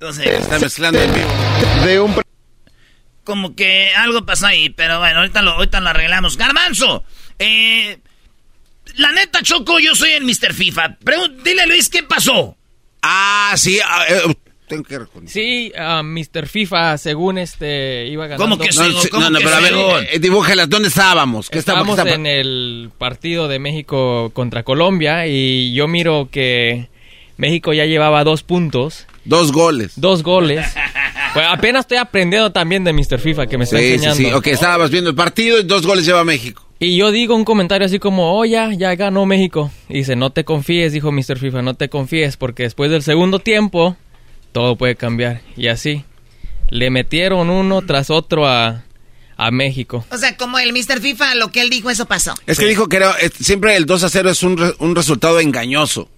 Entonces, está mezclando en vivo. De un como que algo pasó ahí, pero bueno, ahorita lo, ahorita lo arreglamos. Garbanzo, eh, la neta, Choco, yo soy el Mr. FIFA. Pregun- dile, Luis, ¿qué pasó? Ah, sí, ah, eh, tengo que reconocer. Sí, ah, Mr. FIFA, según este, iba ganando. ¿Cómo que No, sí, no, no, pero a ver, eh, dibújala, ¿dónde estábamos? ¿Qué Estábamos qué estaba- en el partido de México contra Colombia y yo miro que México ya llevaba dos puntos. Dos goles. Dos goles. *laughs* Pues apenas estoy aprendiendo también de Mr. FIFA que me está Sí, sí, enseñando. sí. Ok, estábamos viendo el partido y dos goles lleva México. Y yo digo un comentario así como, oh, ya, ya ganó México. Y dice, no te confíes, dijo Mr. FIFA, no te confíes, porque después del segundo tiempo, todo puede cambiar. Y así, le metieron uno tras otro a, a México. O sea, como el Mr. FIFA, lo que él dijo, eso pasó. Es que dijo que era, es- siempre el 2 a 0 es un, re- un resultado engañoso.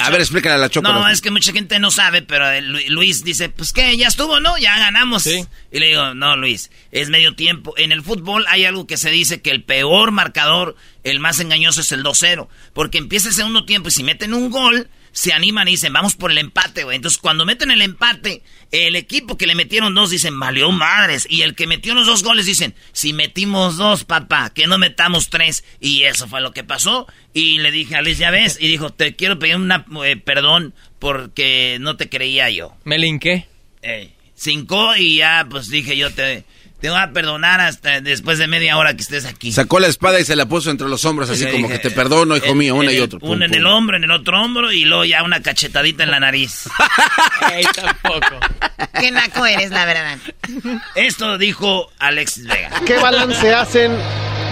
A ver, explícale a la Choco. No, es que mucha gente no sabe, pero Luis dice, pues que ya estuvo, ¿no? Ya ganamos. Y le digo, no, Luis, es medio tiempo. En el fútbol hay algo que se dice que el peor marcador, el más engañoso es el 2-0. Porque empieza el segundo tiempo y si meten un gol, se animan y dicen, vamos por el empate, güey. Entonces cuando meten el empate, el equipo que le metieron dos dicen, valió madres. Y el que metió los dos goles dicen, si metimos dos, papá, que no metamos tres. Y eso fue lo que pasó. Y le dije a Luis, ya ves, y dijo, te quiero pedir una eh, perdón porque no te creía yo. Me linqué. Eh, cinco y ya, pues dije yo, te, te voy a perdonar hasta después de media hora que estés aquí. Sacó la espada y se la puso entre los hombros, así como dije, que te perdono, hijo en- mío, una y otro. Pum, Una en pum. el hombro, en el otro hombro y luego ya una cachetadita en la nariz. *laughs* Ey, tampoco. Qué naco eres, la verdad. Esto dijo Alexis Vega. ¿Qué balance hacen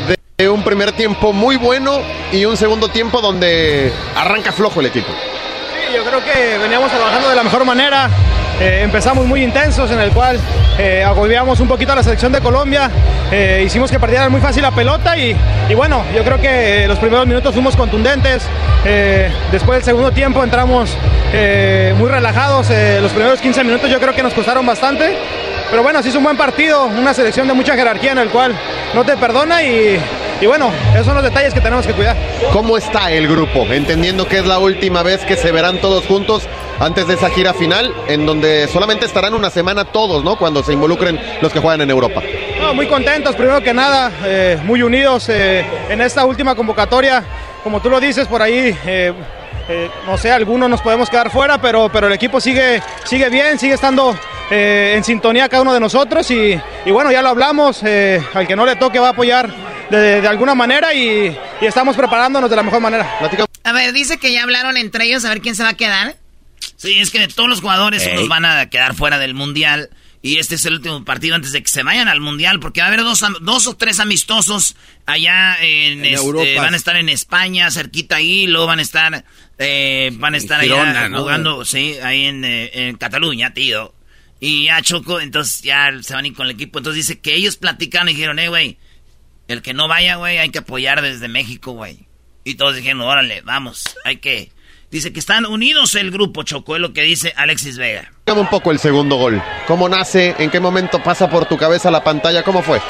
de, de un primer tiempo muy bueno y un segundo tiempo donde arranca flojo el equipo? Sí, yo creo que veníamos trabajando de la mejor manera. Eh, empezamos muy intensos, en el cual eh, agobiamos un poquito a la selección de Colombia. Eh, hicimos que perdieran muy fácil la pelota y, y bueno, yo creo que los primeros minutos fuimos contundentes. Eh, después del segundo tiempo entramos eh, muy relajados. Eh, los primeros 15 minutos yo creo que nos costaron bastante. Pero bueno, sí es un buen partido, una selección de mucha jerarquía en el cual no te perdona y, y bueno, esos son los detalles que tenemos que cuidar. ¿Cómo está el grupo? Entendiendo que es la última vez que se verán todos juntos antes de esa gira final, en donde solamente estarán una semana todos, ¿no? Cuando se involucren los que juegan en Europa. No, muy contentos, primero que nada, eh, muy unidos eh, en esta última convocatoria. Como tú lo dices, por ahí, eh, no sé, algunos nos podemos quedar fuera, pero, pero el equipo sigue, sigue bien, sigue estando en sintonía cada uno de nosotros y, y bueno, ya lo hablamos, al que no le toque va a apoyar de, de alguna manera y, y estamos preparándonos de la mejor manera. A ver, dice que ya hablaron entre ellos a ver quién se va a quedar. Sí, es que de todos los jugadores Ey. unos van a quedar fuera del mundial. Y este es el último partido antes de que se vayan al mundial, porque va a haber dos, dos o tres amistosos allá en, En este, Europa. van a estar en España, cerquita ahí, luego van a estar, eh, van a estar Girona, allá ¿no? jugando, sí, ahí en, eh, en Cataluña, tío. Y ya Choco, entonces ya se van a ir con el equipo. Entonces dice que ellos platicaron y dijeron, eh, güey, el que no vaya, güey, hay que apoyar desde México, güey. Y todos dijeron, órale, vamos, hay que... Dice que están unidos el grupo, Choco, es lo que dice Alexis Vega. Dígame un poco el segundo gol. ¿Cómo nace? ¿En qué momento pasa por tu cabeza la pantalla? ¿Cómo fue?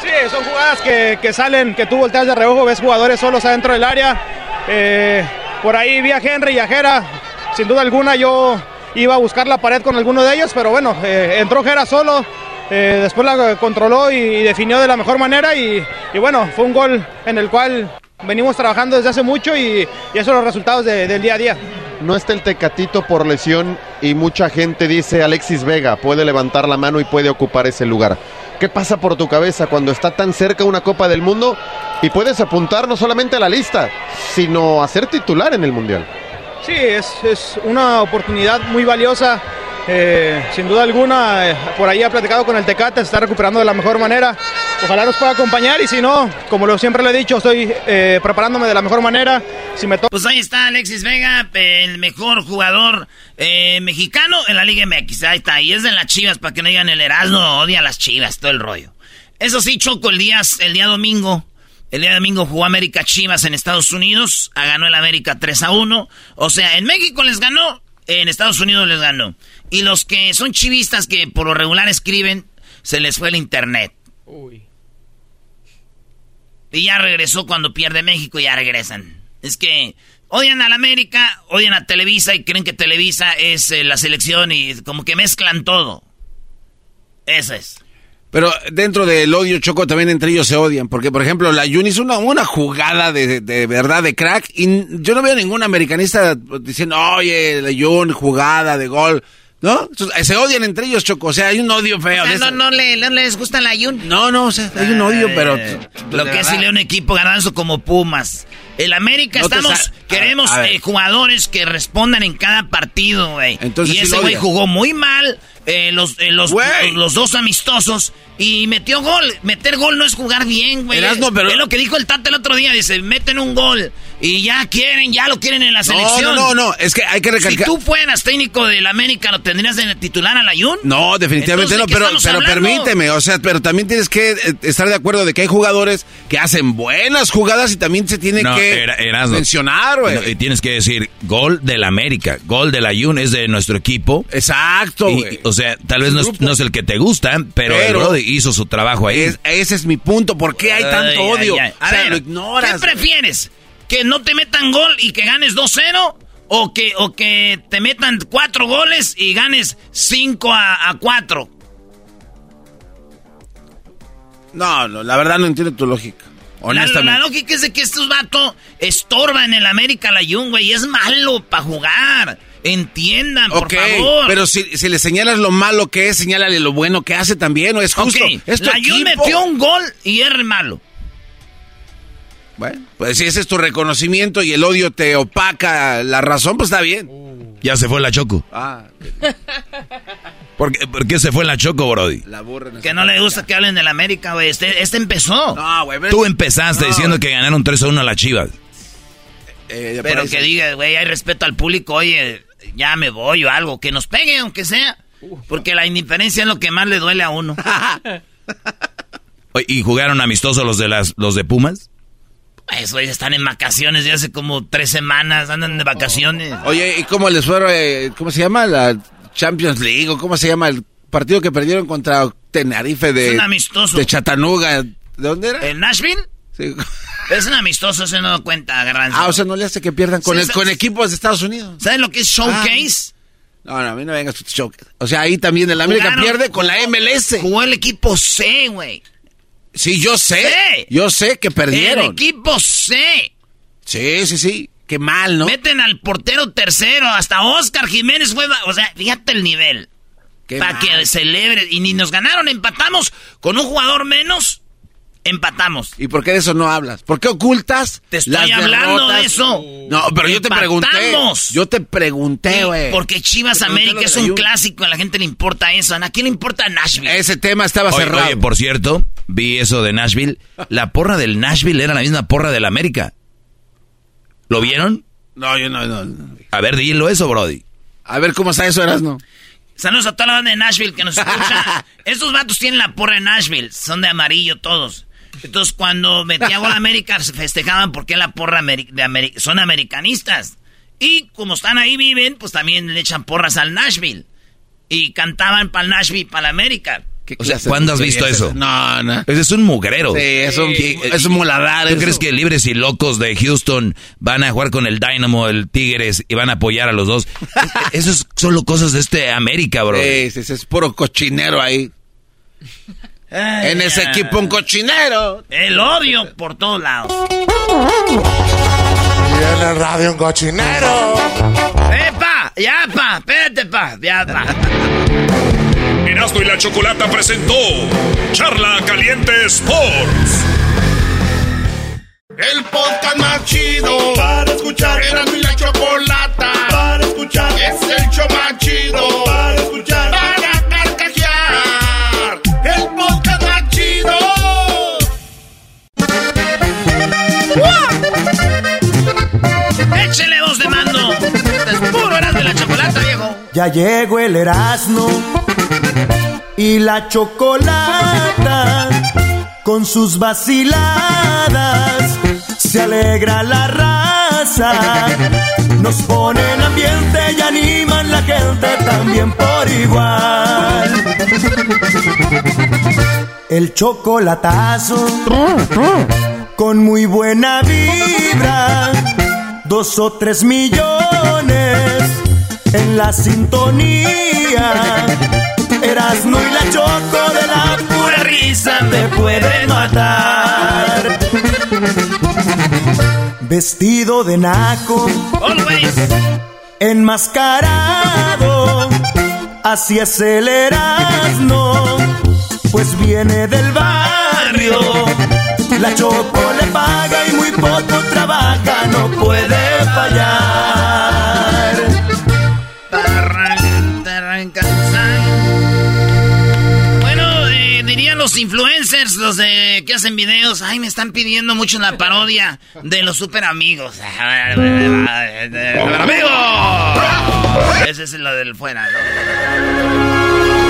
Sí, son jugadas que, que salen, que tú volteas de reojo, ves jugadores solos adentro del área. Eh, por ahí vi a Henry y a Jera. Sin duda alguna yo iba a buscar la pared con alguno de ellos, pero bueno, eh, entró Jera solo. Eh, después la controló y, y definió de la mejor manera y, y bueno, fue un gol en el cual venimos trabajando desde hace mucho y, y esos son los resultados de- del día a día. No está el Tecatito por lesión y mucha gente dice Alexis Vega puede levantar la mano y puede ocupar ese lugar. ¿Qué pasa por tu cabeza cuando está tan cerca una Copa del Mundo y puedes apuntar no solamente a la lista, sino a ser titular en el Mundial? Sí, es, es una oportunidad muy valiosa. Eh, sin duda alguna, eh, por ahí ha platicado con el Tecate, se está recuperando de la mejor manera. Ojalá nos pueda acompañar y si no, como lo siempre le he dicho, estoy eh, preparándome de la mejor manera. Si me. Pues ahí está Alexis Vega, el mejor jugador eh, mexicano en la Liga MX. Ahí está, y es de las chivas, para que no digan el Erasmo odia a las chivas, todo el rollo. Eso sí, Choco, el día, el día domingo, el día domingo jugó América Chivas en Estados Unidos, ah, ganó el América 3 a 1. O sea, en México les ganó, en Estados Unidos les ganó. Y los que son chivistas que por lo regular escriben, se les fue el internet. Y ya regresó cuando pierde México y ya regresan. Es que odian a la América, odian a Televisa y creen que Televisa es eh, la selección y como que mezclan todo. Eso es. Pero dentro del odio, Choco, también entre ellos se odian. Porque, por ejemplo, la Jun hizo una, una jugada de, de verdad de crack. Y yo no veo ningún americanista diciendo, oye, la Jun, jugada de gol. ¿No? Entonces, se odian entre ellos, Choco. O sea, hay un odio feo. O sea, de no, no, le, no les gusta la Yun. No, no, o sea, hay un odio, pero. Eh, Lo que es si un equipo ganando como Pumas. El América No estamos, queremos a eh, jugadores que respondan en cada partido, güey. Entonces Y ese güey jugó muy mal eh, los, eh, los, dos amistosos y metió gol. Meter gol no es jugar bien, güey. Es- pero- Es lo que dijo el Tata el otro día. Dice, meten un gol y ya quieren, ya lo quieren en la No, selección. no, no, no, es que hay que Si recalcar. tú fueras técnico del América, ¿lo tendrías de titular a la Jun? No, definitivamente Entonces, no, ¿de qué pero, pero hablando? permíteme, o sea, pero también tienes que eh, estar de acuerdo de que hay jugadores que hacen buenas jugadas y también se tiene No, que era- mencionar, güey. No, y tienes que decir, gol del América, gol del Ayun es de nuestro equipo. Exacto, Y-. O sea, tal vez no es, no es el que te gusta, pero, el Pero- Brody hizo su trabajo ahí. Es- ese es mi punto. ¿Por qué hay tanto Ay, odio? ay. A lo ignoras. ¿Qué prefieres? ¿Que no te metan gol y que ganes 2-0? ¿O que, ¿O que te metan cuatro goles y ganes 5 a, a 4? No, no, la verdad no entiendo tu lógica. La, Honestamente. la lógica es de que estos vatos estorban en el América la Jun, güey. Y es malo para jugar. Entiendan, por favor. pero si, si le señalas lo malo que es, señálale lo bueno que hace también, ¿no? Es justo. Ok, Es la Jun metió un gol y es malo. Bueno, pues si ese es tu reconocimiento y el odio te opaca la razón, pues está bien. Ya se fue la Choco. Ah, *laughs* ¿Por qué, por qué se fue la Choco, Brody? la burra. Que no le gusta que hablen del América, güey. Este, este empezó. No, güey. pero- Tú empezaste No. diciendo que ganaron 3 a 1 a las Chivas. Eh, ya Pero parece- que diga, güey, hay respeto al público, oye, ya me voy o algo. Que nos pegue, aunque sea. Porque la indiferencia es lo que más le duele a uno. *laughs* ¿Y jugaron amistosos los de las los de Pumas? Eso, güey, están en vacaciones de hace como tres semanas, andan de vacaciones. Oye, ¿y cómo les fue, eh, cómo se llama? La Champions League, o cómo se llama el partido que perdieron contra Tenerife de... Es un amistoso. De Chattanooga. ¿De dónde era? ¿En Nashville? Sí. *laughs* Es un amistoso, se no da cuenta, Garbanzo. Ah, o sea, no le hace que pierdan con, Sí, el- con equipos de Estados Unidos. ¿Sabes lo que es showcase? No, no, a mí no vengas tu show. O sea, ahí también el América Jugaron- pierde con la MLS. Jugó el equipo C, güey. Sí, yo sé. Yo sé que El perdieron. equipo C. Sí, sí, sí. Qué mal, ¿no? Meten al portero tercero, hasta Oscar Jiménez fue... O sea, fíjate el nivel. Para que celebre. Y ni nos ganaron, empatamos con un jugador menos. Empatamos. ¿Y por qué de eso no hablas? ¿Por qué ocultas? Te estoy hablando de eso. No, pero yo te pregunté. Yo te pregunté, Sí, güey. porque Chivas América es un Ayun. clásico, a la gente le importa eso. ¿A quién le importa Nashville? Ese tema estaba Oye, cerrado. oye, por cierto, vi eso de Nashville. La porra del Nashville era la misma porra del América. ¿Lo vieron? No, yo no, no, no. A ver, dilo eso, Brody. A ver cómo está eso, Erasno. Saludos a toda la banda de Nashville que nos escucha. *laughs* Estos vatos tienen la porra de Nashville. Son de amarillo todos. Entonces, cuando metía gol a América, se festejaban porque la porra de Ameri- son americanistas. Y como están ahí, viven, pues también le echan porras al Nashville. Y cantaban para el Nashville y para la América. O sea, ¿cuándo has visto eso? No, no. Ese es un mugrero. Sí, es un, ¿Qué- es un muladar. ¿Tú eso. crees que libres y locos de Houston van a jugar con el Dynamo, el Tigres y van a apoyar a los dos? Eso es solo cosas de este América, bro. Sí, sí, sí, es puro cochinero ahí. Ay, en ese ya. equipo un cochinero. El odio por todos lados. Y en el radio un cochinero. ¡Epa! ¡Ya, pa! ¡Espérate, pa! ¡Ya, pa! Erasmo y la Chocolata presentó Charla Caliente Sports. El podcast más chido para escuchar. Era mi la chocolata para escuchar. Es el show más chido para escuchar. ¡Échele voz de mando! Es puro eras de la chocolata, viejo. Ya llegó el Erasmo y la chocolata con sus vaciladas. Se alegra la raza, nos ponen ambiente y animan la gente también por igual. El chocolatazo con muy buena vibra, dos o tres millones en la sintonía. Erasmo y la choco de la pura risa te pueden matar. Vestido de naco, Always. enmascarado, así es el Erasmo, pues viene del barrio. La choco le paga y muy poco trabaja, no puede fallar. Bueno, eh, dirían los influencers, los de que hacen videos, ay, me están pidiendo mucho la parodia de los super amigos. *laughs* ¡Super amigos! Ese es lo del fuera, ¿no?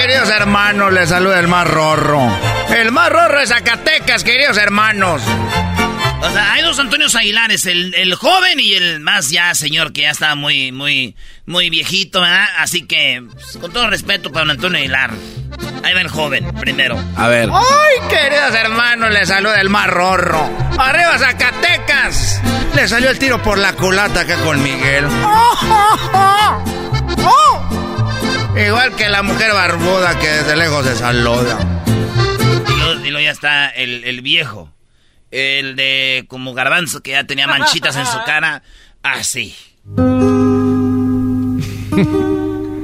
¡Ay, pelado, queridos hermanos! Les saluda el más rorro. El más rorro de Zacatecas, queridos hermanos. O sea, hay dos Antonios Aguilares, el, el, joven y el más ya señor que ya está muy, muy, muy viejito, ¿verdad? Así que, pues, con todo respeto para don Antonio Aguilar. Ahí va el joven, primero. A ver. ¡Ay, queridos hermanos! Le saluda el más rorro. ¡Arriba, Zacatecas! Le salió el tiro por la culata acá con Miguel. Igual que la mujer barbuda que desde lejos se saluda. Y luego, ya está el, el viejo. El de como garbanzo que ya tenía manchitas en su *laughs* cara. Así.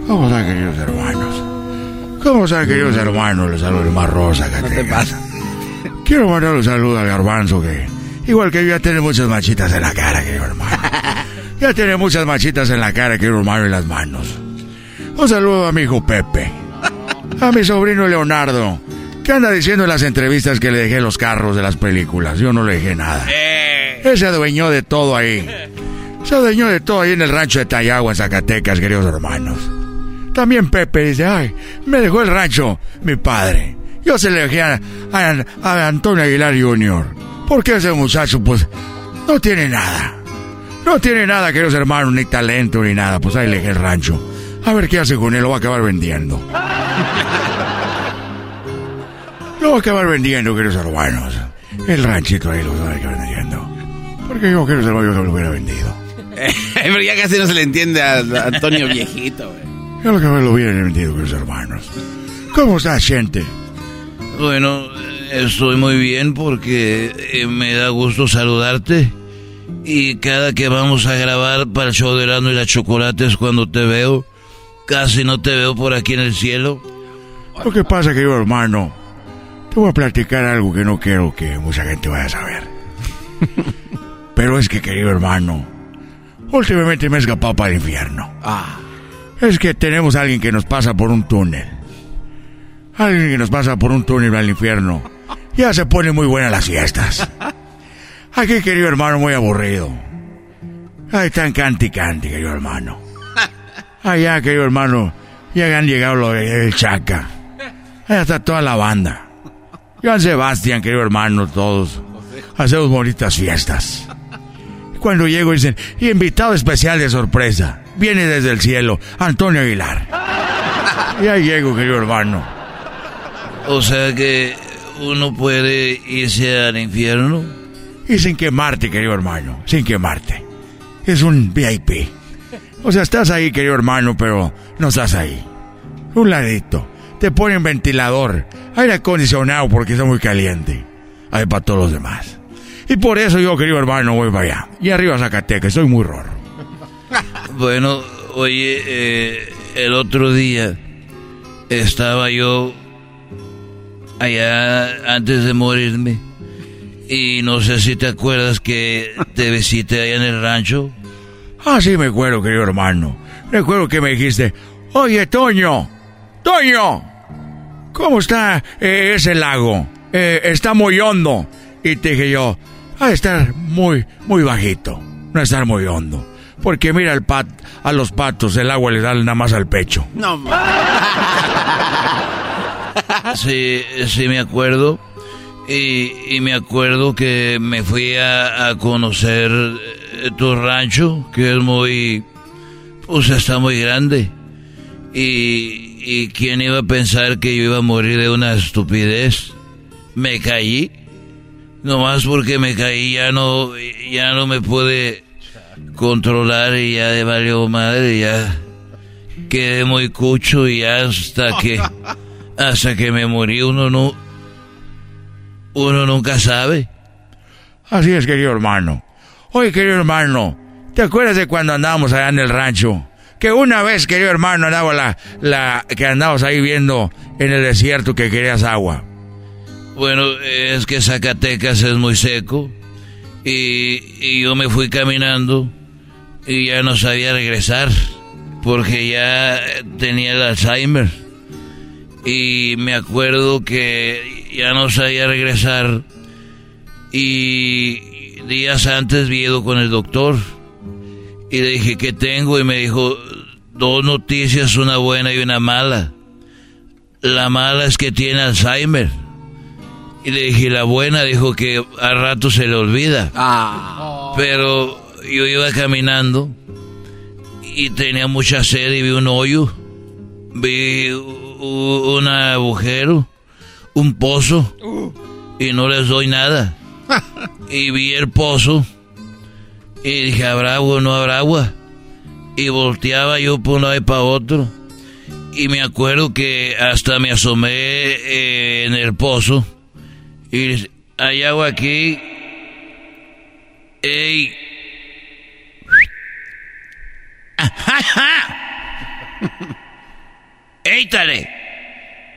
¿Cómo están, queridos hermanos? ¿Cómo están, queridos hermanos? Les saludo el más rosa que te pasa? Quiero mandar un saludo al garbanzo que, igual que yo, ya tiene muchas manchitas en la cara, querido hermano. *laughs* Ya tiene muchas manchitas en la cara, querido hermano, y las manos. Un saludo a mi hijo Pepe. A mi sobrino Leonardo. ¿Qué anda diciendo en las entrevistas que le dejé los carros de las películas? Yo no le dejé nada. Él se adueñó de todo ahí. Se adueñó de todo ahí en el rancho de Tayagua, en Zacatecas, queridos hermanos. También Pepe dice, ay, me dejó el rancho mi padre. Yo se le dejé a, a Antonio Aguilar Jr. Porque ese muchacho, pues, no tiene nada. No tiene nada, queridos hermanos, ni talento, ni nada. Pues ahí le dejé el rancho. A ver qué hace con él, lo va a acabar vendiendo. Lo va a acabar vendiendo, queridos hermanos. El ranchito ahí lo va a acabar vendiendo. Porque yo, queridos hermanos, yo no lo hubiera vendido. *laughs* Pero ya casi no se le entiende a Antonio viejito, güey. Yo lo que lo hubiera vendido, queridos hermanos. ¿Cómo estás, gente? Bueno, estoy muy bien porque eh, me da gusto saludarte. Y cada que vamos a grabar para el show de y la Chocolate es cuando te veo. Casi no te veo por aquí en el cielo. Lo que pasa, querido hermano, te voy a platicar algo que no quiero que mucha gente vaya a saber. *laughs* Pero es que, querido hermano, últimamente me he escapado para el infierno. Ah. Es que tenemos a alguien que nos pasa por un túnel. Alguien que nos pasa por un túnel al infierno. Ya se pone muy buenas las fiestas. *laughs* Aquí, querido hermano, muy aburrido. Ahí están canti canti, querido hermano. Allá, querido hermano, ya han llegado los del Chaca. Allá está toda la banda. Joan Sebastián, querido hermano, todos. Hacemos bonitas fiestas. Cuando llego dicen, y invitado especial de sorpresa. Viene desde el cielo, Antonio Aguilar. Y ahí llego, querido hermano. O sea que uno puede irse al infierno. Y sin quemarte, querido hermano, sin quemarte. Es un VIP. O sea, estás ahí, querido hermano, pero no estás ahí. Un ladito. Te ponen ventilador, aire acondicionado porque está muy caliente. Ahí para todos los demás. Y por eso yo, querido hermano, voy para allá. Y arriba Zacatecas, estoy muy raro. *laughs* Bueno, oye, eh, el otro día estaba yo allá antes de morirme. Y no sé si te acuerdas que te visité allá en el rancho. Ah, sí, me acuerdo, querido hermano. Recuerdo que me dijiste, oye, Toño, Toño, ¿cómo está eh, ese lago? Eh, está muy hondo. Y te dije yo, a estar muy, muy bajito, no estar muy hondo. Porque mira el pat, a los patos el agua le da nada más al pecho. No. *laughs* sí, sí me acuerdo. Y, y, me acuerdo que me fui a, a, conocer eh, tu rancho, que es muy... Pues está muy grande. Y, y quién iba a pensar que yo iba a morir de una estupidez. Me caí. Nomás porque me caí ya no, ya no me pude controlar y ya de valió madre, ya quedé muy cucho y hasta que, *laughs* hasta que me morí uno no, uno nunca sabe. Así es, querido hermano. Oye, querido hermano, ¿te acuerdas de cuando andábamos allá en el rancho? Que una vez, querido hermano, andaba la, la, que andabas ahí viendo en el desierto que querías agua. Bueno, es que Zacatecas es muy seco y, y yo me fui caminando y ya no sabía regresar porque ya tenía el Alzheimer. Y me acuerdo que ya no sabía regresar y días antes vi con el doctor y le dije, ¿qué tengo? Y me dijo, dos noticias, una buena y una mala. La mala es que tiene Alzheimer Y le dije, la buena dijo que a rato se le olvida. Ah. Pero yo iba caminando y tenía mucha sed y vi un hoyo. Vi un agujero, un pozo y no les doy nada. *laughs* Y vi el pozo y dije, ¿habrá agua o no habrá agua? Y volteaba yo por un lado y para otro. Y me acuerdo que hasta me asomé eh, en el pozo. Y hay agua aquí. ¡Ey! *laughs* ¡Éitale!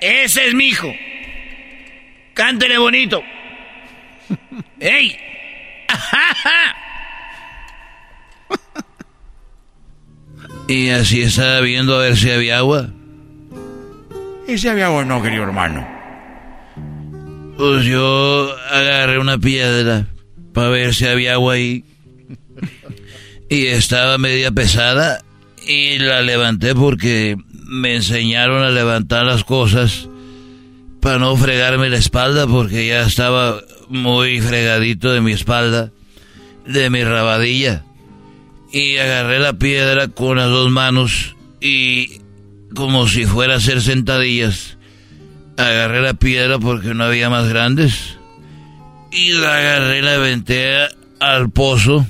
Ese es mi hijo. Cántele bonito. *laughs* ¡Ey! *laughs* Y así estaba viendo a ver si había agua. ¿Y si había agua o no, querido hermano? Pues yo agarré una piedra para ver si había agua ahí. *laughs* Y estaba media pesada y la levanté porque me enseñaron a levantar las cosas para no fregarme la espalda porque ya estaba muy fregadito de mi espalda, de mi rabadilla. Y agarré la piedra con las dos manos y como si fuera a hacer sentadillas. Agarré la piedra porque no había más grandes. Y la agarré la aventé al pozo.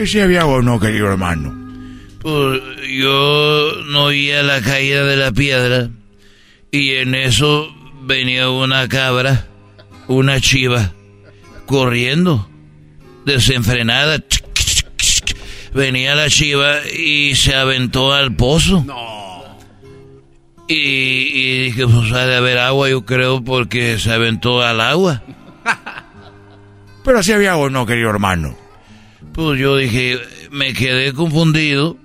¿Y si había agua o no, querido hermano? Pues yo no oía la caída de la piedra. Y en eso venía una cabra, una chiva, corriendo, desenfrenada. Venía la chiva y se aventó al pozo. Y, y dije, pues ha de haber agua, yo creo, porque se aventó al agua. *laughs* Pero si había agua o no, querido hermano. Pues yo dije, me quedé confundido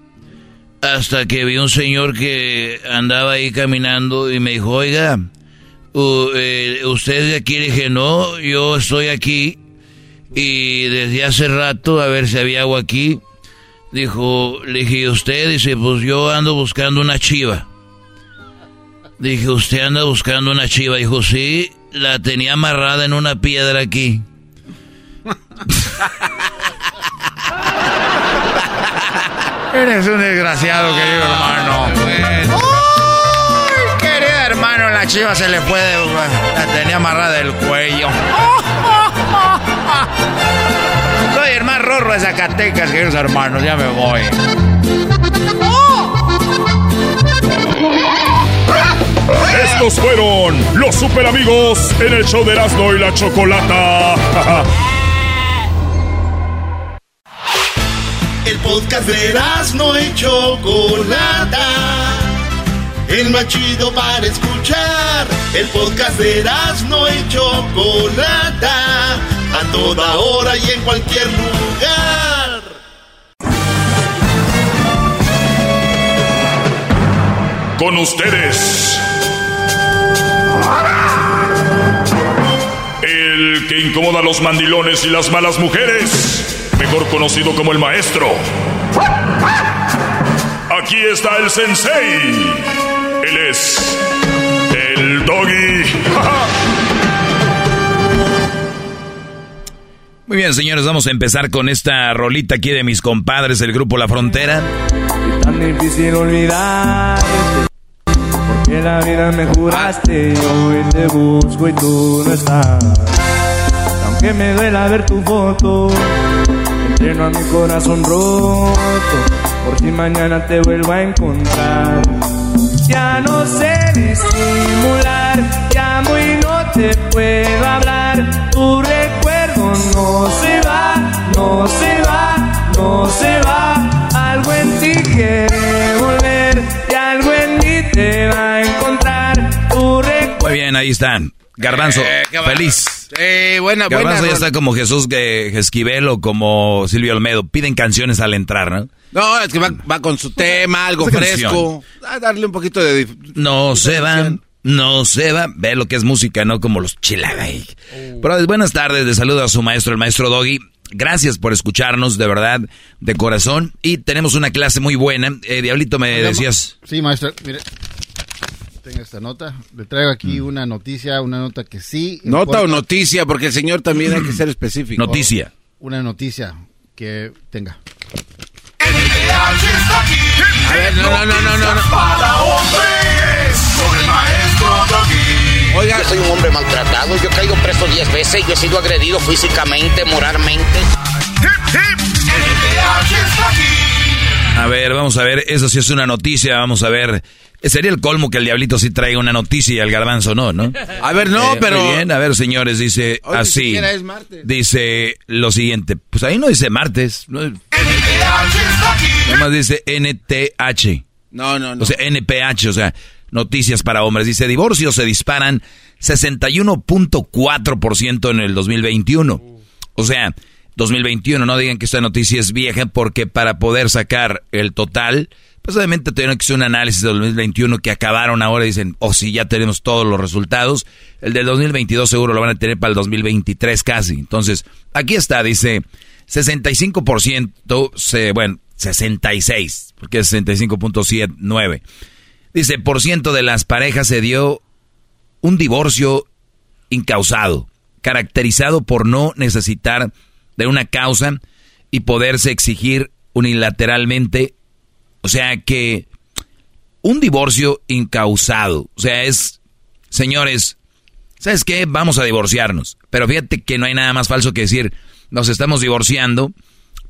hasta que vi un señor que andaba ahí caminando y me dijo, oiga, eh, ¿usted de aquí? Le dije, no, yo estoy aquí y desde hace rato a ver si había agua aquí. Dijo, le dije, ¿y usted? Dice, pues yo ando buscando una chiva. Dije, ¿usted anda buscando una chiva? Dijo, sí, la tenía amarrada en una piedra aquí. *laughs* Eres un desgraciado, querido hermano. Ay, querido hermano, la chiva se le puede. La tenía amarrada del cuello. Soy el más rorro de Zacatecas, queridos hermanos. Ya me voy. Estos fueron los super amigos en el show de Erasmo y la Chocolata. El podcast de Erasmo y Chocolata. El más chido para escuchar. El podcast de Erasmo y Chocolata. A toda hora y en cualquier lugar. Con ustedes. El que incomoda a los mandilones y las malas mujeres. Mejor conocido como el maestro. Aquí está el sensei. Él es el doggy. *laughs* Muy bien, señores, vamos a empezar con esta rolita aquí de mis compadres del grupo La Frontera. Tan difícil olvidarte. Porque la vida me juraste hoy te busco y tú no estás. Aunque me duela ver tu foto, entreno a mi corazón roto. Por si mañana te vuelvo a encontrar. Ya no sé disimular, llamo y no te puedo hablar. Tu recuerdo no se va, no se va, no se va. Algo en ti quiere volver y algo en mí te va a encontrar. Tu recuerdo. Muy bien, ahí están. Garbanzo, Eh, feliz. Sí, buena, buena. Garbanzo ya rola. está como Jesús que- Esquivel o como Silvio Almedo. Piden canciones al entrar, ¿no? No, es que va, va con su tema, algo fresco. A darle un poquito de... No se van, no se va. Ve lo que es música, no como los chilagay. Pero buenas tardes, le saludo a su maestro, el maestro Doggy. Gracias por escucharnos, de verdad, de corazón. Y tenemos una clase muy buena. Eh, Diablito, me decías. Sí, maestro. Mire, tengo esta nota. Le traigo aquí una noticia, una nota que sí. ¿Nota o noticia? Porque el señor también hay que ser específico. Noticia. Una noticia que tenga. A ver, no, no, no, no, no. Para hombres, con el maestro Doggy. Oiga, yo soy un hombre maltratado, yo he caído preso 10 veces, yo he sido agredido físicamente, moralmente. A ver, vamos a ver, eso sí es una noticia, vamos a ver. Sería el colmo que el diablito sí traiga una noticia y el garbanzo no, ¿no? A ver, no, Eh, pero. Muy bien, a ver, señores, dice Hoy así. siquiera es martes. Dice lo siguiente. Pues ahí no dice martes. No, Nomás dice NTH. No, no, no. O sea, NPH, o sea, noticias para hombres. Dice, divorcios se disparan 61.4% en el 2021. O sea, 2021, no digan que esta noticia es vieja porque para poder sacar el total, pues obviamente tuvieron que hacer un análisis del 2021 que acabaron ahora y dicen, oh sí, ya tenemos todos los resultados. El del 2022 seguro lo van a tener para el 2023 casi. Entonces, aquí está, dice 65%, se, bueno, 66, porque es 65.79. Dice, por ciento de las parejas se dio un divorcio incausado, caracterizado por no necesitar de una causa y poderse exigir unilateralmente. O sea que un divorcio incausado, o sea, es, señores, ¿sabes qué? Vamos a divorciarnos. Pero fíjate que no hay nada más falso que decir, nos estamos divorciando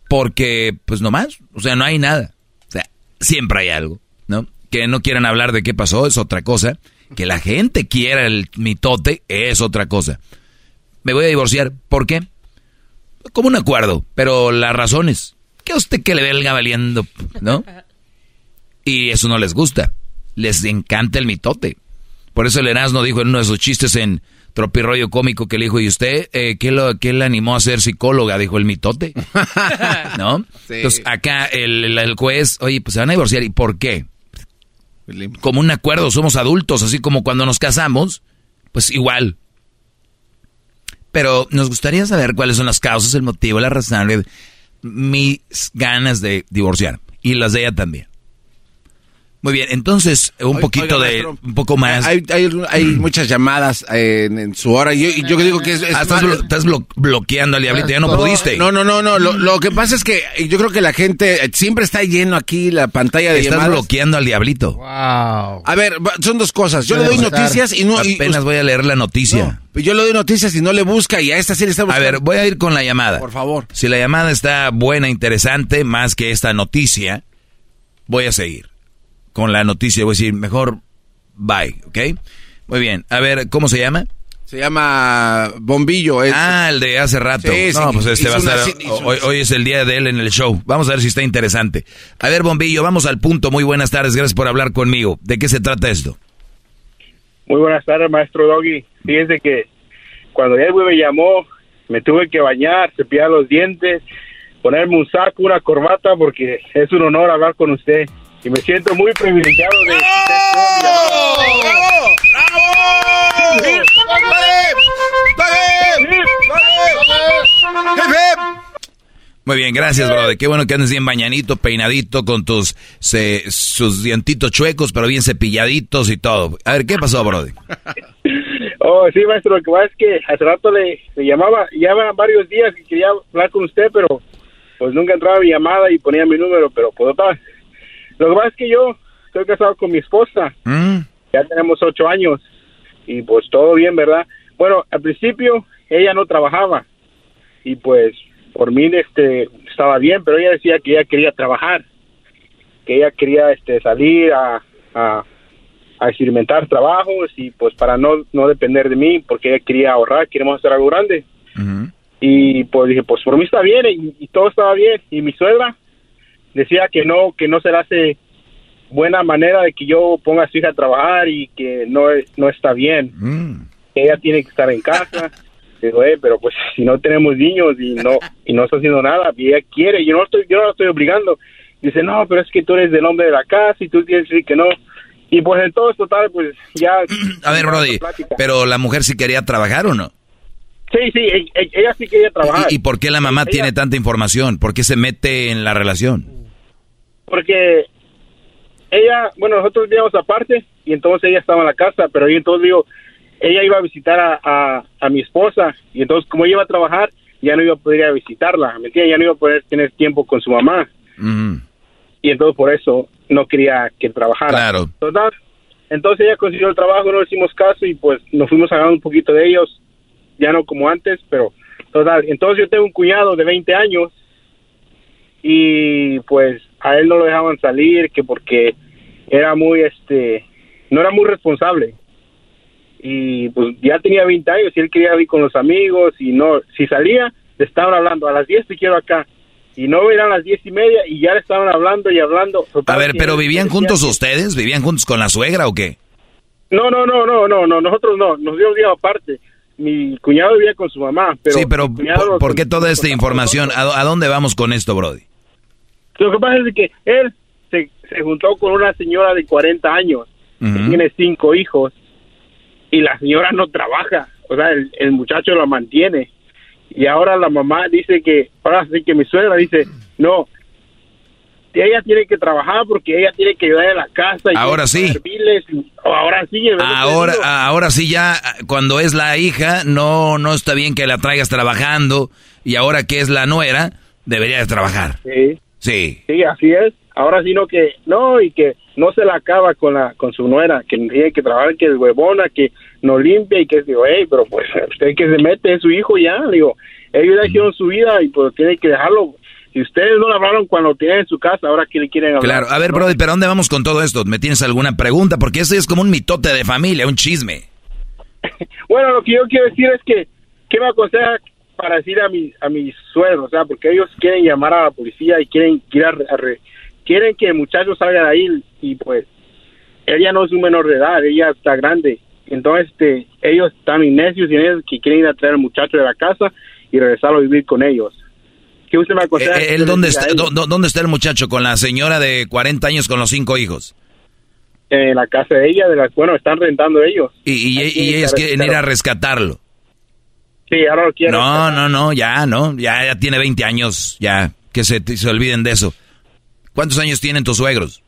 porque, pues nomás, o sea, no hay nada. O sea, siempre hay algo, ¿no? Que no quieran hablar de qué pasó es otra cosa. Que la gente quiera el mitote es otra cosa. Me voy a divorciar. ¿Por qué? Como un acuerdo, pero las razones. Que a usted que le venga valiendo, ¿no? Y eso no les gusta. Les encanta el mitote. Por eso el Erasmo dijo en uno de sus chistes en Tropirroyo Cómico que le dijo, ¿y usted eh, ¿qué, lo, qué le animó a ser psicóloga? Dijo el mitote. *laughs* ¿No? Sí. Entonces acá el, el- el juez, oye, pues se van a divorciar. ¿Y por qué? Como un acuerdo, somos adultos, así como cuando nos casamos, pues igual. Pero nos gustaría saber cuáles son las causas, el motivo, la razón, de mis ganas de divorciar. Y las de ella también. Muy bien, entonces, un Oiga, poquito de, maestro, un poco más. Hay, hay, hay muchas llamadas eh, en, en su hora. y Yo, yo digo que es. es Ah, estás, blo- estás blo- bloqueando al diablito, ya no, pudiste. No, no, no, no. Lo, lo que pasa es que yo creo que la gente eh, siempre está lleno aquí la pantalla de Estás llamadas. bloqueando al diablito. Wow. A ver, son dos cosas. Yo le doy noticias y no. y- Apenas voy a leer la noticia. no, yo le doy noticias y no le busca y a esta sí le está A buscando. ver, voy a ir con la llamada. Por favor. Si la llamada está buena, interesante, más que esta noticia, voy a seguir. Con la noticia voy a decir, mejor bye, ¿ok? Muy bien. A ver, ¿cómo se llama? Se llama Bombillo. es- Ah, el de hace rato. Sí, sí, no, pues este va a estar. Hoy, hoy es el día de él en el show. Vamos a ver si está interesante. A ver, Bombillo, vamos al punto. Muy buenas tardes. Gracias por hablar conmigo. ¿De qué se trata esto? Muy buenas tardes, maestro Doggy. Fíjese que cuando Edwin me llamó, me tuve que bañar, cepillar los dientes, ponerme un saco, una corbata, porque es un honor hablar con usted. Y me siento muy privilegiado de sea mi llamado. Muy bien, gracias, brother. Qué bueno que andes bien bañanito, peinadito, con tus se- sus dientitos chuecos, pero bien cepilladitos y todo. A ver, ¿qué pasó, brother? *laughs* Oh, sí, maestro, lo que pasa es que hace rato le, le llamaba, ya varios días que quería hablar con usted, pero pues nunca entraba mi llamada y ponía mi número, pero pues otra Lo que pasa es que yo estoy casado con mi esposa, ¿Mm? ya tenemos ocho años y pues todo bien, ¿verdad? Bueno, al principio ella no trabajaba y pues por mí este estaba bien, pero ella decía que ella quería trabajar, que ella quería este salir a, a, a experimentar trabajos y pues para no, no depender de mí, porque ella quería ahorrar, queremos hacer algo grande. Y pues dije, pues por mí está bien y, y todo estaba bien. Y mi suegra decía que no, que no se le hace buena manera de que yo ponga a su hija a trabajar y que no, no está bien. Que ella tiene que estar en casa. *laughs* Digo, eh, pero pues si no tenemos niños y no y no está haciendo nada, y ella quiere, yo no estoy, yo no la estoy obligando. Dice, no, pero es que tú eres el hombre de la casa y tú tienes que decir que no. Y pues entonces, total, pues ya... *clears throat* A ver, Brody, pero la mujer sí quería trabajar o no? Sí, sí, e- e- ella sí quería trabajar. ¿Y, y por qué la mamá Ella- tiene tanta información? ¿Por qué se mete en la relación? Porque ella, bueno, nosotros vivíamos aparte y entonces ella estaba en la casa, pero yo entonces digo, ella iba a visitar a, a, a mi esposa y entonces como ella iba a trabajar, ya no iba a poder ir a visitarla, ¿me entiendes? Ya no iba a poder tener tiempo con su mamá y entonces por eso no quería que trabajara. Claro. Total, entonces ella consiguió el trabajo, no le hicimos caso y pues nos fuimos agarrando un poquito de ellos, ya no como antes, pero total. Entonces yo tengo un cuñado de 20 años y pues a él no lo dejaban salir que porque era muy, este, no era muy responsable. Y pues ya tenía 20 años y él quería ir con los amigos y no, si salía, le estaban hablando, a las 10 te quiero acá. Y no eran las diez y media y ya le estaban hablando y hablando. A ver, pero ¿vivían juntos ustedes? ¿Vivían juntos con la suegra o qué? No, no, no, no, no, no, nosotros no, nos dio día aparte. Mi cuñado vivía con su mamá, pero... sí, pero ¿por, qué toda esta información? ¿A, a dónde vamos con esto, Brody? Lo que pasa es que él se, se juntó con una señora de 40 años, que tiene cinco hijos, y la señora no trabaja, o sea, el, el muchacho la mantiene. Y ahora la mamá dice que, ahora sí que mi suegra dice, no, ella tiene que trabajar porque ella tiene que ayudar en la casa. Y Ahora sí. y- ahora sí. Ahora, ahora sí ya, cuando es la hija, no, no está bien que la traigas trabajando. Y ahora que es la nuera, debería de trabajar. Sí. Sí. Sí, así es. Ahora sí no que no y que no se la acaba con la con su nuera, que tiene que trabajar, que es huevona, que no limpia y que digo, hey, pero pues usted que se mete es su hijo ya, le digo, ellos ya hicieron su vida y pues tiene que dejarlo. Si ustedes no le hablaron cuando tienen en su casa, ahora que le quieren hablar. Claro. A ver, ¿no? Brody, ¿pero dónde vamos con todo esto? ¿Me tienes alguna pregunta? Porque eso es como un mitote de familia, un chisme. *laughs* Bueno, lo que yo quiero decir es que, ¿qué me aconseja para decir a mi, a mis suegros? O sea, porque ellos quieren llamar a la policía y quieren, quieren, a re- quieren que el muchacho salga de ahí y pues ella no es un menor de edad, ella está grande. Entonces, este, ellos están necios y ellos que quieren ir a traer al muchacho de la casa y regresarlo a vivir con ellos. ¿Qué usted me aconseja? Eh, que ¿Él dónde está, ellos? dónde el muchacho? ¿Con la señora de 40 años con los cinco hijos? En la casa de ella, de la, bueno, están rentando ellos. Y, y, y que quieren ir a rescatarlo. Sí, ahora lo quieren. No, no, no, ya, no, ya, ya tiene 20 años, ya, que se, se olviden de eso. ¿Cuántos años tienen tus suegros?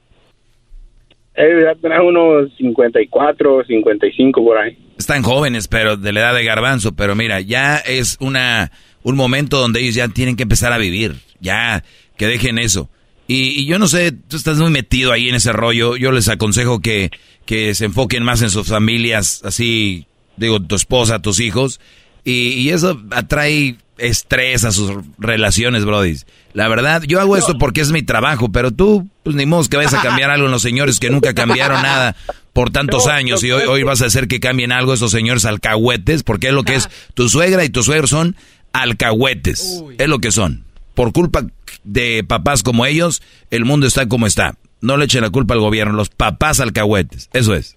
Ellos ya tienen unos 54, 55 por ahí. Están jóvenes, pero de la edad de garbanzo, pero mira, ya es una un momento donde ellos ya tienen que empezar a vivir, ya que dejen eso. Y, y yo no sé, tú estás muy metido ahí en ese rollo, yo les aconsejo que, que se enfoquen más en sus familias, así, digo, tu esposa, tus hijos, y, y eso atrae estrés a sus relaciones, Brody. La verdad, yo hago esto porque es mi trabajo, pero tú, pues ni modo que vayas a cambiar algo en los señores que nunca cambiaron nada por tantos años y hoy, hoy vas a hacer que cambien algo esos señores alcahuetes, porque es lo que es tu suegra y tu suegro son alcahuetes, es lo que son. Por culpa de papás como ellos, el mundo está como está. No le echen la culpa al gobierno, los papás alcahuetes, eso es.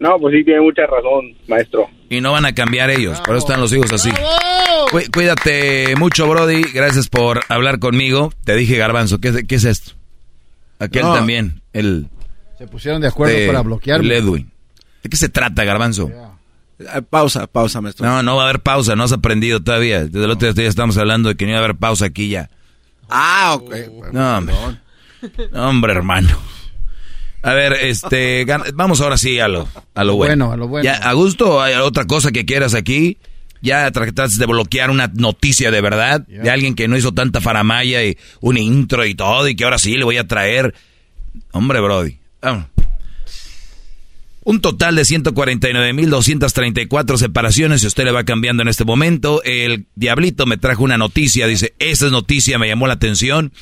No, pues sí, tiene mucha razón, maestro. Y no van a cambiar ellos, por eso están los hijos así. Cu- Cuídate mucho, Brody. Gracias por hablar conmigo. Te dije, Garbanzo, ¿qué, es- qué es esto? Aquel No. también, el... Se pusieron de acuerdo de- para bloquearme. Edwin. ¿De qué se trata, Garbanzo? Ah, Pausa, pausa, maestro. No, no va a haber pausa, no has aprendido todavía. Desde el otro día estamos hablando de que no iba a haber pausa aquí ya. Ah, ok. No, hombre. No, hombre, hermano. A ver, este, vamos ahora sí a lo, a lo bueno. Bueno, a lo bueno. Ya, a gusto, hay otra cosa que quieras aquí. Ya trataste de bloquear una noticia de verdad de alguien que no hizo tanta faramaya y un intro y todo y que ahora sí le voy a traer. Hombre, Brody. Vamos. Un total de 149.234 separaciones. Si usted le va cambiando en este momento, el Diablito me trajo una noticia. Dice, esta noticia me llamó la atención.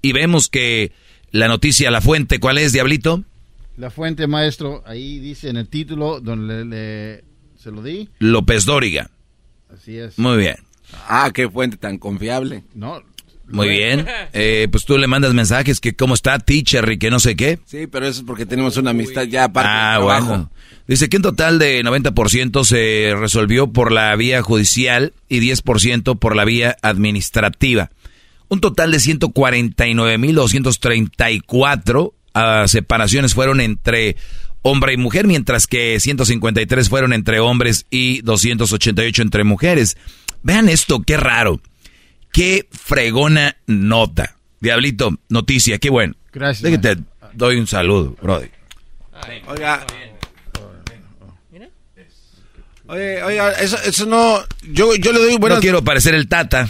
Y vemos que la noticia, la fuente, ¿cuál es, Diablito? La fuente, maestro, ahí dice en el título donde le, le- se lo di. López Dóriga. Así es. Muy bien. Ah, qué fuente tan confiable. No. Muy bien. *laughs* Eh, pues tú le mandas mensajes que cómo está teacher y que no sé qué. Sí, pero eso es porque tenemos una amistad ya aparte Ah, bueno. Dice que un total de 90% se resolvió por la vía judicial y 10% por la vía administrativa. Un total de 149.234 ah, separaciones fueron entre hombre y mujer, mientras que 153 fueron entre hombres y 288 entre mujeres. Vean esto, qué raro. Qué fregona nota. Diablito, noticia, qué bueno. Gracias. Déjate, doy un saludo, Brody. Oiga. Oye, oiga, eso, eso no. Yo, yo le doy buenas. No quiero parecer el tata,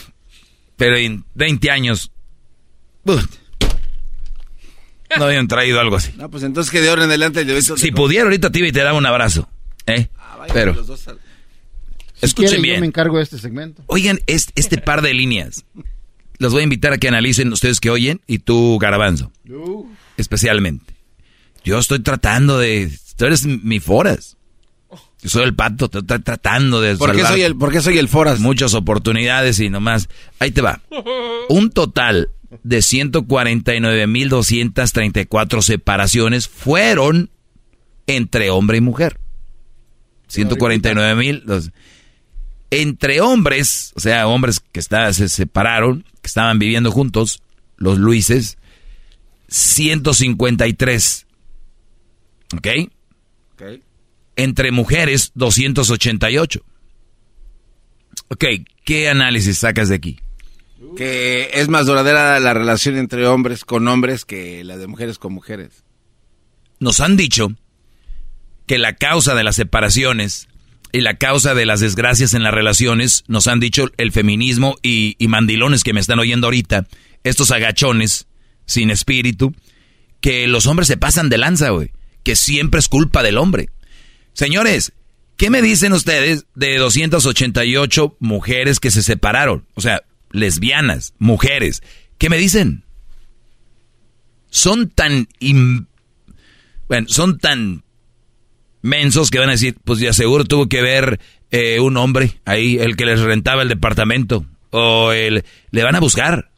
pero en 20 años. uf, no habían traído algo así. No, pues entonces que de ahora en adelante beso Si pudiera, ahorita te iba y te daba un abrazo. ¿eh? Pero, los dos al- Si escuchen quieren, bien. Yo me encargo de este segmento. Oigan, es- este par de líneas. Los voy a invitar a que analicen ustedes que oyen y tú, Garabanzo, especialmente. Yo estoy tratando de... Tú eres mi foras. Yo soy el pato, te estoy tratando de... ¿Por qué soy el- por qué soy el foras? Muchas oportunidades y nomás... Ahí te va. Un total de 149.234 separaciones fueron entre hombre y mujer. 149.000... los- Entre hombres, o sea, hombres que está- se separaron, que estaban viviendo juntos, los Luises, 153. ¿Ok? Entre mujeres, 288. Ok, ¿qué análisis sacas de aquí? Que es más duradera la relación entre hombres con hombres que la de mujeres con mujeres. Nos han dicho que la causa de las separaciones y la causa de las desgracias en las relaciones, nos han dicho el feminismo y, y mandilones que me están oyendo ahorita, estos agachones sin espíritu, que los hombres se pasan de lanza, güey, que siempre es culpa del hombre. Señores, ¿qué me dicen ustedes de 288 mujeres que se separaron? O sea, lesbianas, mujeres. ¿Qué me dicen? Son tan... bueno, son tan mensos que van a decir, pues ya seguro tuvo que ver eh, un hombre ahí, el que les rentaba el departamento. O el... Le van a buscar.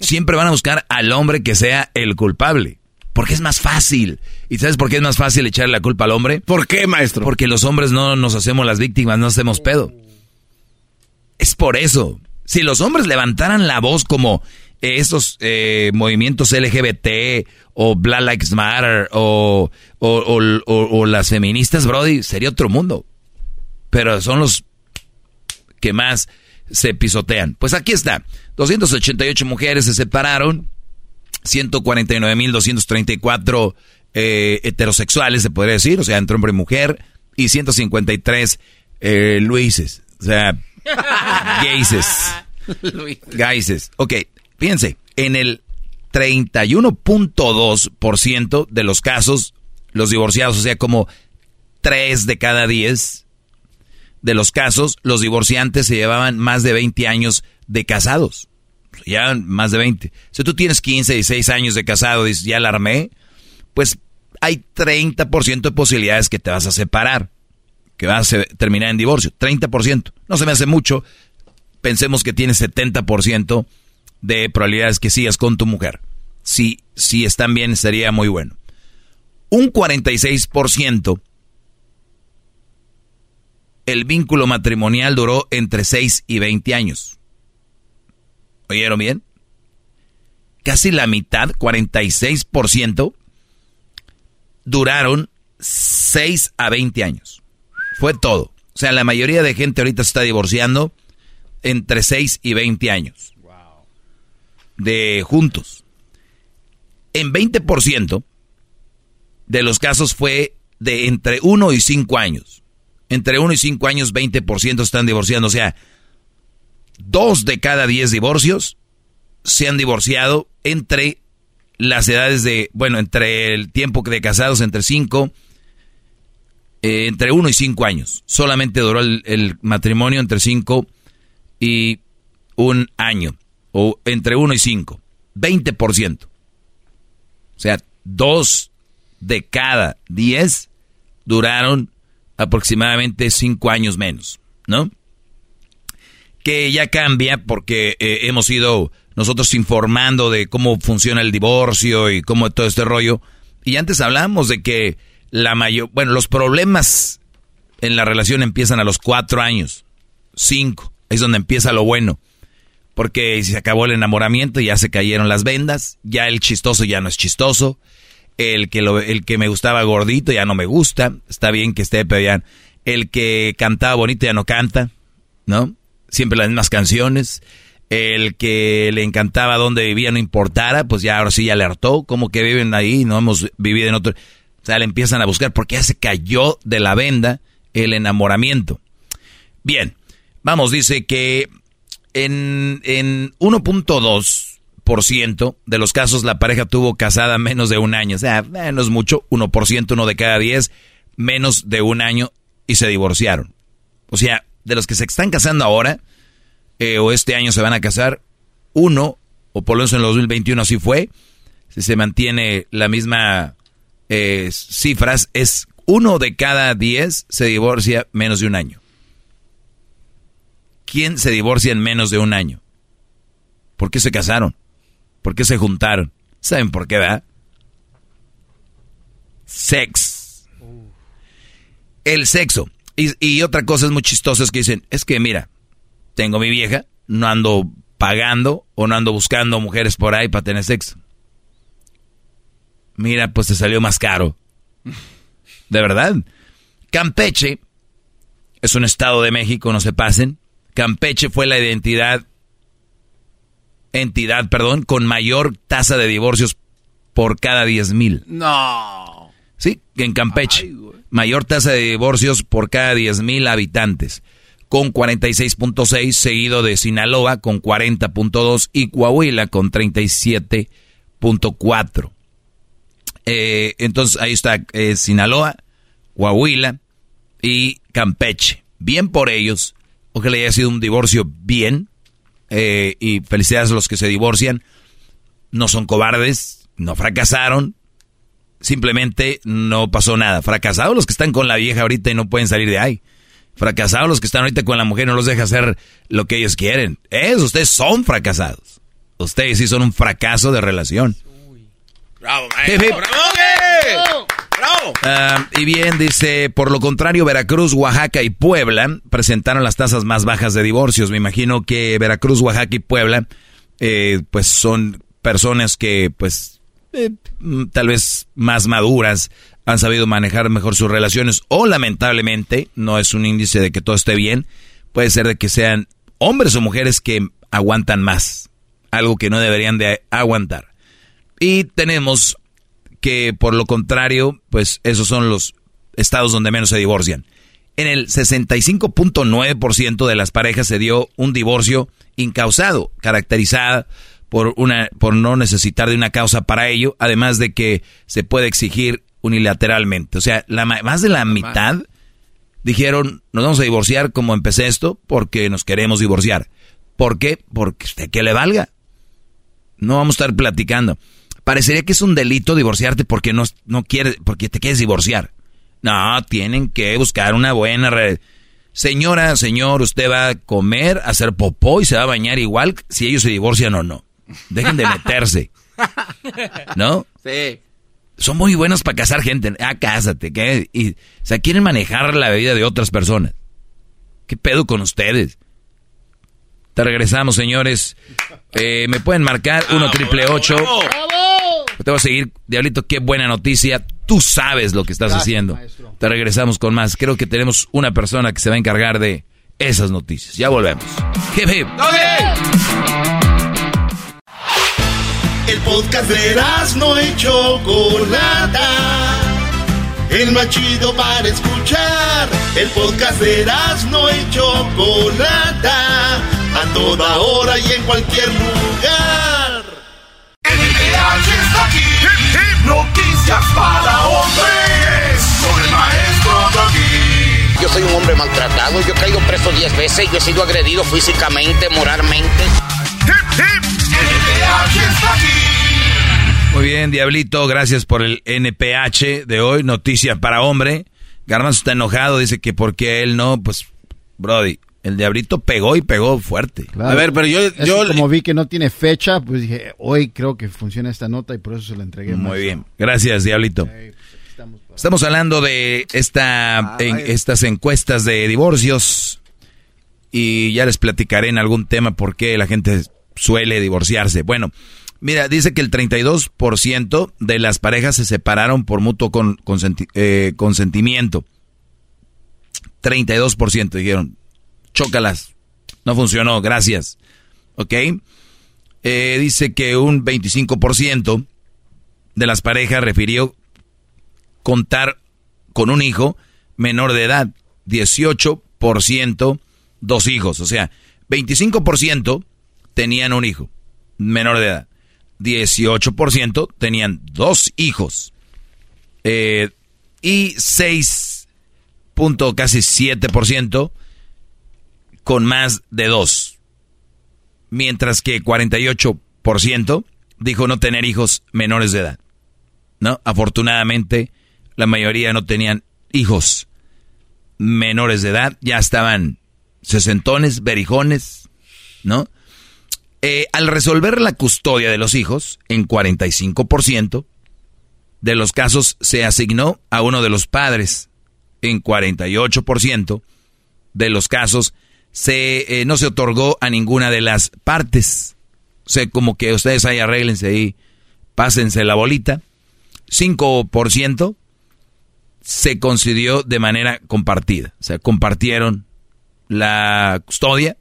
Siempre van a buscar al hombre que sea el culpable. Porque es más fácil. ¿Y sabes por qué es más fácil echarle la culpa al hombre? ¿Por qué, maestro? Porque los hombres no nos hacemos las víctimas, no hacemos pedo. Es por eso. Si los hombres levantaran la voz como eh, estos eh, movimientos LGBT o Black Lives Matter o, o, las feministas, Brody, sería otro mundo. Pero son los que más se pisotean. Pues aquí está. 288 mujeres se separaron. 149.234 eh, heterosexuales, se podría decir, o sea, entre hombre y mujer, y 153 eh, Luises, o sea, *laughs* gayses. Gayses. *laughs* Ok, fíjense, en el 31.2% de los casos, los divorciados, o sea, como 3 de cada 10 de los casos, los divorciantes se llevaban más de 20 años de casados. Ya más de 20. Si tú tienes 15, 16 años de casado y ya la armé, pues hay 30% de posibilidades que te vas a separar, que vas a terminar en divorcio. 30%. No se me hace mucho. Pensemos que tienes 70% de probabilidades que sigas con tu mujer. Si, si están bien, sería muy bueno. Un 46% el vínculo matrimonial duró entre 6 y 20 años. ¿Oyeron bien? Casi la mitad, 46%, duraron 6 a 20 años. Fue todo. O sea, la mayoría de gente ahorita se está divorciando entre 6 y 20 años. De juntos. En 20% de los casos fue de entre 1 y 5 años. Entre 1 y 5 años, 20% están divorciando. O sea, dos de cada 10 divorcios se han divorciado entre las edades de, bueno, entre el tiempo de casados, entre 5, entre 1 y 5 años. Solamente duró el, matrimonio entre 5 y un año. O entre 1 y 5. 20%. O sea, dos de cada 10 duraron aproximadamente 5 años menos, ¿no? que ya cambia porque eh, hemos ido nosotros informando de cómo funciona el divorcio y cómo todo este rollo. Y antes hablamos de que la mayor, bueno, los problemas en la relación empiezan a los cuatro años, cinco, es donde empieza lo bueno. Porque se acabó el enamoramiento, ya se cayeron las vendas, ya el chistoso ya no es chistoso, El que, lo, el que me gustaba gordito ya no me gusta. Está bien que esté, pero ya. El que cantaba bonito ya no canta, ¿no? Siempre las mismas canciones. El que le encantaba donde vivía no importara, pues ya ahora sí ya le hartó. Como que viven ahí, no hemos vivido en otro. Le empiezan a buscar porque ya se cayó de la venda el enamoramiento. Bien, vamos, dice que en, en 1.2% de los casos la pareja tuvo casada menos de un año. O sea, no es mucho, 1%, uno de cada 10, menos de un año y se divorciaron. O sea, de los que se están casando ahora, eh, o este año se van a casar, uno, o por lo menos en el 2021 así fue, si se mantiene la misma eh, cifras, es uno de cada diez se divorcia menos de un año. ¿Quién se divorcia en menos de un año? ¿Por qué se casaron? ¿Por qué se juntaron? ¿Saben por qué, va? Sex. El sexo. Y, y, otra cosa es muy chistosa es que dicen, es que mira, tengo mi vieja, no ando pagando o no ando buscando mujeres por ahí para tener sexo. Mira, pues te salió más caro. De verdad. Campeche es un estado de México, no se pasen. Campeche fue la identidad, entidad, perdón, con mayor tasa de divorcios por cada 10 mil. No. Sí, en Campeche. mayor tasa de divorcios por cada 10 mil habitantes. Con 46.6, seguido de Sinaloa con 40.2 y Coahuila con 37.4. Eh, entonces ahí está eh, Sinaloa, Coahuila y Campeche. Bien por ellos. Ojalá haya sido un divorcio bien. Eh, y felicidades a los que se divorcian. No son cobardes, no fracasaron. Simplemente no pasó nada. Fracasados los que están con la vieja ahorita y no pueden salir de ahí. Fracasados los que están ahorita con la mujer y no los deja hacer lo que ellos quieren. Es, ustedes son fracasados. Ustedes sí son un fracaso de relación. Bravo, Bravo. Bravo. Ah, y bien, dice, por lo contrario, Veracruz, Oaxaca y Puebla presentaron las tasas más bajas de divorcios. Me imagino que Veracruz, Oaxaca y Puebla, eh, pues son personas que, pues, eh, tal vez más maduras, han sabido manejar mejor sus relaciones o lamentablemente, no es un índice de que todo esté bien, puede ser de que sean hombres o mujeres que aguantan más, algo que no deberían de aguantar. Y tenemos que, por lo contrario, pues esos son los estados donde menos se divorcian. En el 65.9% de las parejas se dio un divorcio incausado, caracterizada por, una, por no necesitar de una causa para ello, además de que se puede exigir unilateralmente. O sea, la, más de la mitad dijeron, nos vamos a divorciar como empecé esto, porque nos queremos divorciar. ¿Por qué? Porque usted que le valga. No vamos a estar platicando parecería que es un delito divorciarte porque no, no quieres, porque te quieres divorciar. No, tienen que buscar una buena red. Señora, señor, usted va a comer, a hacer popó y se va a bañar igual si ellos se divorcian o no. Dejen de meterse. *laughs* ¿No? Sí. Son muy buenos para casar gente. Ah, cásate. ¿qué? Y, o sea, quieren manejar la vida de otras personas. ¿Qué pedo con ustedes? Te regresamos, señores. Eh, me pueden marcar 1 triple 8 te voy a seguir, Diablito, qué buena noticia. Tú sabes lo que estás haciendo. Te regresamos con más. Creo que tenemos una persona que se va a encargar de esas noticias. Ya volvemos. Hip, hip. El podcast de no hecho Chocolata. El más chido para escuchar. El podcast de no hecho Chocolata. A toda hora y en cualquier lugar. Noticias para hombres con el maestro Doggy. Yo soy un hombre maltratado, yo he caído preso 10 veces, yo he sido agredido físicamente, moralmente. Muy bien, Diablito, gracias por el NPH de hoy, noticias para hombre. Garbanzo está enojado, dice que porque él no, pues, Brody, el diablito pegó y pegó fuerte. A ver, pero yo, yo como vi que no tiene fecha, pues dije, hoy creo que funciona esta nota y por eso se la entregué. Muy bien, gracias diablito. Pues, estamos, hablando de esta, ah, en, estas encuestas de divorcios y ya les platicaré en algún tema por qué la gente suele divorciarse. Bueno, Mira, dice que el 32% de las parejas se separaron por mutuo con, eh, consentimiento. 32% dijeron, chócalas, no funcionó, gracias. ¿Ok? Eh, dice que un 25% de las parejas refirió contar con un hijo menor de edad, 18% dos hijos, o sea, 25% tenían un hijo menor de edad, 18% tenían dos hijos eh, y 6. casi 7% con más de dos, mientras que 48% dijo no tener hijos menores de edad. ¿No? Afortunadamente, la mayoría no tenían hijos menores de edad, ya estaban sesentones, berijones, ¿no? Eh, al resolver la custodia de los hijos, en 45% de los casos se asignó a uno de los padres, en 48% de los casos se, eh, no se otorgó a ninguna de las partes. O sea, como que ustedes ahí arréglense ahí, pásense la bolita. 5% se concedió de manera compartida. O sea, compartieron la custodia.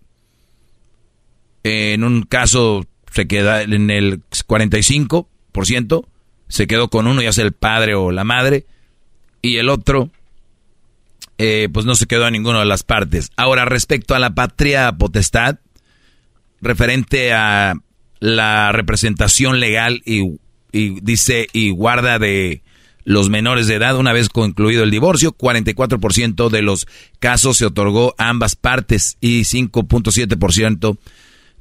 En un caso se queda en el 45%, se quedó con uno, ya sea el padre o la madre, y el otro, eh, pues no se quedó a ninguna de las partes. Ahora, respecto a la patria potestad, referente a la representación legal y, dice y guarda de los menores de edad una vez concluido el divorcio. 44% de los casos se otorgó a ambas partes y 5.7%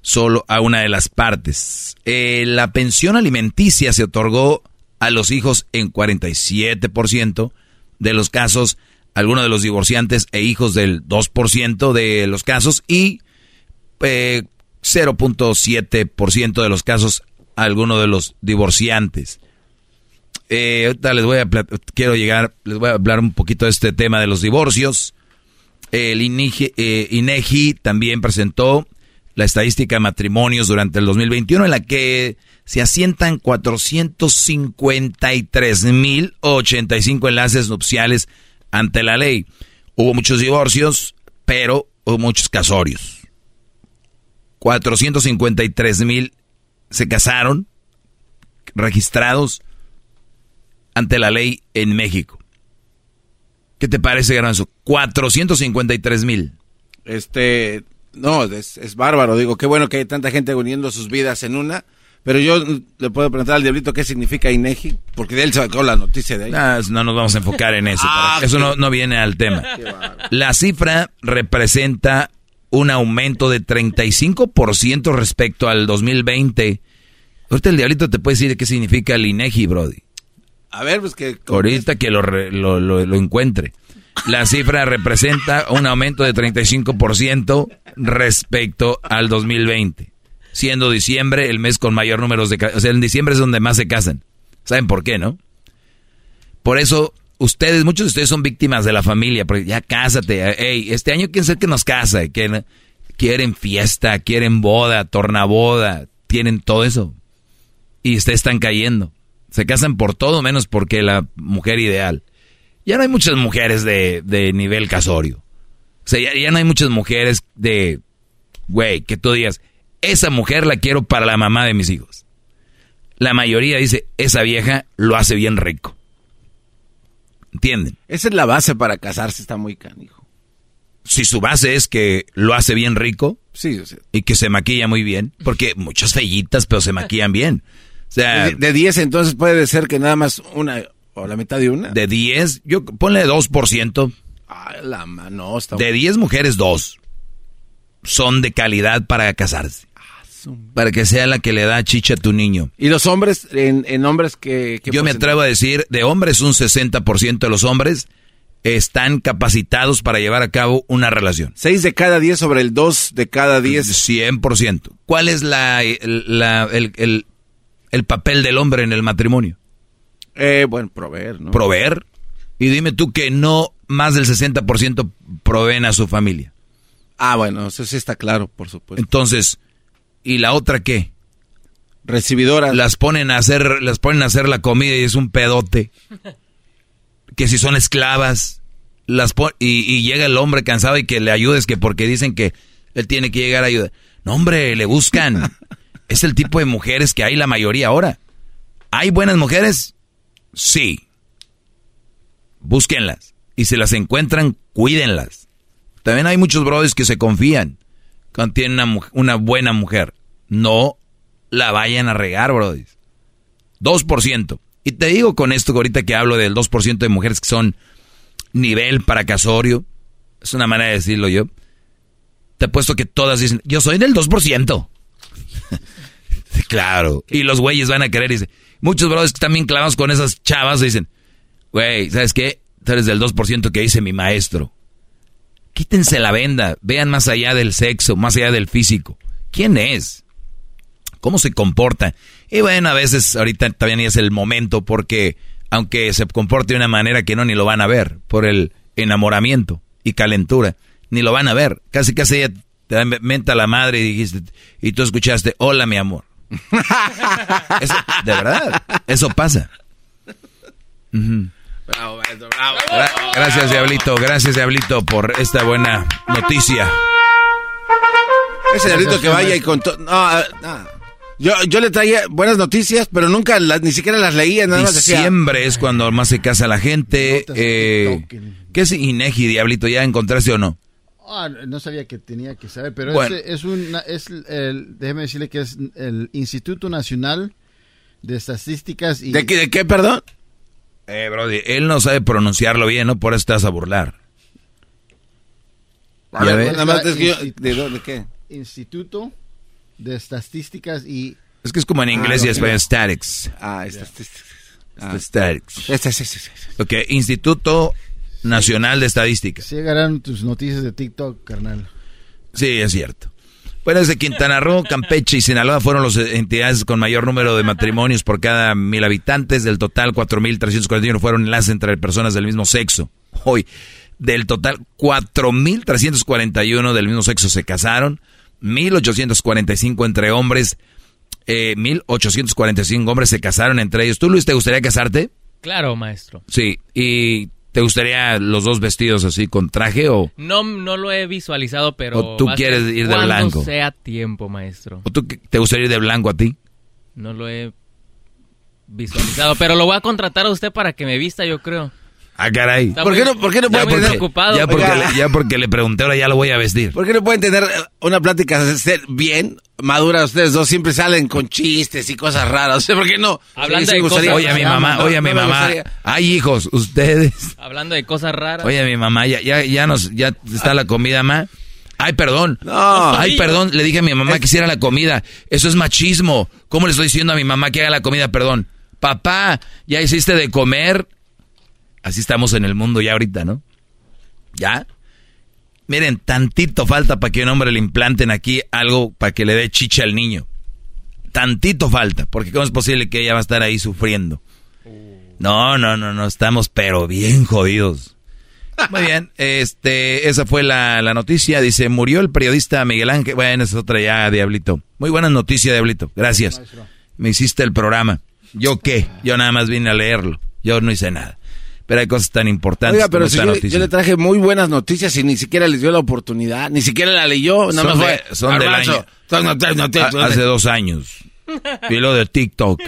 solo a una de las partes. Eh, la pensión alimenticia se otorgó a los hijos en 47% de los casos, algunos de los divorciantes e hijos del 2% de los casos y 0.7% eh, de los casos algunos de los divorciantes. Eh, ahorita les voy a quiero llegar, les voy a hablar un poquito de este tema de los divorcios. El INEGI, eh, también presentó la estadística de matrimonios durante el 2021 en la que se asientan 453.085 enlaces nupciales ante la ley. Hubo muchos divorcios, pero hubo muchos casorios. 453.000 se casaron registrados ante la ley en México. ¿Qué te parece, Garanzo? 453 mil. Este, no, es, bárbaro. Digo, qué bueno que hay tanta gente uniendo sus vidas en una. Pero yo le puedo preguntar al diablito qué significa INEGI, porque de él sacó la noticia de ahí. Ah, no nos vamos a enfocar en eso. Ah, eso no, no, viene al tema. La cifra representa un aumento de 35% respecto al 2020. Ahorita el diablito te puede decir qué significa el INEGI, Brody. A ver, pues que... Ahorita que lo, lo, lo, encuentre. La cifra representa un aumento de 35% respecto al 2020. Siendo diciembre el mes con mayor número de... O sea, en diciembre es donde más se casan. ¿Saben por qué, no? Por eso ustedes, muchos de ustedes son víctimas de la familia, porque ya cásate, hey, este año quién sabe que nos casa, que quieren fiesta, quieren boda, tornaboda, tienen todo eso. Y ustedes están cayendo. Se casan por todo menos porque la mujer ideal. Ya no hay muchas mujeres de, nivel casorio. O sea, ya, no hay muchas mujeres de, güey, que tú digas, esa mujer la quiero para la mamá de mis hijos. La mayoría dice, esa vieja lo hace bien rico. ¿Entienden? Esa es la base para casarse, está muy canijo. Si su base es que lo hace bien rico sí, y que se maquilla muy bien, porque muchas fellitas, pero se maquillan bien sea, de 10 entonces puede ser que nada más una o la mitad de una. De 10, yo ponle 2%. Ay, la mano, está De 10 mujeres, 2 son de calidad para casarse. Para que sea la que le da chicha a tu niño. ¿Y los hombres, en, hombres que, Yo me atrevo a decir, de hombres un 60% de los hombres están capacitados para llevar a cabo una relación. 6 de cada 10 sobre el 2 de cada 10. 100%. ¿Cuál es la, la el, el papel del hombre en el matrimonio? Eh, bueno, proveer, ¿no? Proveer. Y dime tú que no más del 60% proveen a su familia. Ah, bueno, eso sí está claro, por supuesto. Entonces, ¿y la otra qué? Recibidoras. Las ponen a hacer, las ponen a hacer la comida y es un pedote. Que si son esclavas, las y, y llega el hombre cansado y que le ayudes, que porque dicen que él tiene que llegar a ayudar. No, hombre, le buscan. *laughs* es el tipo de mujeres que hay la mayoría ahora. ¿Hay buenas mujeres? Sí. Búsquenlas. Y si las encuentran, cuídenlas. También hay muchos brothers que se confían cuando tienen una, una buena mujer. No la vayan a regar, brothers. 2%. Y te digo con esto ahorita que hablo del 2% de mujeres que son nivel para casorio. Es una manera de decirlo yo. Te apuesto que todas dicen, yo soy del 2%. *laughs* claro. Y los güeyes van a querer, dice. Muchos brothers que están bien clavados con esas chavas dicen, güey, ¿sabes qué? Tú eres del 2% que dice mi maestro. Quítense la venda, vean más allá del sexo, más allá del físico. ¿Quién es? ¿Cómo se comporta? Y bueno, a veces ahorita también es el momento porque aunque se comporte de una manera que no ni lo van a ver por el enamoramiento y calentura, ni lo van a ver. Casi casi ella te menta la madre y dijiste y tú escuchaste, "Hola, mi amor." *laughs* de verdad, eso pasa. bravo, bravo. gracias, Diablito. Gracias, Diablito, por esta buena noticia. Ese Diablito que vaya y con todo. No, no. Yo, yo le traía buenas noticias, pero nunca las, ni siquiera las leía. Nada Diciembre es cuando más se casa la gente. Eh, ¿Qué es Inegi, Diablito? ¿Ya encontraste o no? Ah, no sabía que tenía que saber, pero es, un, es el, déjeme decirle que es el Instituto Nacional de Estadísticas y... ¿De qué, de qué perdón? Eh, Brody, él no sabe pronunciarlo bien, ¿no? Por eso estás a burlar. ¿De qué? Instituto de estadísticas y... Es que es como en inglés y español, statics. Ah, statistics. Ah, statistics. Ok, Instituto Nacional de Estadística. Sí llegarán tus noticias de TikTok, carnal. Sí, es cierto. Bueno, desde Quintana Roo, Campeche y Sinaloa fueron las entidades con mayor número de matrimonios por cada mil habitantes. Del total, 4.341 fueron enlaces entre personas del mismo sexo. Hoy, del total, 4.341 del mismo sexo se casaron. 1845 entre hombres, eh, 1845 hombres se casaron entre ellos. ¿Tú, Luis, te gustaría casarte? Claro, maestro. Sí, ¿y te gustaría los dos vestidos así con traje o...? No, no lo he visualizado, pero... ¿O tú quieres ir de blanco? sea tiempo, maestro. ¿O tú te gustaría ir de blanco a ti? No lo he visualizado, pero lo voy a contratar a usted para que me vista, yo creo. Ah, caray. ¿Por qué, no, ¿Por qué no pueden tener... Ocupado. Ya, porque le, ya porque le pregunté, ahora ya lo voy a vestir. ¿Por qué no pueden tener una plática bien madura ustedes dos? Siempre salen con chistes y cosas raras. ¿por qué no? Hablando de cosas Oye, a mi mamá, oye, a mi mamá. Ay, hijos, ustedes. Hablando de cosas raras. Oye, mi mamá, ya, ya, ya, nos, ya está la comida, ma. Ay, perdón. No. Ay, perdón. Le dije a mi mamá que hiciera la comida. Eso es machismo. ¿Cómo le estoy diciendo a mi mamá que haga la comida? Perdón. Papá, ¿ya hiciste de comer? Así estamos en el mundo ya ahorita, ¿no? ¿Ya? Miren, tantito falta para que un hombre le implanten aquí algo para que le dé chicha al niño. Tantito falta, porque ¿cómo es posible que ella va a estar ahí sufriendo? No, no, no, no, estamos pero bien jodidos. Muy bien, este, esa fue la, noticia. Dice, murió el periodista Miguel Ángel. Bueno, es otra ya, Diablito. Muy buena noticia, Diablito. Gracias. Me hiciste el programa. ¿Yo qué? Yo nada más vine a leerlo. Yo no hice nada pero hay cosas tan importantes. Oiga, pero si yo, le traje muy buenas noticias y ni siquiera les dio la oportunidad, ni siquiera la leyó, no son, fue. son del año. hace dos años. *laughs* Lo de TikTok.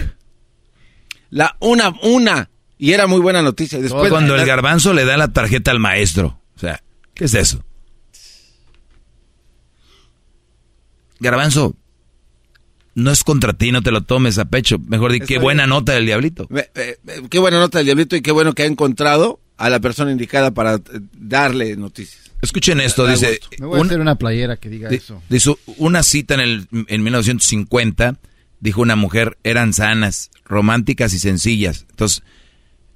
La una, una. Y era muy buena noticia. Después, cuando el garbanzo le da la tarjeta al maestro. O sea, ¿qué es eso? Garbanzo, no es contra ti, no te lo tomes a pecho. Mejor di, qué buena nota del diablito. qué buena nota del diablito y qué bueno que ha encontrado a la persona indicada para eh, darle noticias. Escuchen esto, dice... Me voy a hacer una playera que diga eso. Dice, una cita en, el, en 1950, dijo una mujer, eran sanas, románticas y sencillas. Entonces,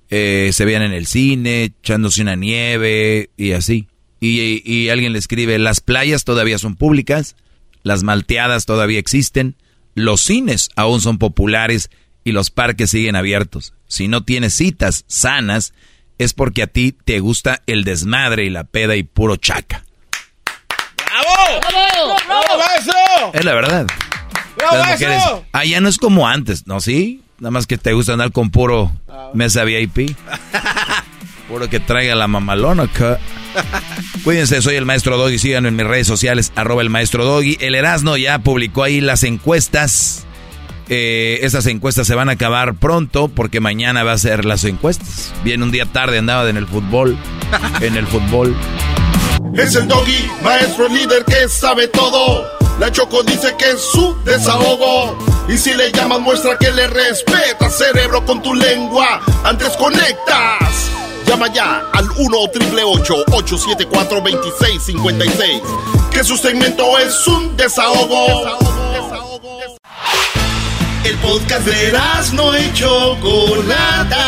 eh, se veían en el cine, echándose una nieve y así. Y, y alguien le escribe, las playas todavía son públicas, las malteadas todavía existen, los cines aún son populares y los parques siguen abiertos. Si no tienes citas sanas, es porque a ti te gusta el desmadre y la peda y puro chaca. ¡Bravo! ¡Bravo! ¡Bravo, maestro! Es la verdad. Las mujeres, allá no es como antes, ¿no? Sí, nada más que te gusta andar con puro mesa VIP. *laughs* Puro que traiga la mamalona acá. Cuídense, soy el maestro Doggy. Síganme en mis redes sociales, arroba el maestro Doggy. El Erasmo ya publicó ahí las encuestas. Eh, esas encuestas se van a acabar pronto porque mañana va a ser las encuestas. Viene un día tarde, andaba en el fútbol. *laughs* En el fútbol. Es el Doggy, maestro líder que sabe todo. La Choco dice que es su desahogo. Y si le llamas, muestra que le respeta, cerebro, con tu lengua. Antes conectas. Llama ya al 1-888-874-2656. Que su segmento es un desahogo. El podcast de no y Chocolata.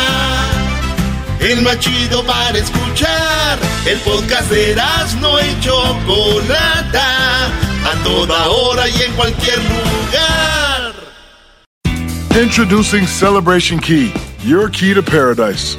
El más chido para escuchar. El podcast de no y Chocolata. A toda hora y en cualquier lugar. Introducing Celebration Key, your key to paradise.